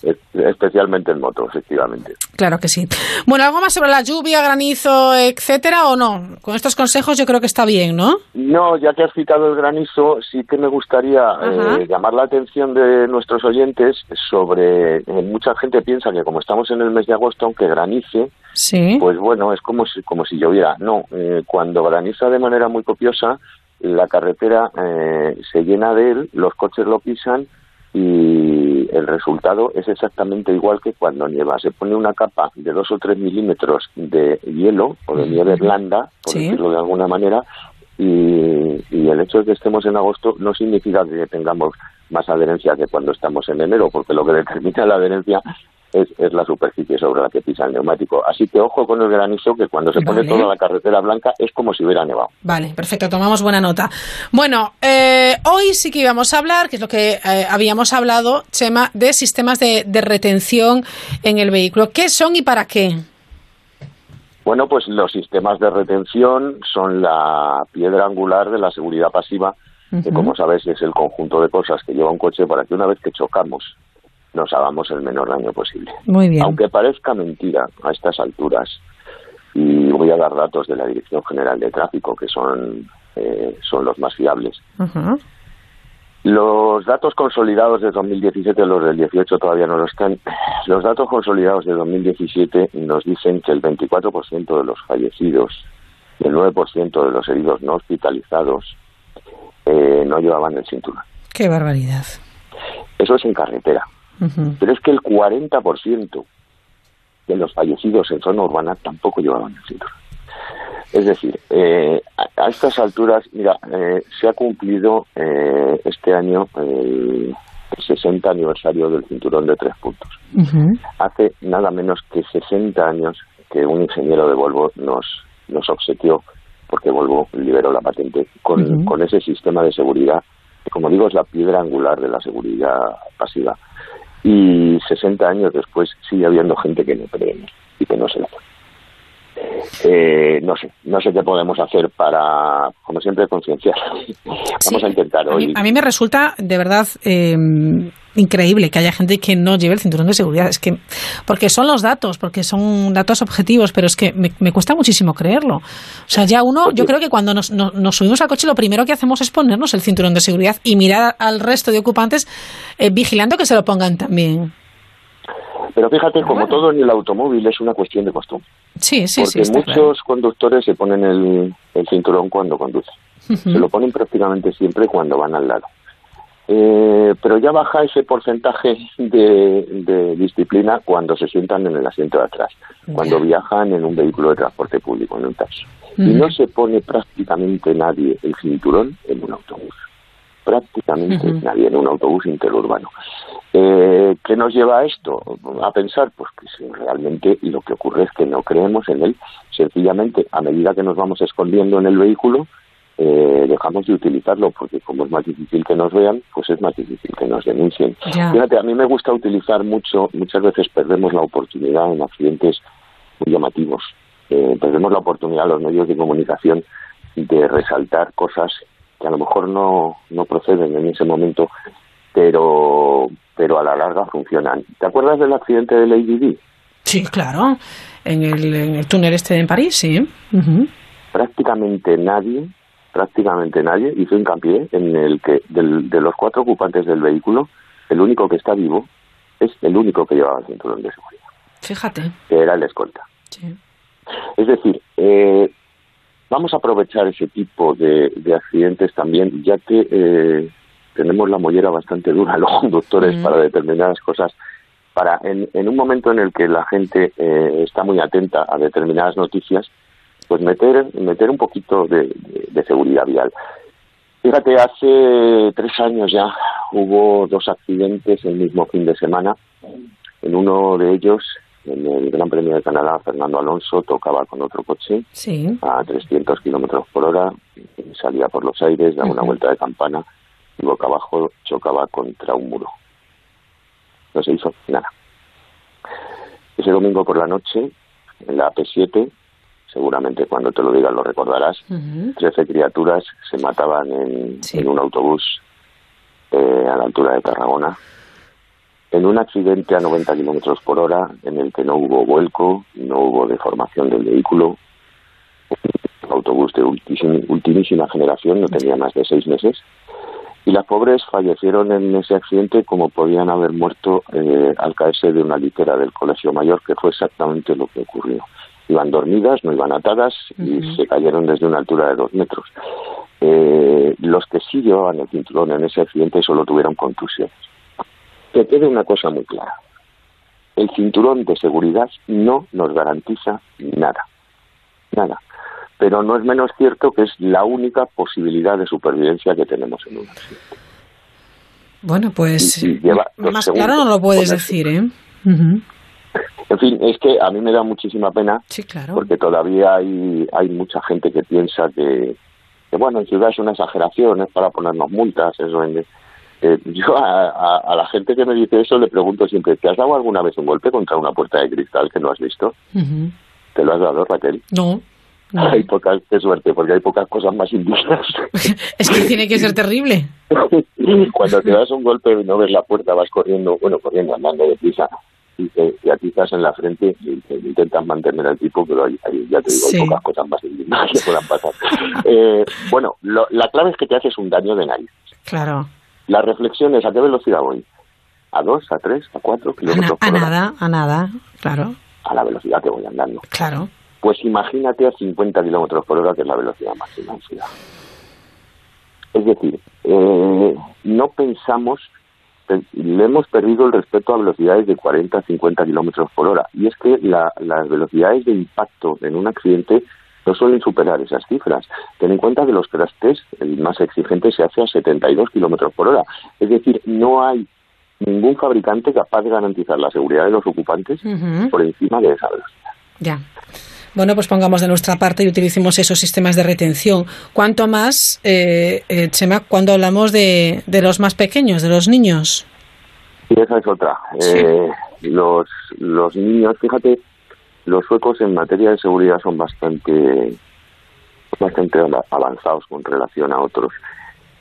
Especialmente en moto, efectivamente. Claro que sí. Bueno, ¿algo más sobre la lluvia, granizo, etcétera, o no? Con estos consejos yo creo que está bien, ¿no? No, ya que has citado el granizo, sí que me gustaría eh, llamar la atención de nuestros oyentes sobre... Eh, mucha gente piensa que como estamos en el mes de agosto, aunque granice, sí. pues bueno, es como si, como si lloviera. No, eh, cuando graniza de manera muy copiosa, la carretera se llena de él, los coches lo pisan y el resultado es exactamente igual que cuando nieva. Se pone una capa de dos o tres milímetros de hielo o de nieve blanda, por decirlo de alguna manera, y, y, el hecho de que estemos en agosto no significa que tengamos más adherencia que cuando estamos en enero, porque lo que determina la adherencia es, la superficie sobre la que pisa el neumático. Así que ojo con el granizo, que cuando se pone toda la carretera blanca es como si hubiera nevado. Vale, perfecto, tomamos buena nota. Bueno, eh, hoy sí que íbamos a hablar, que es lo que eh, habíamos hablado, Chema, de sistemas de, retención en el vehículo. ¿Qué son y para qué? Bueno, pues los sistemas de retención son la piedra angular de la seguridad pasiva, que como sabes es el conjunto de cosas que lleva un coche para que una vez que chocamos nos hagamos el menor daño posible. Muy bien. Aunque parezca mentira a estas alturas, y voy a dar datos de la Dirección General de Tráfico, que son, eh, son los más fiables. Los datos consolidados de 2017, los del 18 todavía no lo están. Los datos consolidados de 2017 nos dicen que el 24% de los fallecidos y el 9% de los heridos no hospitalizados eh, no llevaban el cinturón. Qué barbaridad. Eso es en carretera. Pero es que el 40% de los fallecidos en zona urbana tampoco llevaban el cinturón. Es decir, eh, a, estas alturas, mira, eh, se ha cumplido eh, este año el 60 aniversario del cinturón de tres puntos. Hace nada menos que 60 años que un ingeniero de Volvo nos, nos obsequió, porque Volvo liberó la patente, con, con ese sistema de seguridad, que como digo es la piedra angular de la seguridad pasiva y 60 años después sigue habiendo gente que no cree y que no se la pone. Eh, no sé, no sé qué podemos hacer para, como siempre, concienciar. Vamos a intentar hoy. A mí, me resulta de verdad eh, increíble que haya gente que no lleve el cinturón de seguridad. Es que, porque son los datos, porque son datos objetivos, pero es que me, cuesta muchísimo creerlo. O sea, ya uno, yo creo que cuando nos, subimos al coche, lo primero que hacemos es ponernos el cinturón de seguridad y mirar al resto de ocupantes eh, vigilando que se lo pongan también. Pero fíjate, como todo en el automóvil es una cuestión de costumbre. Sí, sí, Porque muchos conductores se ponen el, cinturón cuando conducen. Se lo ponen prácticamente siempre cuando van al lado. Eh, pero ya baja ese porcentaje de, disciplina cuando se sientan en el asiento de atrás, cuando viajan en un vehículo de transporte público, en un taxi. Y no se pone prácticamente nadie el cinturón en un autobús. Prácticamente nadie en un autobús interurbano. Eh, ¿Qué nos lleva a esto? A pensar pues que realmente lo que ocurre es que no creemos en él. Sencillamente, a medida que nos vamos escondiendo en el vehículo, eh, dejamos de utilizarlo porque como es más difícil que nos vean, pues es más difícil que nos denuncien. Fíjate, a mí me gusta utilizar mucho, muchas veces perdemos la oportunidad en accidentes muy llamativos. Eh, perdemos la oportunidad a los medios de comunicación de resaltar cosas que a lo mejor no, no proceden en ese momento, pero, pero a la larga funcionan. ¿Te acuerdas del accidente de Lady? Sí, claro, en el, en el túnel este en París, sí. Prácticamente nadie prácticamente nadie hizo hincapié en el que de los cuatro ocupantes del vehículo, el único que está vivo es el único que llevaba el cinturón de seguridad. Fíjate. Que era el escolta. Es decir, eh, vamos a aprovechar ese tipo de, accidentes también, ya que eh, tenemos la mollera bastante dura los conductores para determinadas cosas. Para en, en, un momento en el que la gente eh, está muy atenta a determinadas noticias, pues meter, meter un poquito de, seguridad vial. Fíjate, hace tres años ya hubo dos accidentes el mismo fin de semana. En uno de ellos, en el Gran Premio de Canadá, Fernando Alonso tocaba con otro coche a 300 kilómetros por hora, salía por los aires, daba una vuelta de campana boca abajo chocaba contra un muro. No se hizo nada. Ese domingo por la noche, en la AP7, seguramente cuando te lo digan lo recordarás, trece criaturas se mataban en, un autobús eh, a la altura de Tarragona en un accidente a 90 kilómetros por hora en el que no hubo vuelco, no hubo deformación del vehículo. Un autobús de ultimísima generación, no tenía más de seis meses. Y las pobres fallecieron en ese accidente como podían haber muerto eh, al caerse de una litera del colegio mayor, que fue exactamente lo que ocurrió. Iban dormidas, no iban atadas y se cayeron desde una altura de dos metros. Eh, los que sí llevaban el cinturón en ese accidente solo tuvieron contusiones que quede una cosa muy clara. El cinturón de seguridad no nos garantiza nada. Nada. Pero no es menos cierto que es la única posibilidad de supervivencia que tenemos en un accidente. Bueno, pues más claro no lo puedes decir, ¿eh? En fin, es que a mí me da muchísima pena sí, claro. porque todavía hay, hay mucha gente que piensa que, que, bueno, en ciudad es una exageración, es para ponernos multas, eso en, eh, yo a, la gente que me dice eso le pregunto siempre, ¿te has dado alguna vez un golpe contra una puerta de cristal que no has visto? ¿Te lo has dado, Raquel? No. Hay poca suerte, porque hay pocas cosas más indignas. es que tiene que ser terrible. Cuando te das un golpe y no ves la puerta, vas corriendo, bueno, corriendo, andando de prisa, y te, atizas en la frente y te intentas mantener al tipo, pero hay, ya te digo, hay pocas cosas más indignas que puedan pasar. Eh, bueno, la clave es que te haces un daño de nariz. Claro. La reflexión es a qué velocidad voy. ¿A dos, a tres, a cuatro kilómetros a, nada, a nada, claro. A la velocidad que voy andando. Claro. Pues imagínate a 50 kilómetros por hora, que es la velocidad máxima en ciudad. Es decir, eh, no pensamos, le hemos perdido el respeto a velocidades de 40, 50 kilómetros por hora. Y es que las velocidades de impacto en un accidente no suelen superar esas cifras. Ten en cuenta que los crash test, el más exigente, se hace a 72 kilómetros por hora. Es decir, no hay ningún fabricante capaz de garantizar la seguridad de los ocupantes por encima de esa velocidad. Ya. Bueno, pues pongamos de nuestra parte y utilicemos esos sistemas de retención. ¿Cuánto más, eh, eh, Chema, cuando hablamos de, de los más pequeños, de los niños? Y esa es otra. Eh, los, los niños, fíjate, los suecos en materia de seguridad son bastante, bastante avanzados con relación a otros.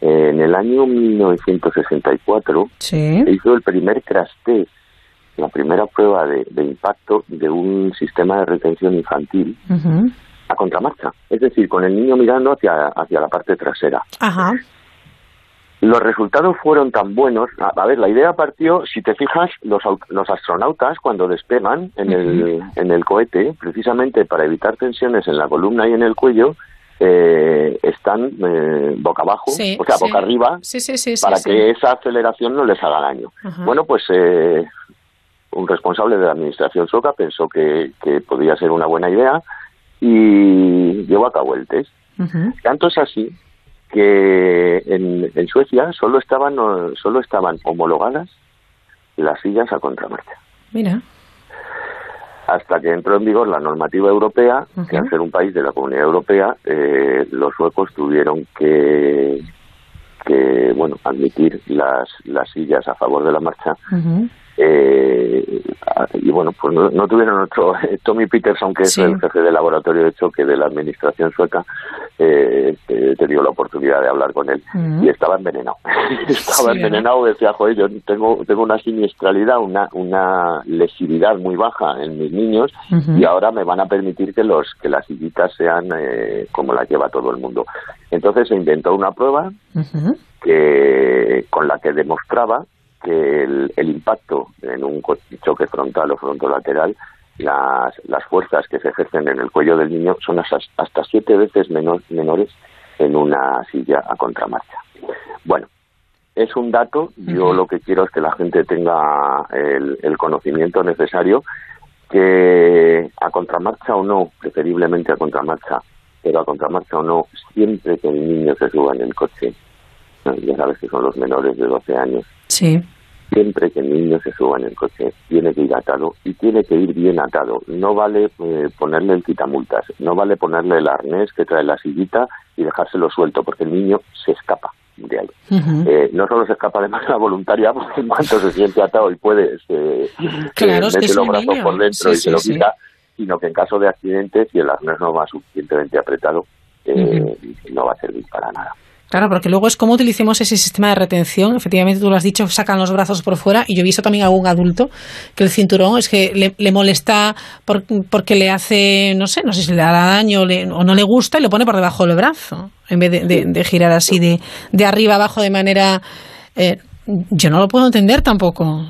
En el año 1964 se hizo el primer crash test, la primera prueba de, impacto de un sistema de retención infantil a contramarcha, es decir, con el niño mirando hacia, hacia la parte trasera. Ajá. Los resultados fueron tan buenos. A, ver, la idea partió, si te fijas, los, los astronautas cuando despegan en, el, en el cohete, precisamente para evitar tensiones en la columna y en el cuello, eh, están eh, boca abajo, o sea, boca arriba, para que esa aceleración no les haga daño. Bueno, pues eh, un responsable de la administración SOCA pensó que, que podía ser una buena idea y llevó a cabo el test. Tanto es así que en, en Suecia solo estaban solo estaban homologadas las sillas a contramarcha. Mira. Hasta que entró en vigor la normativa europea, que al ser un país de la Comunidad Europea, eh, los suecos tuvieron que, que bueno admitir las, las sillas a favor de la marcha eh, y bueno, pues no, tuvieron otro. Tommy Peterson, que es el jefe del laboratorio de choque de la administración sueca, eh, he tenido la oportunidad de hablar con él y estaba envenenado. estaba envenenado, decía, joder, yo tengo, tengo una siniestralidad, una, una lesividad muy baja en mis niños y ahora me van a permitir que, los, que las sillitas sean eh, como las lleva todo el mundo. Entonces se inventó una prueba que con la que demostraba que el, impacto en un choque frontal o frontolateral, las, las fuerzas que se ejercen en el cuello del niño son hasta, hasta siete veces menores en una silla a contramarcha. Bueno, es un dato, yo lo que quiero es que la gente tenga el, el conocimiento necesario que a contramarcha o no, preferiblemente a contramarcha, pero a contramarcha o no, siempre que el niño se suba en el coche, ya sabes que son los menores de 12 años, Sí. Siempre que el niño se suba en el coche, tiene que ir atado y tiene que ir bien atado. No vale eh, ponerle el quitamultas, no vale ponerle el arnés que trae la sillita y dejárselo suelto, porque el niño se escapa de ahí. Eh, no solo se escapa de manera voluntaria, porque en cuanto se siente atado y puede, se, claro, mete los brazos por dentro y se lo quita, sino que en caso de accidente, si el arnés no va suficientemente apretado, eh, no va a servir para nada. Claro, porque luego es cómo utilicemos ese sistema de retención. Efectivamente, tú lo has dicho, sacan los brazos por fuera. Y yo he visto también a algún adulto que el cinturón es que le, molesta porque le hace, no sé, no sé si le da daño o no le gusta y lo pone por debajo del brazo. En vez de, girar así de, de, arriba abajo de manera. Eh, yo no lo puedo entender tampoco.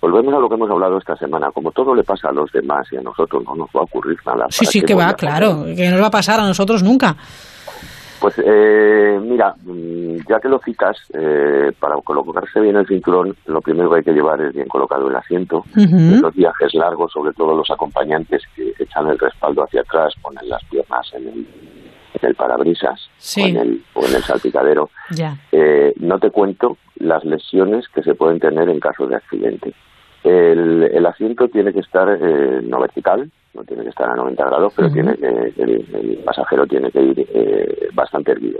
Volvemos a lo que hemos hablado esta semana. Como todo le pasa a los demás y a nosotros no nos va a ocurrir nada. Sí, sí, que va, claro. Que no va a pasar a nosotros nunca. Pues eh, mira, mm, ya que lo citas, eh, para colocarse bien el cinturón, lo primero que hay que llevar es bien colocado el asiento. En los viajes largos, sobre todo los acompañantes que echan el respaldo hacia atrás, ponen las piernas en el, en el parabrisas o, en el, o en el salpicadero. Eh, no te cuento las lesiones que se pueden tener en caso de accidente. El, el asiento tiene que estar eh, no vertical, no tiene que estar a 90 grados, pero tiene que, el, pasajero tiene que ir eh, bastante erguido.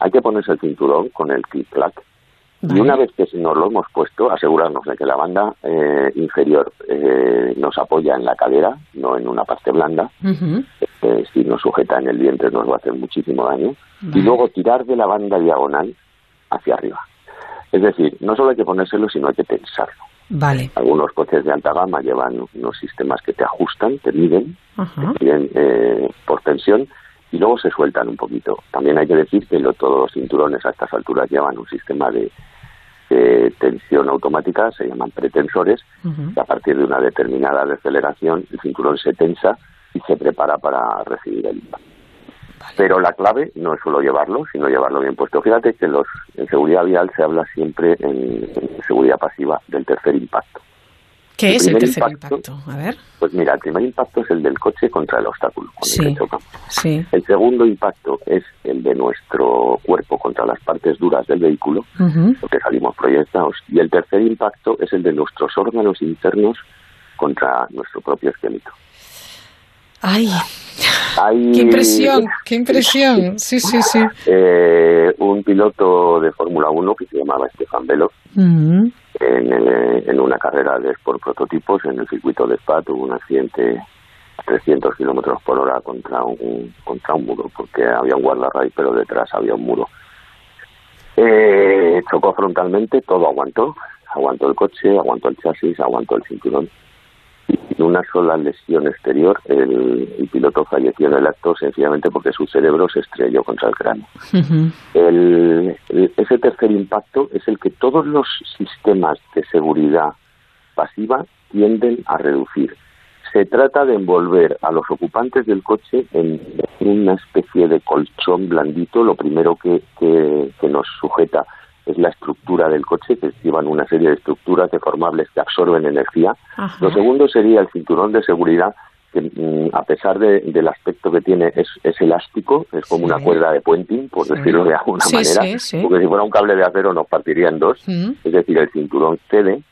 Hay que ponerse el cinturón con el click-clack y una vez que nos lo hemos puesto, asegurarnos de que la banda eh, inferior nos apoya en la cadera, no en una parte blanda. si nos sujeta en el vientre nos va a hacer muchísimo daño. Y luego tirar de la banda diagonal hacia arriba. Es decir, no solo hay que ponérselo, sino hay que tensarlo. Vale. Algunos coches de alta gama llevan unos sistemas que te ajustan, te miden, te miden eh, por tensión y luego se sueltan un poquito. También hay que decir que todos los cinturones a estas alturas llevan un sistema de, tensión automática, se llaman pretensores, y a partir de una determinada deceleración el cinturón se tensa y se prepara para recibir el impacto. Pero la clave no es solo llevarlo, sino llevarlo bien puesto. Fíjate que los, en seguridad vial se habla siempre en, seguridad pasiva del tercer impacto. ¿Qué es el tercer impacto, A ver. Pues mira, el primer impacto es el del coche contra el obstáculo, con sí, chocamos. Sí. El segundo impacto es el de nuestro cuerpo contra las partes duras del vehículo, porque salimos proyectados. Y el tercer impacto es el de nuestros órganos internos contra nuestro propio esqueleto. ¡Ay! ¡Qué impresión! ¡Qué impresión! Sí, sí, sí. Eh, un piloto de Fórmula 1 que se llamaba Stefan Velo, en, en, una carrera de Sport Prototipos en el circuito de Spa tuvo un accidente a 300 kilómetros por hora contra un, contra un muro, porque había un guardarray, pero detrás había un muro. Eh, chocó frontalmente, todo aguantó. Aguantó el coche, aguantó el chasis, aguantó el cinturón una sola lesión exterior, el, piloto falleció en el acto sencillamente porque su cerebro se estrelló contra el cráneo. el, ese tercer impacto es el que todos los sistemas de seguridad pasiva tienden a reducir. Se trata de envolver a los ocupantes del coche en una especie de colchón blandito, lo primero que, que, que nos sujeta es la estructura del coche, que llevan una serie de estructuras deformables que absorben energía. Lo segundo sería el cinturón de seguridad, que mm, a pesar del aspecto que tiene es, elástico, es como una cuerda de puenting, por decirlo de alguna manera, porque si fuera un cable de acero nos partiría en dos, es decir, el cinturón cede.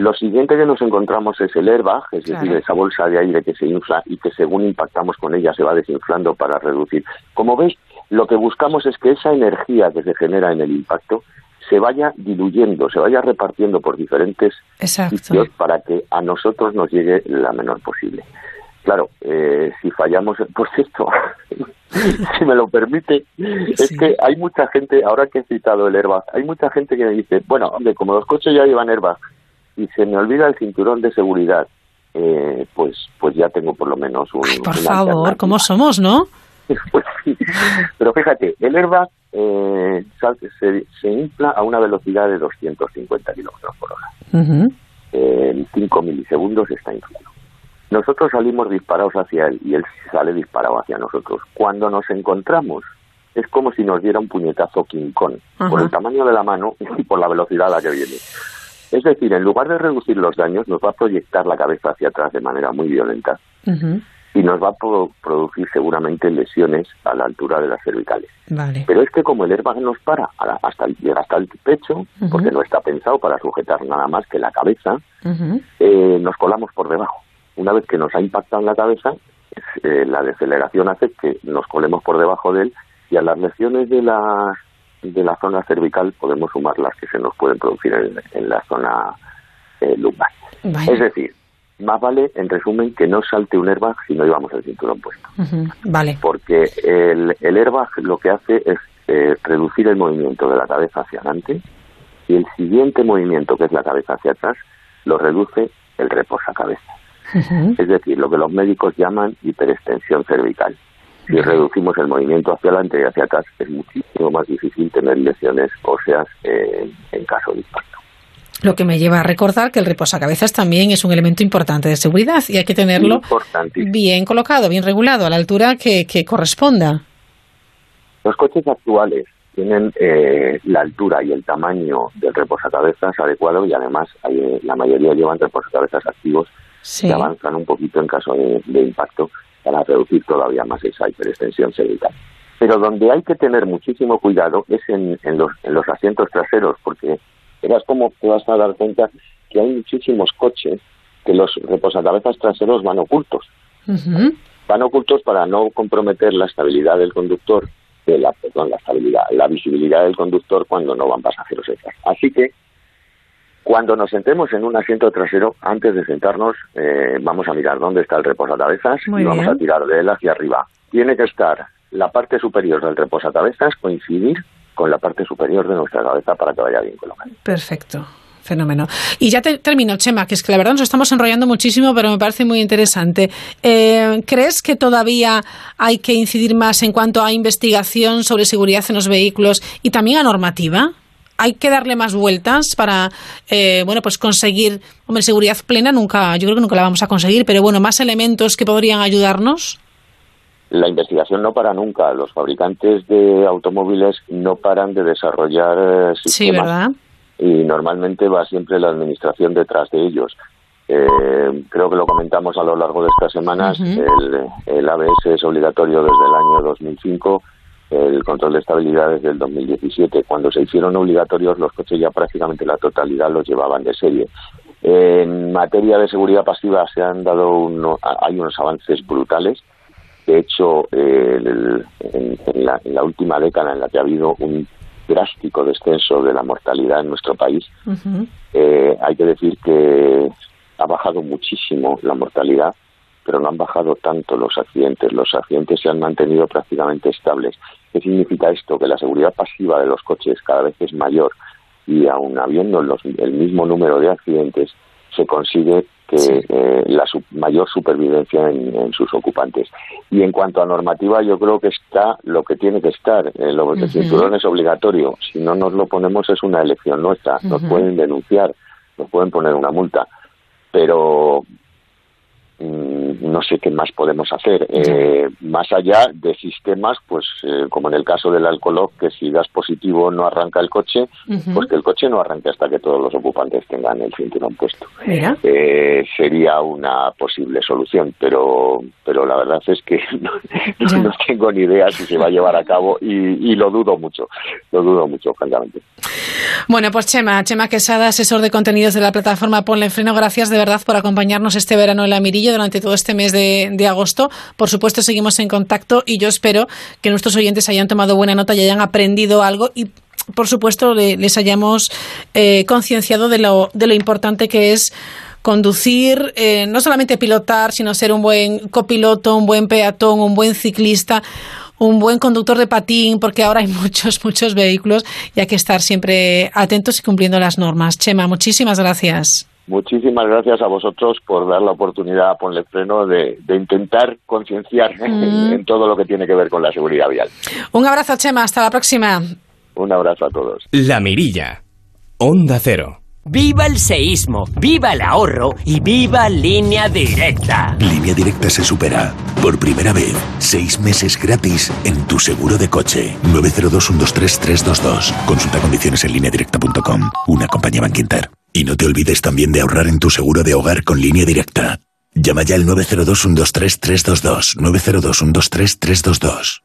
Lo siguiente que nos encontramos es el airbag, es decir, esa bolsa de aire que se infla y que según impactamos con ella se va desinflando para reducir. Como veis, lo que buscamos es que esa energía que se genera en el impacto se vaya diluyendo, se vaya repartiendo por diferentes sitios para que a nosotros nos llegue la menor posible. Claro, eh, si fallamos, por cierto, si me lo permite, es que hay mucha gente, ahora que he citado el airbag, hay mucha gente que me dice, bueno, hombre, como los coches ya llevan airbag y se me olvida el cinturón de seguridad, eh, pues, pues ya tengo por lo menos un. por favor, ¿cómo somos, no? pues sí. Pero fíjate, el airbag eh, se, se, infla a una velocidad de 250 kilómetros por hora. En 5 milisegundos está inflado. Nosotros salimos disparados hacia él y él sale disparado hacia nosotros. Cuando nos encontramos, es como si nos diera un puñetazo King Kong, por el tamaño de la mano y por la velocidad a la que viene. Es decir, en lugar de reducir los daños, nos va a proyectar la cabeza hacia atrás de manera muy violenta y nos va a producir seguramente lesiones a la altura de las cervicales. Pero es que como el airbag nos para hasta llega hasta el pecho, porque no está pensado para sujetar nada más que la cabeza, eh, nos colamos por debajo. Una vez que nos ha impactado en la cabeza, eh, la deceleración hace que nos colemos por debajo de él y a las lesiones de la, de la zona cervical podemos sumar las que se nos pueden producir en, la zona eh, lumbar. Es decir, más vale, en resumen, que no salte un airbag si no llevamos el cinturón puesto. Vale. Porque el, el airbag lo que hace es eh, reducir el movimiento de la cabeza hacia adelante y el siguiente movimiento, que es la cabeza hacia atrás, lo reduce el reposacabezas. Es decir, lo que los médicos llaman hiperextensión cervical. Si reducimos el movimiento hacia adelante y hacia atrás, es muchísimo más difícil tener lesiones óseas eh, en caso de impacto. Lo que me lleva a recordar que el reposacabezas también es un elemento importante de seguridad y hay que tenerlo bien colocado, bien regulado, a la altura que, que corresponda. Los coches actuales tienen eh, la altura y el tamaño del reposacabezas adecuado y además hay, la mayoría llevan reposacabezas activos que avanzan un poquito en caso de, de, impacto para reducir todavía más esa hiperextensión cervical. Pero donde hay que tener muchísimo cuidado es en, en, los, en los asientos traseros, porque verás cómo te vas a dar cuenta que hay muchísimos coches que los reposacabezas traseros van ocultos. Van ocultos para no comprometer la estabilidad del conductor, de la, perdón, la estabilidad, la visibilidad del conductor cuando no van pasajeros extras. Así que cuando nos sentemos en un asiento trasero, antes de sentarnos, eh, vamos a mirar dónde está el reposacabezas y vamos a tirar de él hacia arriba. Tiene que estar la parte superior del reposacabezas coincidir con la parte superior de nuestra cabeza para que vaya bien colocado. Perfecto. Fenómeno. Y ya te, termino, Chema, que es que la verdad nos estamos enrollando muchísimo, pero me parece muy interesante. Eh, ¿Crees que todavía hay que incidir más en cuanto a investigación sobre seguridad en los vehículos y también a normativa? hay que darle más vueltas para eh, bueno pues conseguir hombre seguridad plena nunca yo creo que nunca la vamos a conseguir pero bueno más elementos que podrían ayudarnos la investigación no para nunca. Los fabricantes de automóviles no paran de desarrollar sistemas. Sí, ¿verdad? Y normalmente va siempre la administración detrás de ellos. Eh, creo que lo comentamos a lo largo de estas semanas. el, el, ABS es obligatorio desde el año 2005, el control de estabilidad desde el 2017. Cuando se hicieron obligatorios, los coches ya prácticamente la totalidad los llevaban de serie. En materia de seguridad pasiva se han dado uno, hay unos avances brutales. De hecho, eh, en, en, la, en, la, última década en la que ha habido un drástico descenso de la mortalidad en nuestro país, uh -huh. eh, hay que decir que ha bajado muchísimo la mortalidad, pero no han bajado tanto los accidentes. Los accidentes se han mantenido prácticamente estables. ¿Qué significa esto? Que la seguridad pasiva de los coches cada vez es mayor y aun habiendo los, el mismo número de accidentes, se consigue que sí. eh, la su mayor supervivencia en, en, sus ocupantes. Y en cuanto a normativa, yo creo que está lo que tiene que estar. Eh, lo, cinturón es obligatorio. Si no nos lo ponemos es una elección nuestra. Uh -huh. Nos pueden denunciar, nos pueden poner una multa. Pero no sé qué más podemos hacer. Eh, más allá de sistemas, pues eh, como en el caso del alcohol, que si das positivo no arranca el coche, uh -huh. pues que el coche no arranque hasta que todos los ocupantes tengan el cinturón puesto. Eh, sería una posible solución, pero pero la verdad es que no, tengo ni idea si se va a llevar a cabo y, y lo dudo mucho, lo dudo mucho, francamente. Bueno, pues Chema, Chema Quesada, asesor de contenidos de la plataforma Ponle Freno, gracias de verdad por acompañarnos este verano en la Mirilla durante todo este mes de, agosto. Por supuesto, seguimos en contacto y yo espero que nuestros oyentes hayan tomado buena nota y hayan aprendido algo y por supuesto les hayamos eh, concienciado de lo, de lo importante que es conducir, eh, no solamente pilotar, sino ser un buen copiloto, un buen peatón, un buen ciclista, un buen conductor de patín, porque ahora hay muchos, muchos vehículos y hay que estar siempre atentos y cumpliendo las normas. Chema, muchísimas gracias. Muchísimas gracias a vosotros por dar la oportunidad a Ponle Freno de, de intentar concienciar mm. en, en todo lo que tiene que ver con la seguridad vial. Un abrazo, Chema. Hasta la próxima. Un abrazo a todos. La Mirilla. Onda Cero. ¡Viva el seísmo! ¡Viva el ahorro! ¡Y viva Línea Directa! Línea Directa se supera. Por primera vez, seis meses gratis en tu seguro de coche. 902-123-322. Consulta condiciones en lineadirecta.com. Una compañía Banquinter. Y no te olvides también de ahorrar en tu seguro de hogar con Línea Directa. Llama ya al 902-123-322. 902-123-322.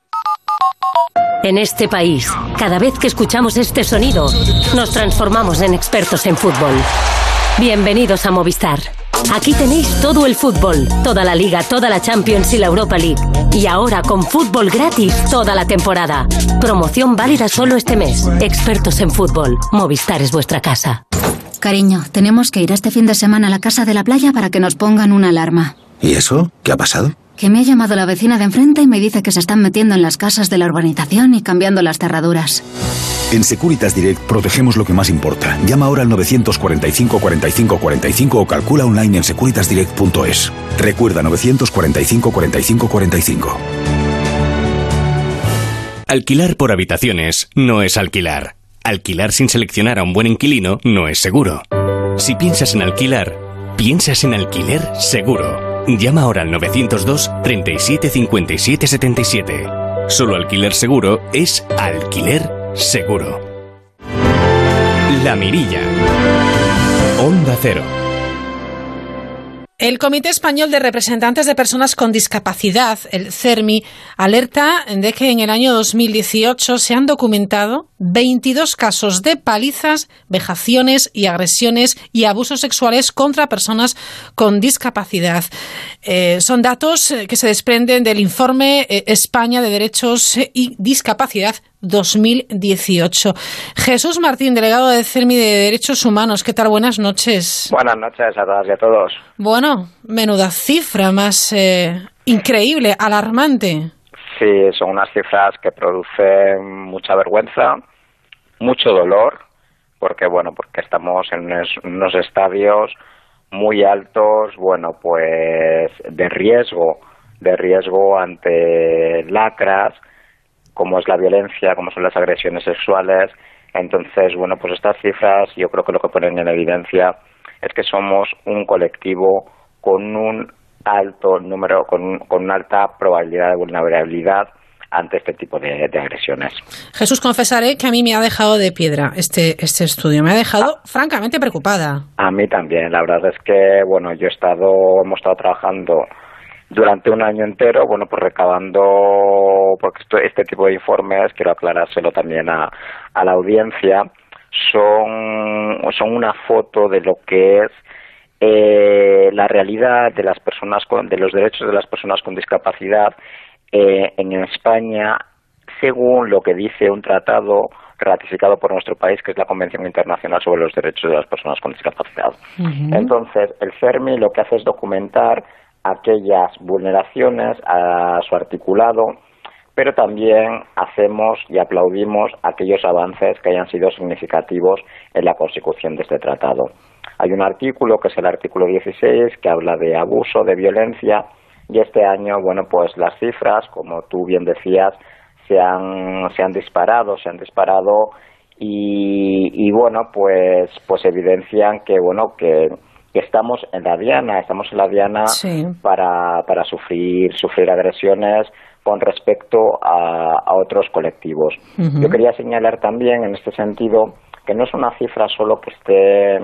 En este país, cada vez que escuchamos este sonido, nos transformamos en expertos en fútbol. Bienvenidos a Movistar. Aquí tenéis todo el fútbol, toda la liga, toda la Champions y la Europa League. Y ahora con fútbol gratis toda la temporada. Promoción válida solo este mes. Expertos en fútbol. Movistar es vuestra casa. Cariño, tenemos que ir este fin de semana a la casa de la playa para que nos pongan una alarma. ¿Y eso? ¿Qué ha pasado? Que me ha llamado la vecina de enfrente y me dice que se están metiendo en las casas de la urbanización y cambiando las cerraduras. En Securitas Direct protegemos lo que más importa. Llama ahora al 945 45 45 o calcula online en securitasdirect.es. Recuerda 945 45 45. Alquilar por habitaciones no es alquilar. Alquilar sin seleccionar a un buen inquilino no es seguro. Si piensas en alquilar, piensas en alquiler seguro. Llama ahora al 902 37 57 77. Solo alquiler seguro es alquiler seguro. La Mirilla. Onda Cero. El Comité Español de Representantes de Personas con Discapacidad, el CERMI, alerta de que en el año 2018 se han documentado 22 casos de palizas, vejaciones y agresiones y abusos sexuales contra personas con discapacidad. Eh, son datos que se desprenden del informe eh, España de Derechos y Discapacidad 2018. Jesús Martín, delegado de CERMI de Derechos Humanos, ¿qué tal? Buenas noches. Buenas noches a todas y a todos. Bueno, menuda cifra más eh, increíble, alarmante. Sí, son unas cifras que producen mucha vergüenza, mucho dolor, porque bueno, porque estamos en unos estadios muy altos, bueno, pues de riesgo, de riesgo ante lacras, como es la violencia, como son las agresiones sexuales. Entonces, bueno, pues estas cifras yo creo que lo que ponen en evidencia es que somos un colectivo con un alto número, con, con una alta probabilidad de vulnerabilidad ante este tipo de, agresiones. Jesús, confesaré que a mí me ha dejado de piedra este, este estudio. Me ha dejado francamente preocupada. A mí también. La verdad es que, bueno, yo he estado, hemos estado trabajando durante un año entero, bueno, pues recabando, porque este tipo de informes, quiero aclarárselo también a, a la audiencia, son, son una foto de lo que es eh, la realidad de las personas con, de los derechos de las personas con discapacidad eh, en España, según lo que dice un tratado ratificado por nuestro país, que es la Convención Internacional sobre los Derechos de las Personas con Discapacidad. Entonces, el CERMI lo que hace es documentar aquellas vulneraciones a su articulado, pero también hacemos y aplaudimos aquellos avances que hayan sido significativos en la consecución de este tratado. Hay un artículo, que es el artículo 16, que habla de abuso, de violencia, y este año, bueno, pues las cifras, como tú bien decías, se han, se han disparado, se han disparado y, y bueno, pues, pues evidencian que, bueno, que que estamos en la diana, estamos en la diana para, para sufrir, sufrir agresiones con respecto a, otros colectivos. Yo quería señalar también en este sentido que no es una cifra solo que esté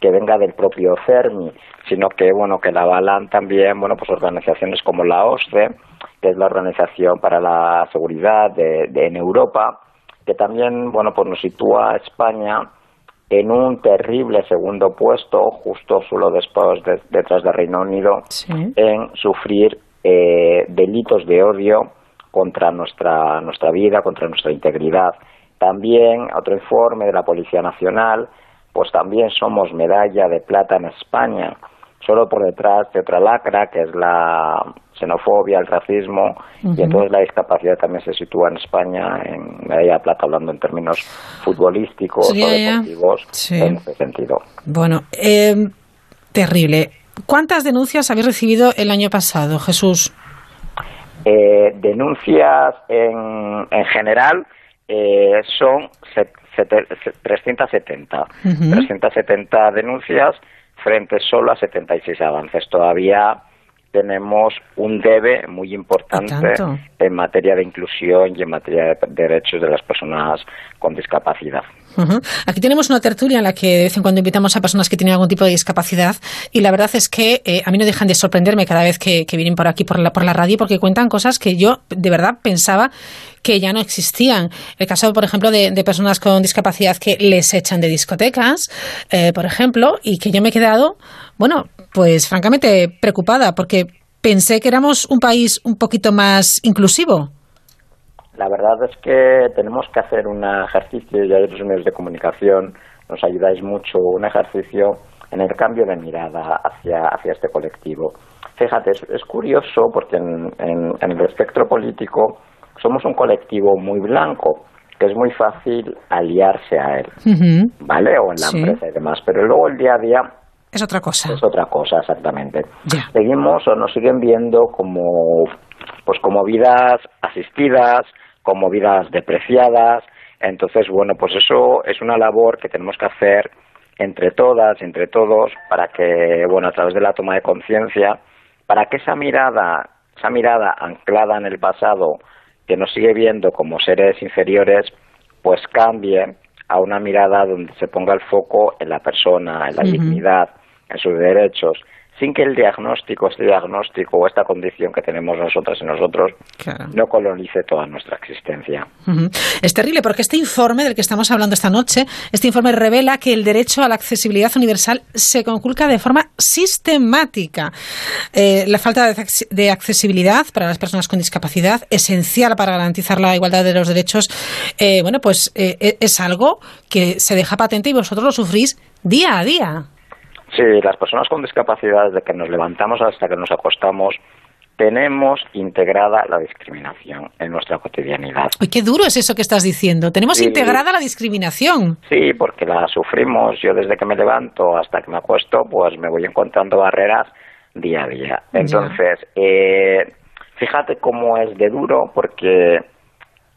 que venga del propio CERMI, sino que bueno que la avalan también bueno pues organizaciones como la OSCE, que es la organización para la seguridad de, de en Europa, que también bueno pues nos sitúa a España en un terrible segundo puesto, justo solo después detrás del Reino Unido, en sufrir eh, delitos de odio contra nuestra, nuestra vida, contra nuestra integridad. También, otro informe de la Policía Nacional, pues también somos medalla de plata en España solo por detrás de otra lacra, que es la xenofobia, el racismo, y entonces la discapacidad también se sitúa en España, en medalla plata, hablando en términos futbolísticos o deportivos, en ese sentido. Bueno, em, terrible. ¿Cuántas denuncias habéis recibido el año pasado, Jesús? Eh, denuncias en, en general eh, son 370. 370 denuncias frente solo a 76 avances. Todavía tenemos un debe muy importante en materia de inclusión y en materia de derechos de las personas con discapacidad. Aquí tenemos una tertulia en la que de vez en cuando invitamos a personas que tienen algún tipo de discapacidad y la verdad es que eh, a mí no dejan de sorprenderme cada vez que, vienen por aquí por la, por la radio porque cuentan cosas que yo de verdad pensaba que ya no existían. El caso, por ejemplo, de, personas con discapacidad que les echan de discotecas, eh, por ejemplo, y que yo me he quedado, bueno, pues francamente preocupada porque pensé que éramos un país un poquito más inclusivo. La verdad es que tenemos que hacer un ejercicio, y otros medios de comunicación nos ayudáis mucho, un ejercicio en el cambio de mirada hacia, hacia este colectivo. Fíjate, es, curioso porque en, el espectro político somos un colectivo muy blanco, que es muy fácil aliarse a él, ¿vale? O en la empresa y demás, pero luego el día a día es otra cosa. Es otra cosa, exactamente. Seguimos o nos siguen viendo como, pues como vidas asistidas, como vidas depreciadas. Entonces, bueno, pues eso es una labor que tenemos que hacer entre todas, entre todos, para que, bueno, a través de la toma de conciencia, para que esa mirada, esa mirada anclada en el pasado, que nos sigue viendo como seres inferiores, pues cambie a una mirada donde se ponga el foco en la persona, en la dignidad, en sus derechos, sin que el diagnóstico, este diagnóstico o esta condición que tenemos nosotras y nosotros no colonice toda nuestra existencia. Es terrible porque este informe del que estamos hablando esta noche, este informe revela que el derecho a la accesibilidad universal se conculca de forma sistemática. Eh, la falta de accesibilidad para las personas con discapacidad, esencial para garantizar la igualdad de los derechos, eh, bueno, pues eh, e-, es algo que se deja patente y vosotros lo sufrís día a día. Sí, las personas con discapacidad, desde que nos levantamos hasta que nos acostamos, tenemos integrada la discriminación en nuestra cotidianidad. Uy, qué duro es eso que estás diciendo. Tenemos integrada la discriminación. Sí, porque la sufrimos. Yo desde que me levanto hasta que me acuesto, pues me voy encontrando barreras día a día. Entonces, eh, fíjate cómo es de duro, porque,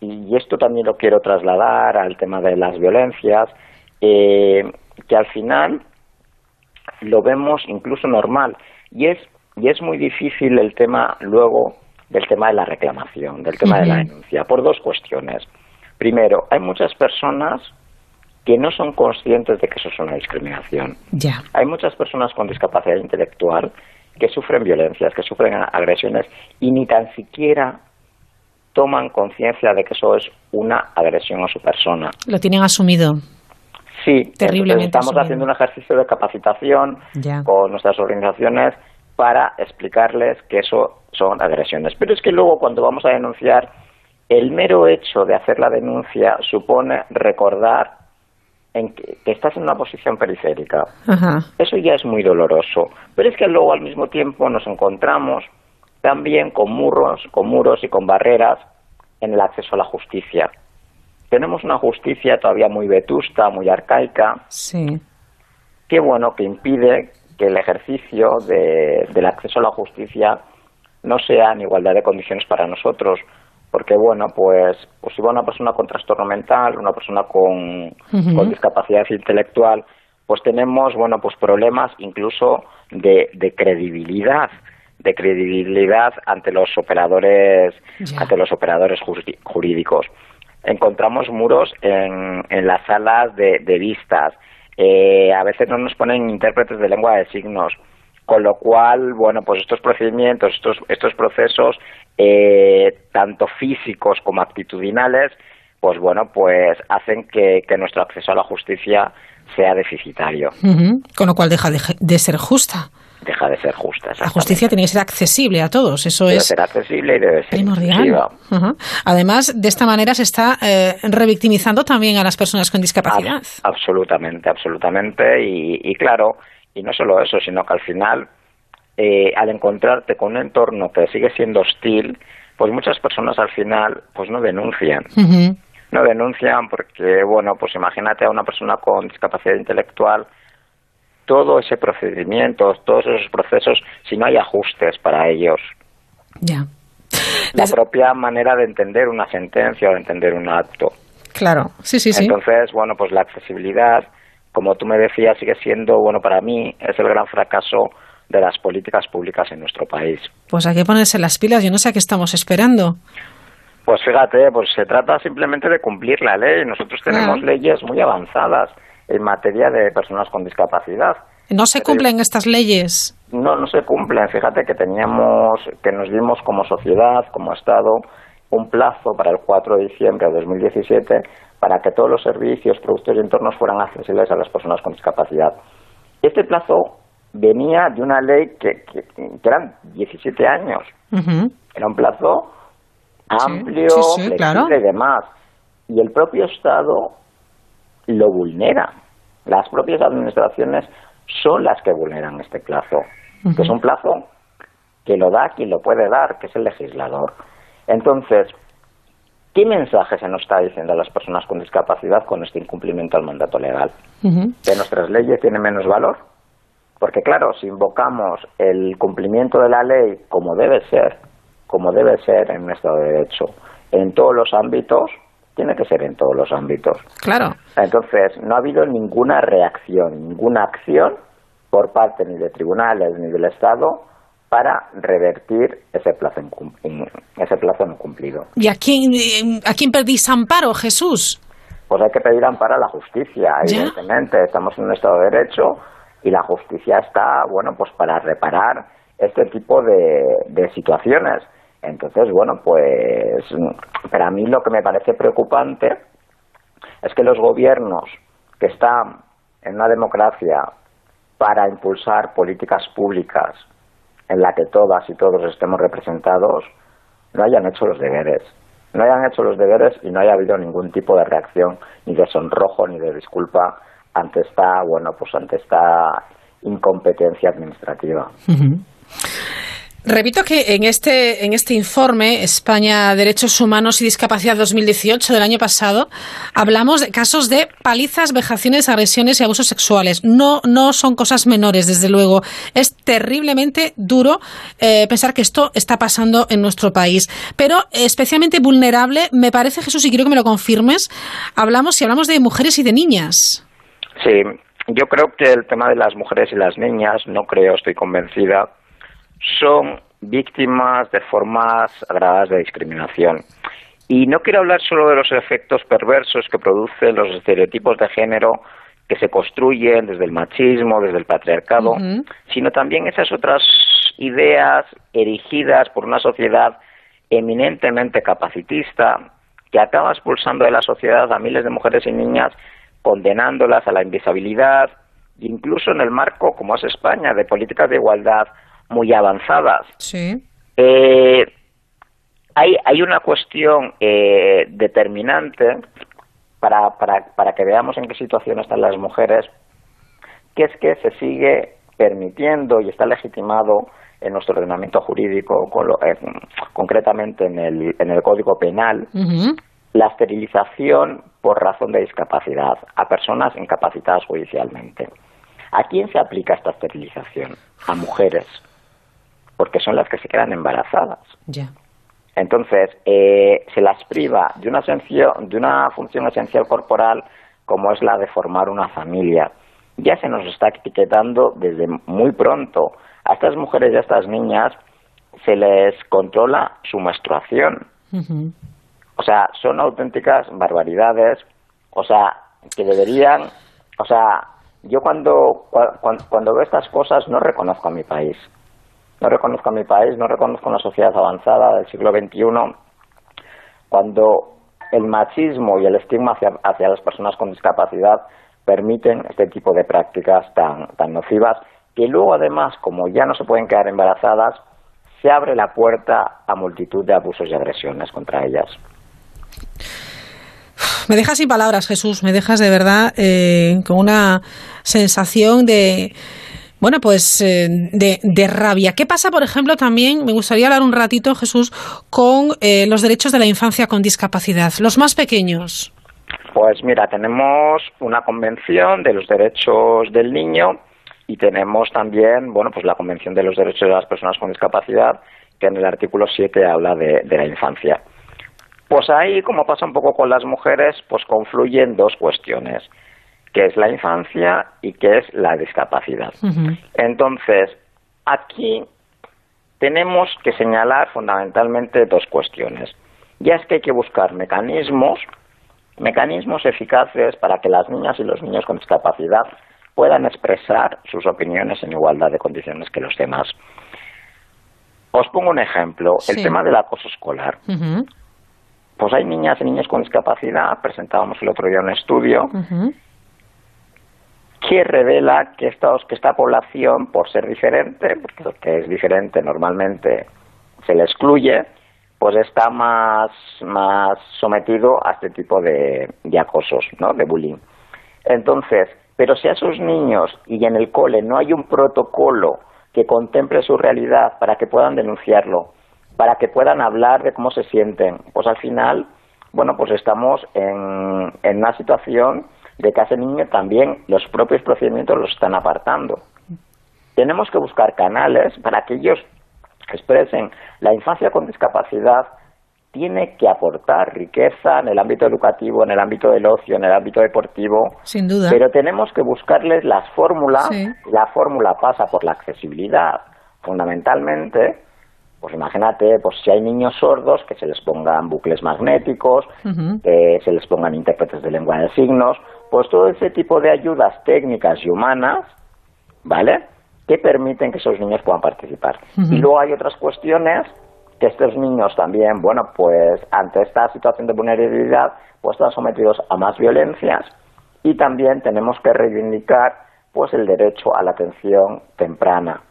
y esto también lo quiero trasladar al tema de las violencias, eh, que al final lo vemos incluso normal. Y es, y es muy difícil el tema luego del tema de la reclamación, del tema de la denuncia, por dos cuestiones. Primero, hay muchas personas que no son conscientes de que eso es una discriminación. Ya. Hay muchas personas con discapacidad intelectual que sufren violencias, que sufren agresiones y ni tan siquiera toman conciencia de que eso es una agresión a su persona. Lo tienen asumido. Sí, estamos haciendo un ejercicio de capacitación con nuestras organizaciones para explicarles que eso son agresiones. Pero es que luego cuando vamos a denunciar, el mero hecho de hacer la denuncia supone recordar en que, estás en una posición periférica. Eso ya es muy doloroso. Pero es que luego al mismo tiempo nos encontramos también con muros, con muros y con barreras en el acceso a la justicia tenemos una justicia todavía muy vetusta, muy arcaica, sí. que bueno, que impide que el ejercicio de, del acceso a la justicia no sea en igualdad de condiciones para nosotros, porque bueno, pues, pues si va una persona con trastorno mental, una persona con, con discapacidad intelectual, pues tenemos bueno, pues problemas incluso de, de credibilidad de credibilidad ante los operadores ante los operadores jurídicos encontramos muros en, en las salas de, vistas. Eh, a veces no nos ponen intérpretes de lengua de signos. Con lo cual, bueno, pues estos procedimientos, estos, estos procesos, eh, tanto físicos como actitudinales, pues bueno, pues hacen que, que nuestro acceso a la justicia sea deficitario. Con lo cual deja de ser justa deja de ser justa. La justicia tiene que ser accesible a todos, eso debe es ser accesible y debe ser primordial. Además, de esta manera se está eh, revictimizando también a las personas con discapacidad. absolutamente, absolutamente. Y, claro, y no solo eso, sino que al final, eh, al encontrarte con un entorno que sigue siendo hostil, pues muchas personas al final pues no denuncian. No denuncian porque, bueno, pues imagínate a una persona con discapacidad intelectual todo ese procedimiento, todos esos procesos, si no hay ajustes para ellos. Ya. La propia manera de entender una sentencia o de entender un acto. Claro, sí, sí, sí. Entonces, bueno, pues la accesibilidad, como tú me decías, sigue siendo, bueno, para mí es el gran fracaso de las políticas públicas en nuestro país. Pues hay que ponerse las pilas, yo no sé a qué estamos esperando. Pues fíjate, pues se trata simplemente de cumplir la ley. Nosotros tenemos leyes muy avanzadas en materia de personas con discapacidad. ¿No se cumplen estas leyes? No, no se cumplen. Fíjate que teníamos, que nos dimos como sociedad, como Estado, un plazo para el 4 de diciembre de 2017 para que todos los servicios, productos y entornos fueran accesibles a las personas con discapacidad. Este plazo venía de una ley que, que, eran 17 años. Era un plazo amplio, flexible y demás. Y el propio Estado lo vulnera. las propias administraciones son las que vulneran este plazo, que es un plazo que lo da quien lo puede dar, que es el legislador. Entonces, ¿qué mensaje se nos está diciendo a las personas con discapacidad con este incumplimiento al mandato legal? ¿Que nuestras leyes tienen menos valor? Porque claro, si invocamos el cumplimiento de la ley como debe ser, como debe ser en nuestro derecho, en todos los ámbitos, tiene que ser en todos los ámbitos. Claro. Entonces, no ha habido ninguna reacción, ninguna acción por parte ni de tribunales ni del Estado para revertir ese plazo, ese plazo no cumplido. ¿Y a quién, a quién pedís amparo, Jesús? Pues hay que pedir amparo a la justicia, evidentemente. Estamos en un Estado de Derecho y la justicia está, bueno, pues para reparar este tipo de, situaciones. Entonces, bueno, pues para mí lo que me parece preocupante es que los gobiernos que están en una democracia para impulsar políticas públicas en la que todas y todos estemos representados, no hayan hecho los deberes. No hayan hecho los deberes y no haya habido ningún tipo de reacción, ni de sonrojo, ni de disculpa ante esta, bueno, pues ante esta incompetencia administrativa. Repito que en este, en este informe, España Derechos Humanos y Discapacidad 2018 del año pasado, hablamos de casos de palizas, vejaciones, agresiones y abusos sexuales. No, no son cosas menores, desde luego. Es terriblemente duro eh, pensar que esto está pasando en nuestro país. Pero especialmente vulnerable, me parece, Jesús, y quiero que me lo confirmes, hablamos, si hablamos de mujeres y de niñas. Sí, yo creo que el tema de las mujeres y las niñas, no creo, estoy convencida, son víctimas de formas agravadas de discriminación. Y no quiero hablar solo de los efectos perversos que producen los estereotipos de género que se construyen desde el machismo, desde el patriarcado, sino también esas otras ideas erigidas por una sociedad eminentemente capacitista que acaba expulsando de la sociedad a miles de mujeres y niñas condenándolas a la invisibilidad, incluso en el marco, como es España, de políticas de igualdad muy avanzadas. Sí. Eh, hay, hay una cuestión eh, determinante para, para, para que veamos en qué situación están las mujeres, que es que se sigue permitiendo y está legitimado en nuestro ordenamiento jurídico, eh, concretamente en el, en el Código Penal, la esterilización por razón de discapacidad a personas incapacitadas judicialmente. ¿A quién se aplica esta esterilización? A mujeres, porque son las que se quedan embarazadas. Ya. Entonces, eh, se las priva de una, de una función esencial corporal como es la de formar una familia. Ya se nos está etiquetando desde muy pronto. A estas mujeres y a estas niñas se les controla su menstruación. O sea, son auténticas barbaridades, o sea, que deberían, o sea, yo cuando, cuando, veo estas cosas no reconozco a mi país. No reconozco a mi país, no reconozco una sociedad avanzada del siglo XXI, cuando el machismo y el estigma hacia, hacia las personas con discapacidad permiten este tipo de prácticas tan, tan nocivas que luego además, como ya no se pueden quedar embarazadas, se abre la puerta a multitud de abusos y agresiones contra ellas. Me dejas sin palabras, Jesús, me dejas de verdad eh, con una sensación de, bueno, pues eh, de, rabia. ¿Qué pasa, por ejemplo, también, me gustaría hablar un ratito, Jesús, con eh, los derechos de la infancia con discapacidad, los más pequeños? Pues mira, tenemos una convención de los derechos del niño y tenemos también, bueno, pues la convención de los derechos de las personas con discapacidad, que en el artículo 7 habla de la infancia. Pues ahí, como pasa un poco con las mujeres, pues confluyen dos cuestiones, que es la infancia y que es la discapacidad. Entonces, aquí tenemos que señalar fundamentalmente dos cuestiones. Ya es que hay que buscar mecanismos, mecanismos eficaces para que las niñas y los niños con discapacidad puedan expresar sus opiniones en igualdad de condiciones que los demás. Os pongo un ejemplo, el tema del acoso escolar. Pues hay niñas y niños con discapacidad, presentábamos el otro día un estudio, que revela que, estos, que esta población, por ser diferente, porque es diferente normalmente se le excluye, pues está más, más sometido a este tipo de, de acosos, ¿no? de bullying. Entonces, Pero si a esos niños y en el cole no hay un protocolo que contemple su realidad para que puedan denunciarlo, para que puedan hablar de cómo se sienten, pues al final, bueno, pues estamos en, en una situación de que a ese niño también los propios procedimientos los están apartando. Tenemos que buscar canales para que ellos expresen la infancia con discapacidad tiene que aportar riqueza en el ámbito educativo, en el ámbito del ocio, en el ámbito deportivo. Sin duda. Pero tenemos que buscarles las fórmulas. La fórmula pasa por la accesibilidad, fundamentalmente. Pues imagínate, pues si hay niños sordos, que se les pongan bucles magnéticos, que se les pongan intérpretes de lengua de signos, pues todo ese tipo de ayudas técnicas y humanas, ¿vale? Que permiten que esos niños puedan participar. Y luego hay otras cuestiones que estos niños también, bueno, pues ante esta situación de vulnerabilidad, pues están sometidos a más violencias y también tenemos que reivindicar pues el derecho a la atención temprana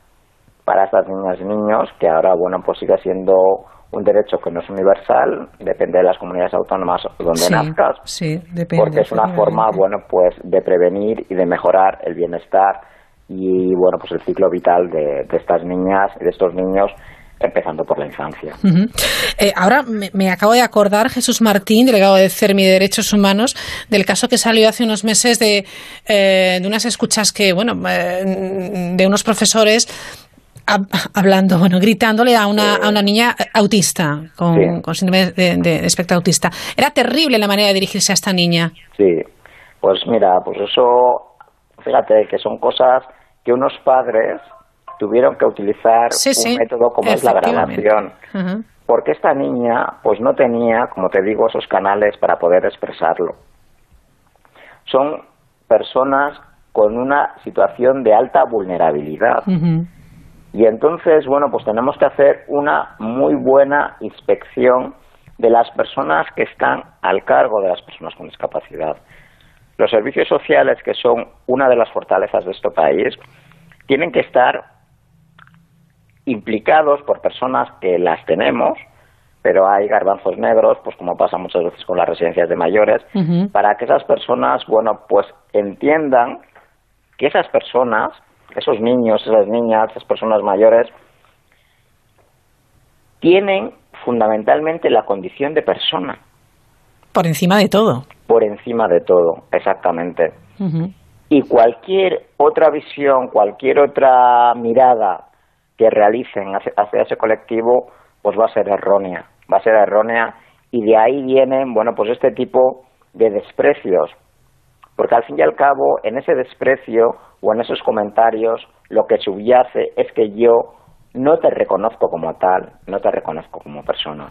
para estas niñas y niños que ahora, bueno, pues sigue siendo un derecho que no es universal, depende de las comunidades autónomas donde nazcas, sí, depende, porque es una forma, bueno, pues de prevenir y de mejorar el bienestar y, bueno, pues el ciclo vital de, de estas niñas y de estos niños empezando por la infancia. Eh, ahora me, acabo de acordar, Jesús Martín, delegado de CERMI de Derechos Humanos, del caso que salió hace unos meses de, eh, de unas escuchas que, bueno, eh, de unos profesores hablando, bueno, gritándole a una, a una niña autista, con, con síndrome de, de, espectro autista. Era terrible la manera de dirigirse a esta niña. Sí, pues mira, pues eso, fíjate que son cosas que unos padres tuvieron que utilizar un método como es la grabación. Porque esta niña, pues no tenía, como te digo, esos canales para poder expresarlo. Son personas con una situación de alta vulnerabilidad. Y entonces, bueno, pues tenemos que hacer una muy buena inspección de las personas que están al cargo de las personas con discapacidad. Los servicios sociales, que son una de las fortalezas de este país, tienen que estar implicados por personas que las tenemos, pero hay garbanzos negros, pues como pasa muchas veces con las residencias de mayores, para que esas personas, bueno, pues entiendan que esas personas, esos niños, esas niñas, esas personas mayores, tienen fundamentalmente la condición de persona. Por encima de todo. Por encima de todo, exactamente. Y cualquier otra visión, cualquier otra mirada que realicen hacia, ese colectivo, pues va a ser errónea, va a ser errónea y de ahí vienen, bueno, pues este tipo de desprecios, porque al fin y al cabo en ese desprecio o en esos comentarios lo que subyace es que yo no te reconozco como tal, no te reconozco como persona.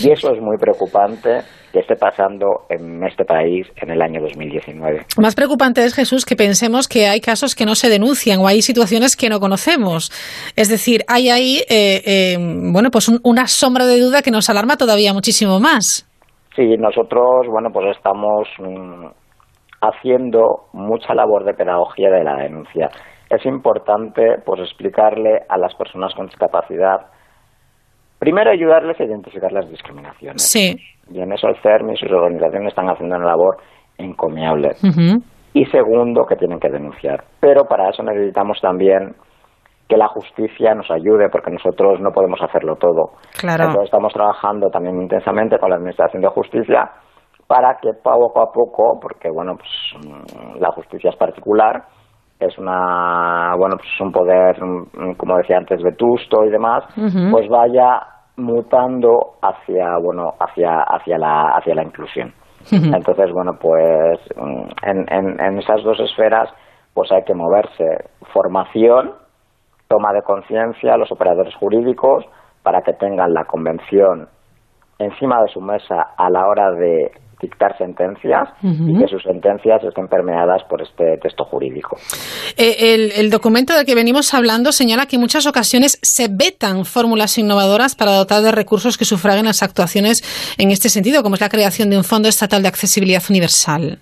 Y eso es muy preocupante que esté pasando en este país en el año 2019. Más preocupante es, Jesús, que pensemos que hay casos que no se denuncian o hay situaciones que no conocemos. Es decir, hay ahí, eh, eh, bueno, pues una sombra de duda que nos alarma todavía muchísimo más. Sí, nosotros, bueno, pues estamos mm, haciendo mucha labor de pedagogía de la denuncia es importante pues explicarle a las personas con discapacidad primero ayudarles a identificar las discriminaciones. Sí. Y en eso el CERM y sus organizaciones están haciendo una labor encomiable. Y segundo, que tienen que denunciar. Pero para eso necesitamos también que la justicia nos ayude, porque nosotros no podemos hacerlo todo. Claro. Entonces estamos trabajando también intensamente con la Administración de Justicia para que poco a poco, porque bueno, pues mm, la justicia es particular, es una bueno pues un poder como decía antes vetusto y demás pues vaya mutando hacia bueno hacia hacia la hacia la inclusión. Entonces bueno pues en, en, en esas dos esferas pues hay que moverse. Formación toma de conciencia a los operadores jurídicos para que tengan la convención encima de su mesa a la hora de dictar sentencias y que sus sentencias estén permeadas por este texto jurídico. Eh, el, documento del que venimos hablando señala que en muchas ocasiones se vetan fórmulas innovadoras para dotar de recursos que sufraguen las actuaciones en este sentido, como es la creación de un Fondo Estatal de Accesibilidad Universal.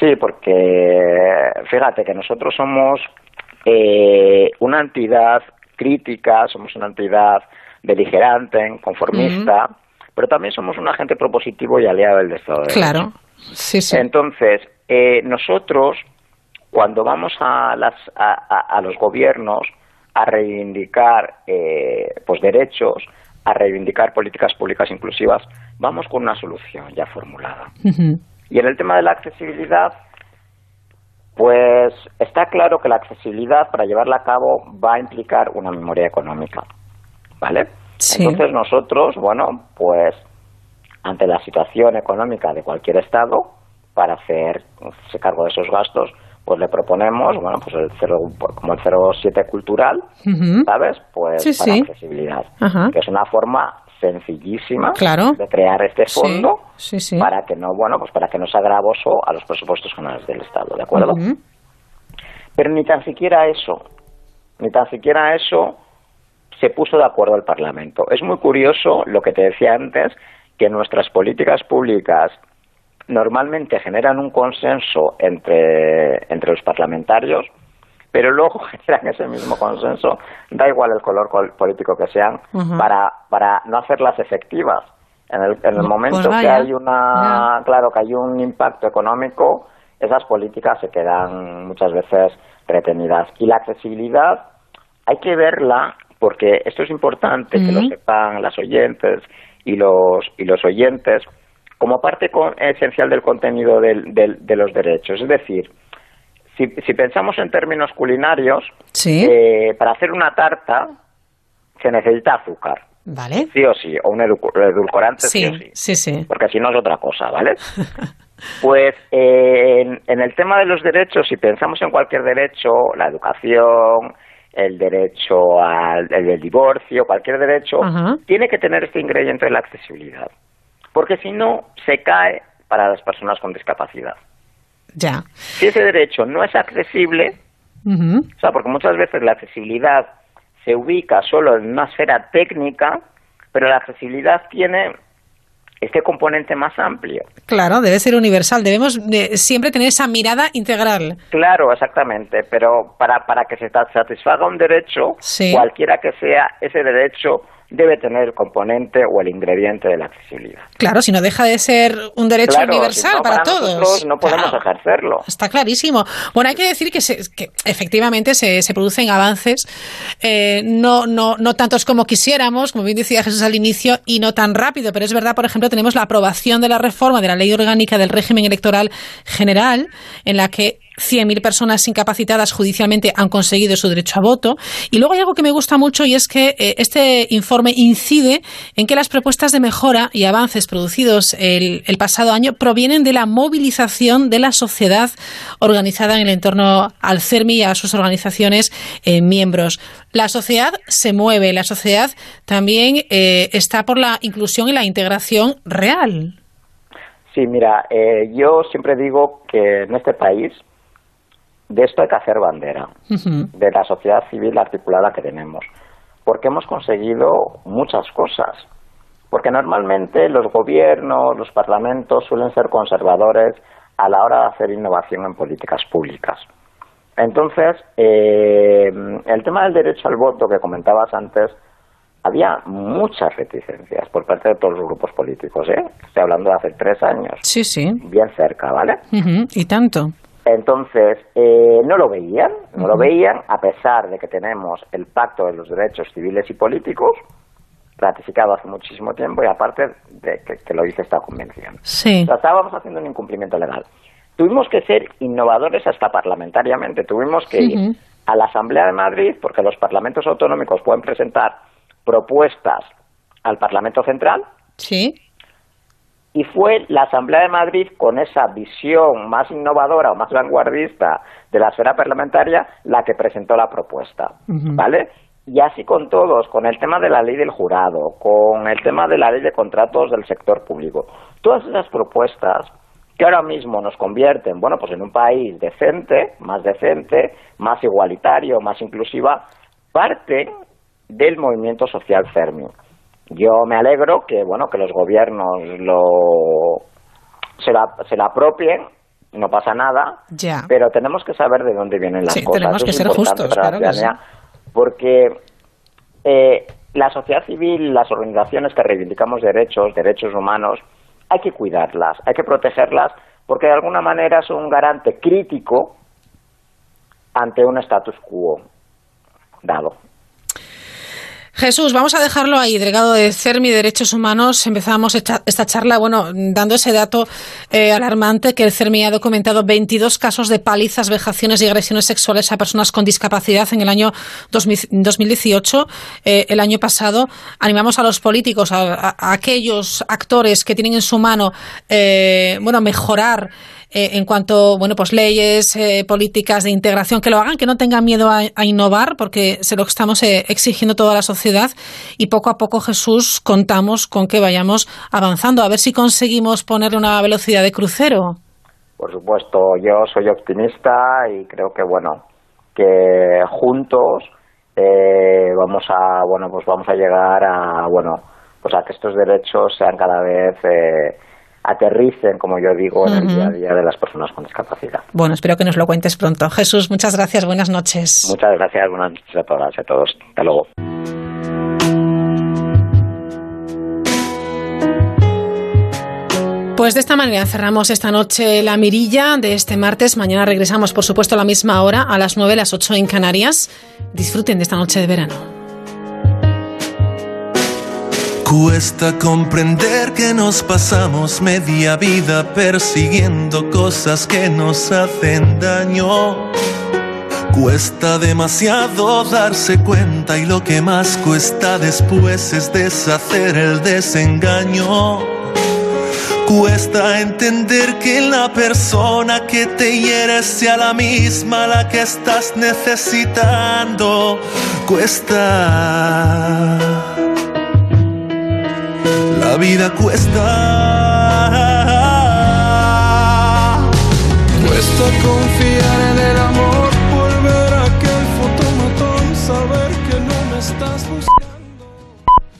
Sí, porque fíjate que nosotros somos eh, una entidad crítica, somos una entidad beligerante, conformista, pero también somos un agente propositivo y aliado del Estado de Claro, sí, sí. Entonces, eh, nosotros cuando vamos a, las, a, los gobiernos a reivindicar eh, pues derechos, a reivindicar políticas públicas inclusivas, vamos con una solución ya formulada. Y en el tema de la accesibilidad, pues está claro que la accesibilidad para llevarla a cabo va a implicar una memoria económica, ¿vale? Entonces nosotros, bueno, pues ante la situación económica de cualquier estado, para hacerse cargo de esos gastos, pues le proponemos, bueno, pues el cero, como el 07 cultural, ¿sabes? Pues para accesibilidad, que es una forma sencillísima de crear este fondo para que no, bueno, pues para que no sea gravoso a los presupuestos generales del Estado, ¿de acuerdo? Pero ni tan siquiera eso, ni tan siquiera eso se puso de acuerdo el Parlamento. Es muy curioso lo que te decía antes, que nuestras políticas públicas normalmente generan un consenso entre, entre los parlamentarios, pero luego generan ese mismo consenso, da igual el color político que sean, para, para no hacerlas efectivas. En el, en el pues momento que hay una, claro, que hay un impacto económico, esas políticas se quedan muchas veces retenidas. Y la accesibilidad hay que verla porque esto es importante que lo sepan las oyentes y los y los oyentes como parte esencial del contenido de los derechos. Es decir, si, pensamos en términos culinarios, eh, para hacer una tarta se necesita azúcar. Vale. Sí o sí, o un edulcorante sí, o sí. Sí, sí. Porque si no es otra cosa, ¿vale? Pues eh, en, el tema de los derechos, si pensamos en cualquier derecho, la educación, el derecho al el divorcio, cualquier derecho, tiene que tener este ingrediente de la accesibilidad porque si no, se cae para las personas con discapacidad. Ya. Si ese derecho no es accesible, o sea, porque muchas veces la accesibilidad se ubica solo en una esfera técnica, pero la accesibilidad tiene este componente más amplio. Claro, debe ser universal. Debemos siempre tener esa mirada integral. Claro, exactamente. Pero para, para que se satisfaga un derecho, cualquiera que sea ese derecho, debe tener el componente o el ingrediente de la accesibilidad. Claro, si no deja de ser un derecho universal para, todos. No podemos ejercerlo. Está clarísimo. Bueno, hay que decir que, efectivamente se, producen avances, eh, no, no, no tantos como quisiéramos, como bien decía Jesús al inicio, y no tan rápido. Pero es verdad, por ejemplo, tenemos la aprobación de la reforma de la ley orgánica del régimen electoral general, en la que 100.000 personas incapacitadas judicialmente han conseguido su derecho a voto. Y luego hay algo que me gusta mucho y es que eh, este informe incide en que las propuestas de mejora y avances producidos el, pasado año provienen de la movilización de la sociedad organizada en el entorno al CERMI y a sus organizaciones eh, miembros. La sociedad se mueve, la sociedad también eh, está por la inclusión y la integración real. Sí, mira, yo siempre digo que en este país de esto hay que hacer bandera, de la sociedad civil articulada que tenemos, porque hemos conseguido muchas cosas. Porque normalmente los gobiernos, los parlamentos suelen ser conservadores a la hora de hacer innovación en políticas públicas. Entonces, eh, el tema del derecho al voto que comentabas antes, había muchas reticencias por parte de todos los grupos políticos, ¿eh? Estoy hablando de hace tres años. Sí, sí. Bien cerca, ¿vale? Y tanto. Entonces, eh, no lo veían, no lo veían, a pesar de que tenemos el Pacto de los Derechos Civiles y Políticos, ratificado hace muchísimo tiempo, y aparte de que, lo dice esta convención. Sí. estábamos haciendo un incumplimiento legal. Tuvimos que ser innovadores hasta parlamentariamente, tuvimos que ir a la Asamblea de Madrid, porque los parlamentos autonómicos pueden presentar propuestas al Parlamento Central. Sí y fue la Asamblea de Madrid con esa visión más innovadora o más vanguardista de la esfera parlamentaria la que presentó la propuesta, ¿vale? Y así con todos, con el tema de la ley del jurado, con el tema de la ley de contratos del sector público. Todas esas propuestas que ahora mismo nos convierten, bueno, pues en un país decente, más decente, más igualitario, más inclusiva, parten del movimiento social Fermi. Yo me alegro que bueno que los gobiernos lo se la, se la apropien, no pasa nada, pero tenemos que saber de dónde vienen las cosas. Tenemos que ser justos, claro porque eh, la sociedad civil, las organizaciones que reivindicamos derechos, derechos humanos, hay que cuidarlas, hay que protegerlas, porque de alguna manera son un garante crítico ante un status quo dado. Jesús, vamos a dejarlo ahí, delegado de CERMI Derechos Humanos. Empezamos esta charla, bueno, dando ese dato eh, alarmante que el CERMI ha documentado 22 casos de palizas, vejaciones y agresiones sexuales a personas con discapacidad en el año 2018. Eh, el año pasado animamos a los políticos, a, aquellos actores que tienen en su mano, eh, bueno, mejorar eh, en cuanto, bueno, pues leyes, eh, políticas de integración, que lo hagan, que no tengan miedo a, innovar, porque se lo estamos eh, exigiendo toda la sociedad y poco a poco, Jesús, contamos con que vayamos avanzando, a ver si conseguimos ponerle una velocidad de crucero. Por supuesto, yo soy optimista y creo que, bueno, que juntos vamos a, bueno, pues vamos a llegar a, bueno, pues a que estos derechos sean cada vez aterricen, como yo digo, en el día a día de las personas con discapacidad. Bueno, espero que nos lo cuentes pronto. Jesús, muchas gracias, buenas noches. Muchas gracias, buenas noches a todas y a todos. Hasta luego. Pues de esta manera cerramos esta noche la mirilla de este martes. Mañana regresamos, por supuesto, a la misma hora, a las 9, las 8 en Canarias. Disfruten de esta noche de verano. Cuesta comprender que nos pasamos media vida persiguiendo cosas que nos hacen daño. Cuesta demasiado darse cuenta y lo que más cuesta después es deshacer el desengaño. Cuesta entender que la persona que te hiere sea la misma la que estás necesitando. Cuesta vida cuesta. Cuesta con